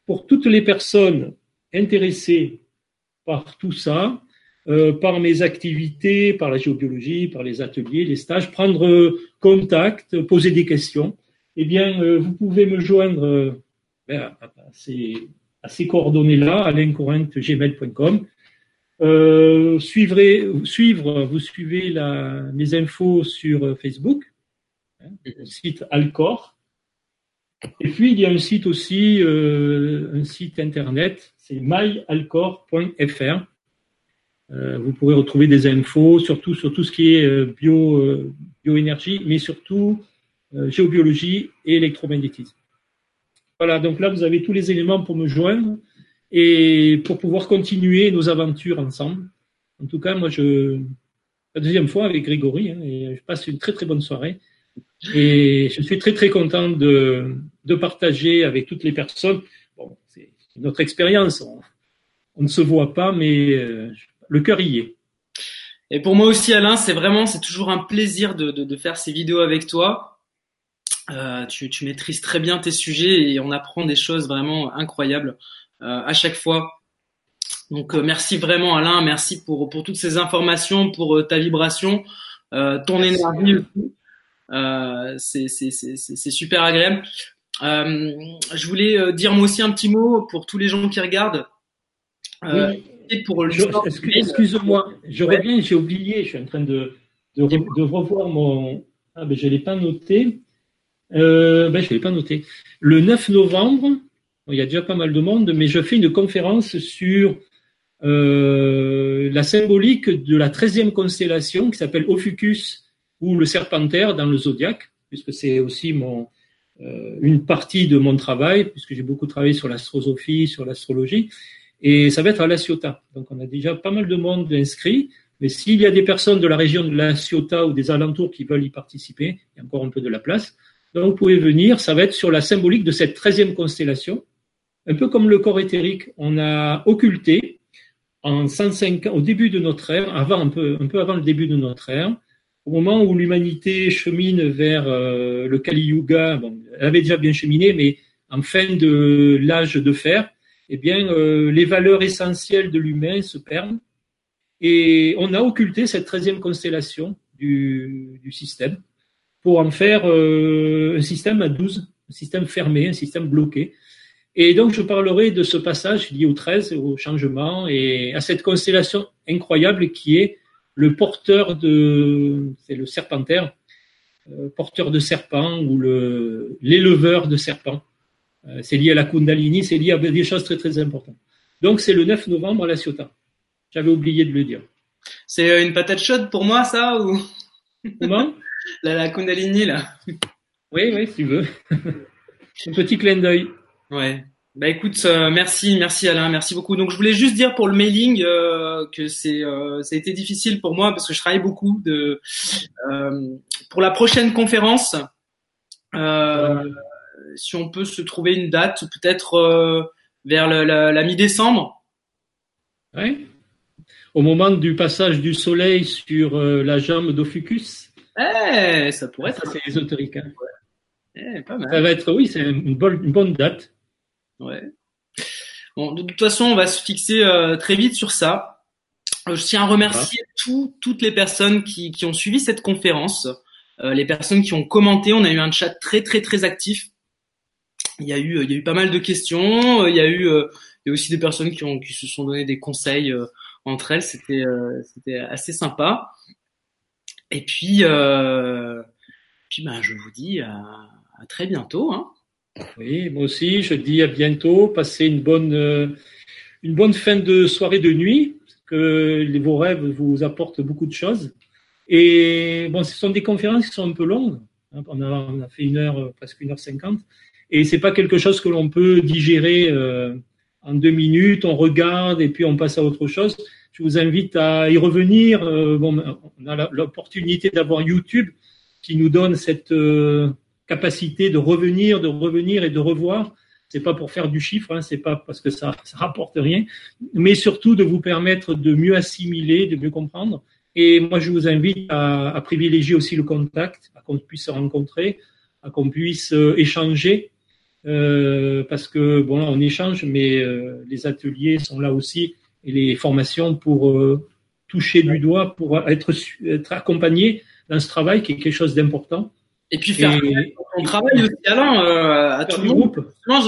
Pour toutes les personnes intéressées par tout ça, euh, par mes activités, par la géobiologie, par les ateliers, les stages, prendre contact, poser des questions, eh bien, euh, vous pouvez me joindre. Ben, à ces coordonnées-là, alaincorintgmail.com. Euh, suivre, vous suivez la, les infos sur Facebook, hein, le site Alcor. Et puis, il y a un site aussi, euh, un site internet, c'est myalcor.fr. Euh, vous pourrez retrouver des infos, surtout sur tout ce qui est euh, bio, bioénergie, mais surtout géobiologie et électromagnétisme. Voilà, donc là, vous avez tous les éléments pour me joindre et pour pouvoir continuer nos aventures ensemble. En tout cas, moi, je la deuxième fois avec Grégory, hein, et je passe une très très bonne soirée. Et je suis très très content de, de partager avec toutes les personnes. Bon, c'est notre expérience. On, ne se voit pas, mais euh, le cœur y est. Et pour moi aussi, Alain, c'est vraiment, c'est toujours un plaisir de, de, de, faire ces vidéos avec toi. Euh, tu, tu, maîtrises très bien tes sujets et on apprend des choses vraiment incroyables euh, à chaque fois. Donc euh, merci vraiment Alain, merci pour, pour toutes ces informations, pour ta vibration, ton énergie aussi. c'est super agréable. je voulais dire moi aussi un petit mot pour tous les gens qui regardent. Oui. Pour Excuse-moi, je reviens, j'ai oublié, je suis en train de, de, de revoir mon. Ah ben je l'ai pas noté. Euh, ben, je l'ai pas noté. Le 9 novembre, il y a déjà pas mal de monde, mais je fais une conférence sur euh, la symbolique de la 13e constellation qui s'appelle Ophiuchus ou le Serpentaire dans le zodiaque, puisque c'est aussi mon, euh, une partie de mon travail, puisque j'ai beaucoup travaillé sur l'astrosophie, sur l'astrologie, et ça va être à La Ciotat. Donc on a déjà pas mal de monde inscrit, mais s'il y a des personnes de la région de La Ciotat ou des alentours qui veulent y participer, il y a encore un peu de la place, donc vous pouvez venir, ça va être sur la symbolique de cette 13e constellation, un peu comme le corps éthérique, on a occulté en 105 au début de notre ère, avant un peu, avant le début de notre ère, au moment où l'humanité chemine vers euh, le Kali Yuga, bon, elle avait déjà bien cheminé, mais en fin de l'âge de fer, eh bien, euh, les valeurs essentielles de l'humain se perdent. Et on a occulté cette treizième constellation du, système pour en faire euh, un système à 12, un système fermé, un système bloqué. Et donc, je parlerai de ce passage lié au 13, au changement et à cette constellation incroyable qui est le porteur de, c'est le serpentaire, euh, porteur de serpents ou le, l'éleveur de serpents. Euh, c'est lié à la Kundalini, c'est lié à des choses très très importantes. Donc, c'est le 9 novembre à la Ciotat. J'avais oublié de le dire. C'est une patate chaude pour moi, ça, ou? Comment? La, la Kundalini, là. Oui, oui, si tu veux. un petit clin d'œil. Ouais. Bah écoute, euh, merci, merci Alain, merci beaucoup. Donc je voulais juste dire pour le mailing euh, que c'est, euh, ça a été difficile pour moi parce que je travaille beaucoup de euh, pour la prochaine conférence. si on peut se trouver une date, peut-être vers le, la, la mi-décembre. Oui. Au moment du passage du soleil sur la jambe d'Ophiuchus. Eh, ça pourrait être. Ça, c'est ésotérique. Hein. Ouais. Eh, pas mal. Ça va être, oui, c'est une bonne, une bonne date. Ouais. Bon, de toute façon, on va se fixer euh, très vite sur ça. Euh, je tiens à remercier tout, toutes les personnes qui, qui, ont suivi cette conférence, euh, les personnes qui ont commenté. On a eu un chat très très très actif. Il y a eu, il y a eu pas mal de questions. Il y a eu, il y a aussi des personnes qui ont, qui se sont donné des conseils entre elles. C'était, c'était assez sympa. Et puis, puis ben, je vous dis à, très bientôt. Hein. Oui, moi aussi, je dis à bientôt. Passez une bonne, euh, une bonne fin de soirée de nuit, que vos rêves vous apportent beaucoup de choses. Et bon, ce sont des conférences qui sont un peu longues. Hein. On a, fait une heure, presque une heure cinquante. Et c'est pas quelque chose que l'on peut digérer euh, en deux minutes. On regarde et puis on passe à autre chose. Je vous invite à y revenir. Euh, bon, on a l'opportunité d'avoir YouTube qui nous donne cette euh, capacité de revenir, de revenir et de revoir. C'est pas pour faire du chiffre, hein, c'est pas parce que ça, ça rapporte rien, mais surtout de vous permettre de mieux assimiler, de mieux comprendre. Et moi, je vous invite à, à privilégier aussi le contact, à qu'on puisse se rencontrer, à qu'on puisse euh, échanger, euh, parce que bon, là, on échange, mais euh, les ateliers sont là aussi et les formations pour euh, toucher du doigt, pour être, être accompagné dans ce travail qui est quelque chose d'important. Et puis faire ton travail aussi, Alain, euh, à tout le monde.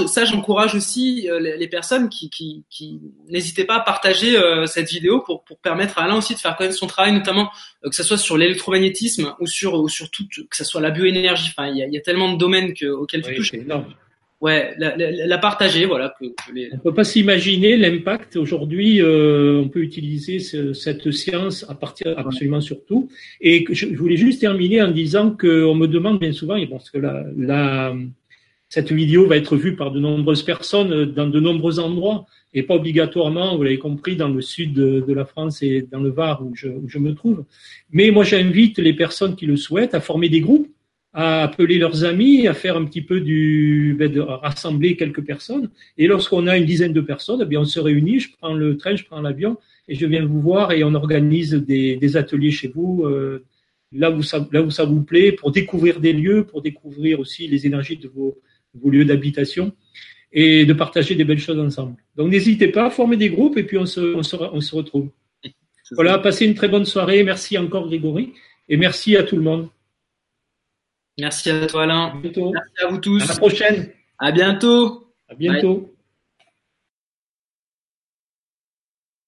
Ça, j'encourage aussi euh, les, personnes qui, qui, qui n'hésitaient pas à partager euh, cette vidéo pour, pour permettre à Alain aussi de faire connaître son travail, notamment que ce soit sur l'électromagnétisme ou sur, ou sur tout, que ce soit la bioénergie. Enfin, il y a, il y a tellement de domaines que, auxquels tu Oui, touches. Ouais, la, la, la partager, voilà. Que, que. On peut pas s'imaginer l'impact. Aujourd'hui, euh, on peut utiliser ce- cette science à partir absolument sur tout. Et je, je voulais juste terminer en disant qu'on me demande bien souvent, et parce que la, la, cette vidéo va être vue par de nombreuses personnes euh, dans de nombreux endroits, et pas obligatoirement, vous l'avez compris, dans le sud de, de la France et dans le Var où je, où je me trouve. Mais moi, j'invite les personnes qui le souhaitent à former des groupes à appeler leurs amis, à faire un petit peu du, ben, de rassembler quelques personnes. Et lorsqu'on a une dizaine de personnes, eh bien, on se réunit, je prends le train, je prends l'avion et je viens vous voir et on organise des, des ateliers chez vous, euh, là, où ça, là où ça vous plaît, pour découvrir des lieux, pour découvrir aussi les énergies de vos, vos lieux d'habitation et de partager des belles choses ensemble. Donc n'hésitez pas à former des groupes et puis on se, on se, on se retrouve. (laughs) Voilà, passez une très bonne soirée. Merci encore Grégory et merci à tout le monde. Merci à toi Alain. À. Merci à vous tous. À la prochaine. À bientôt. À bientôt. Bye.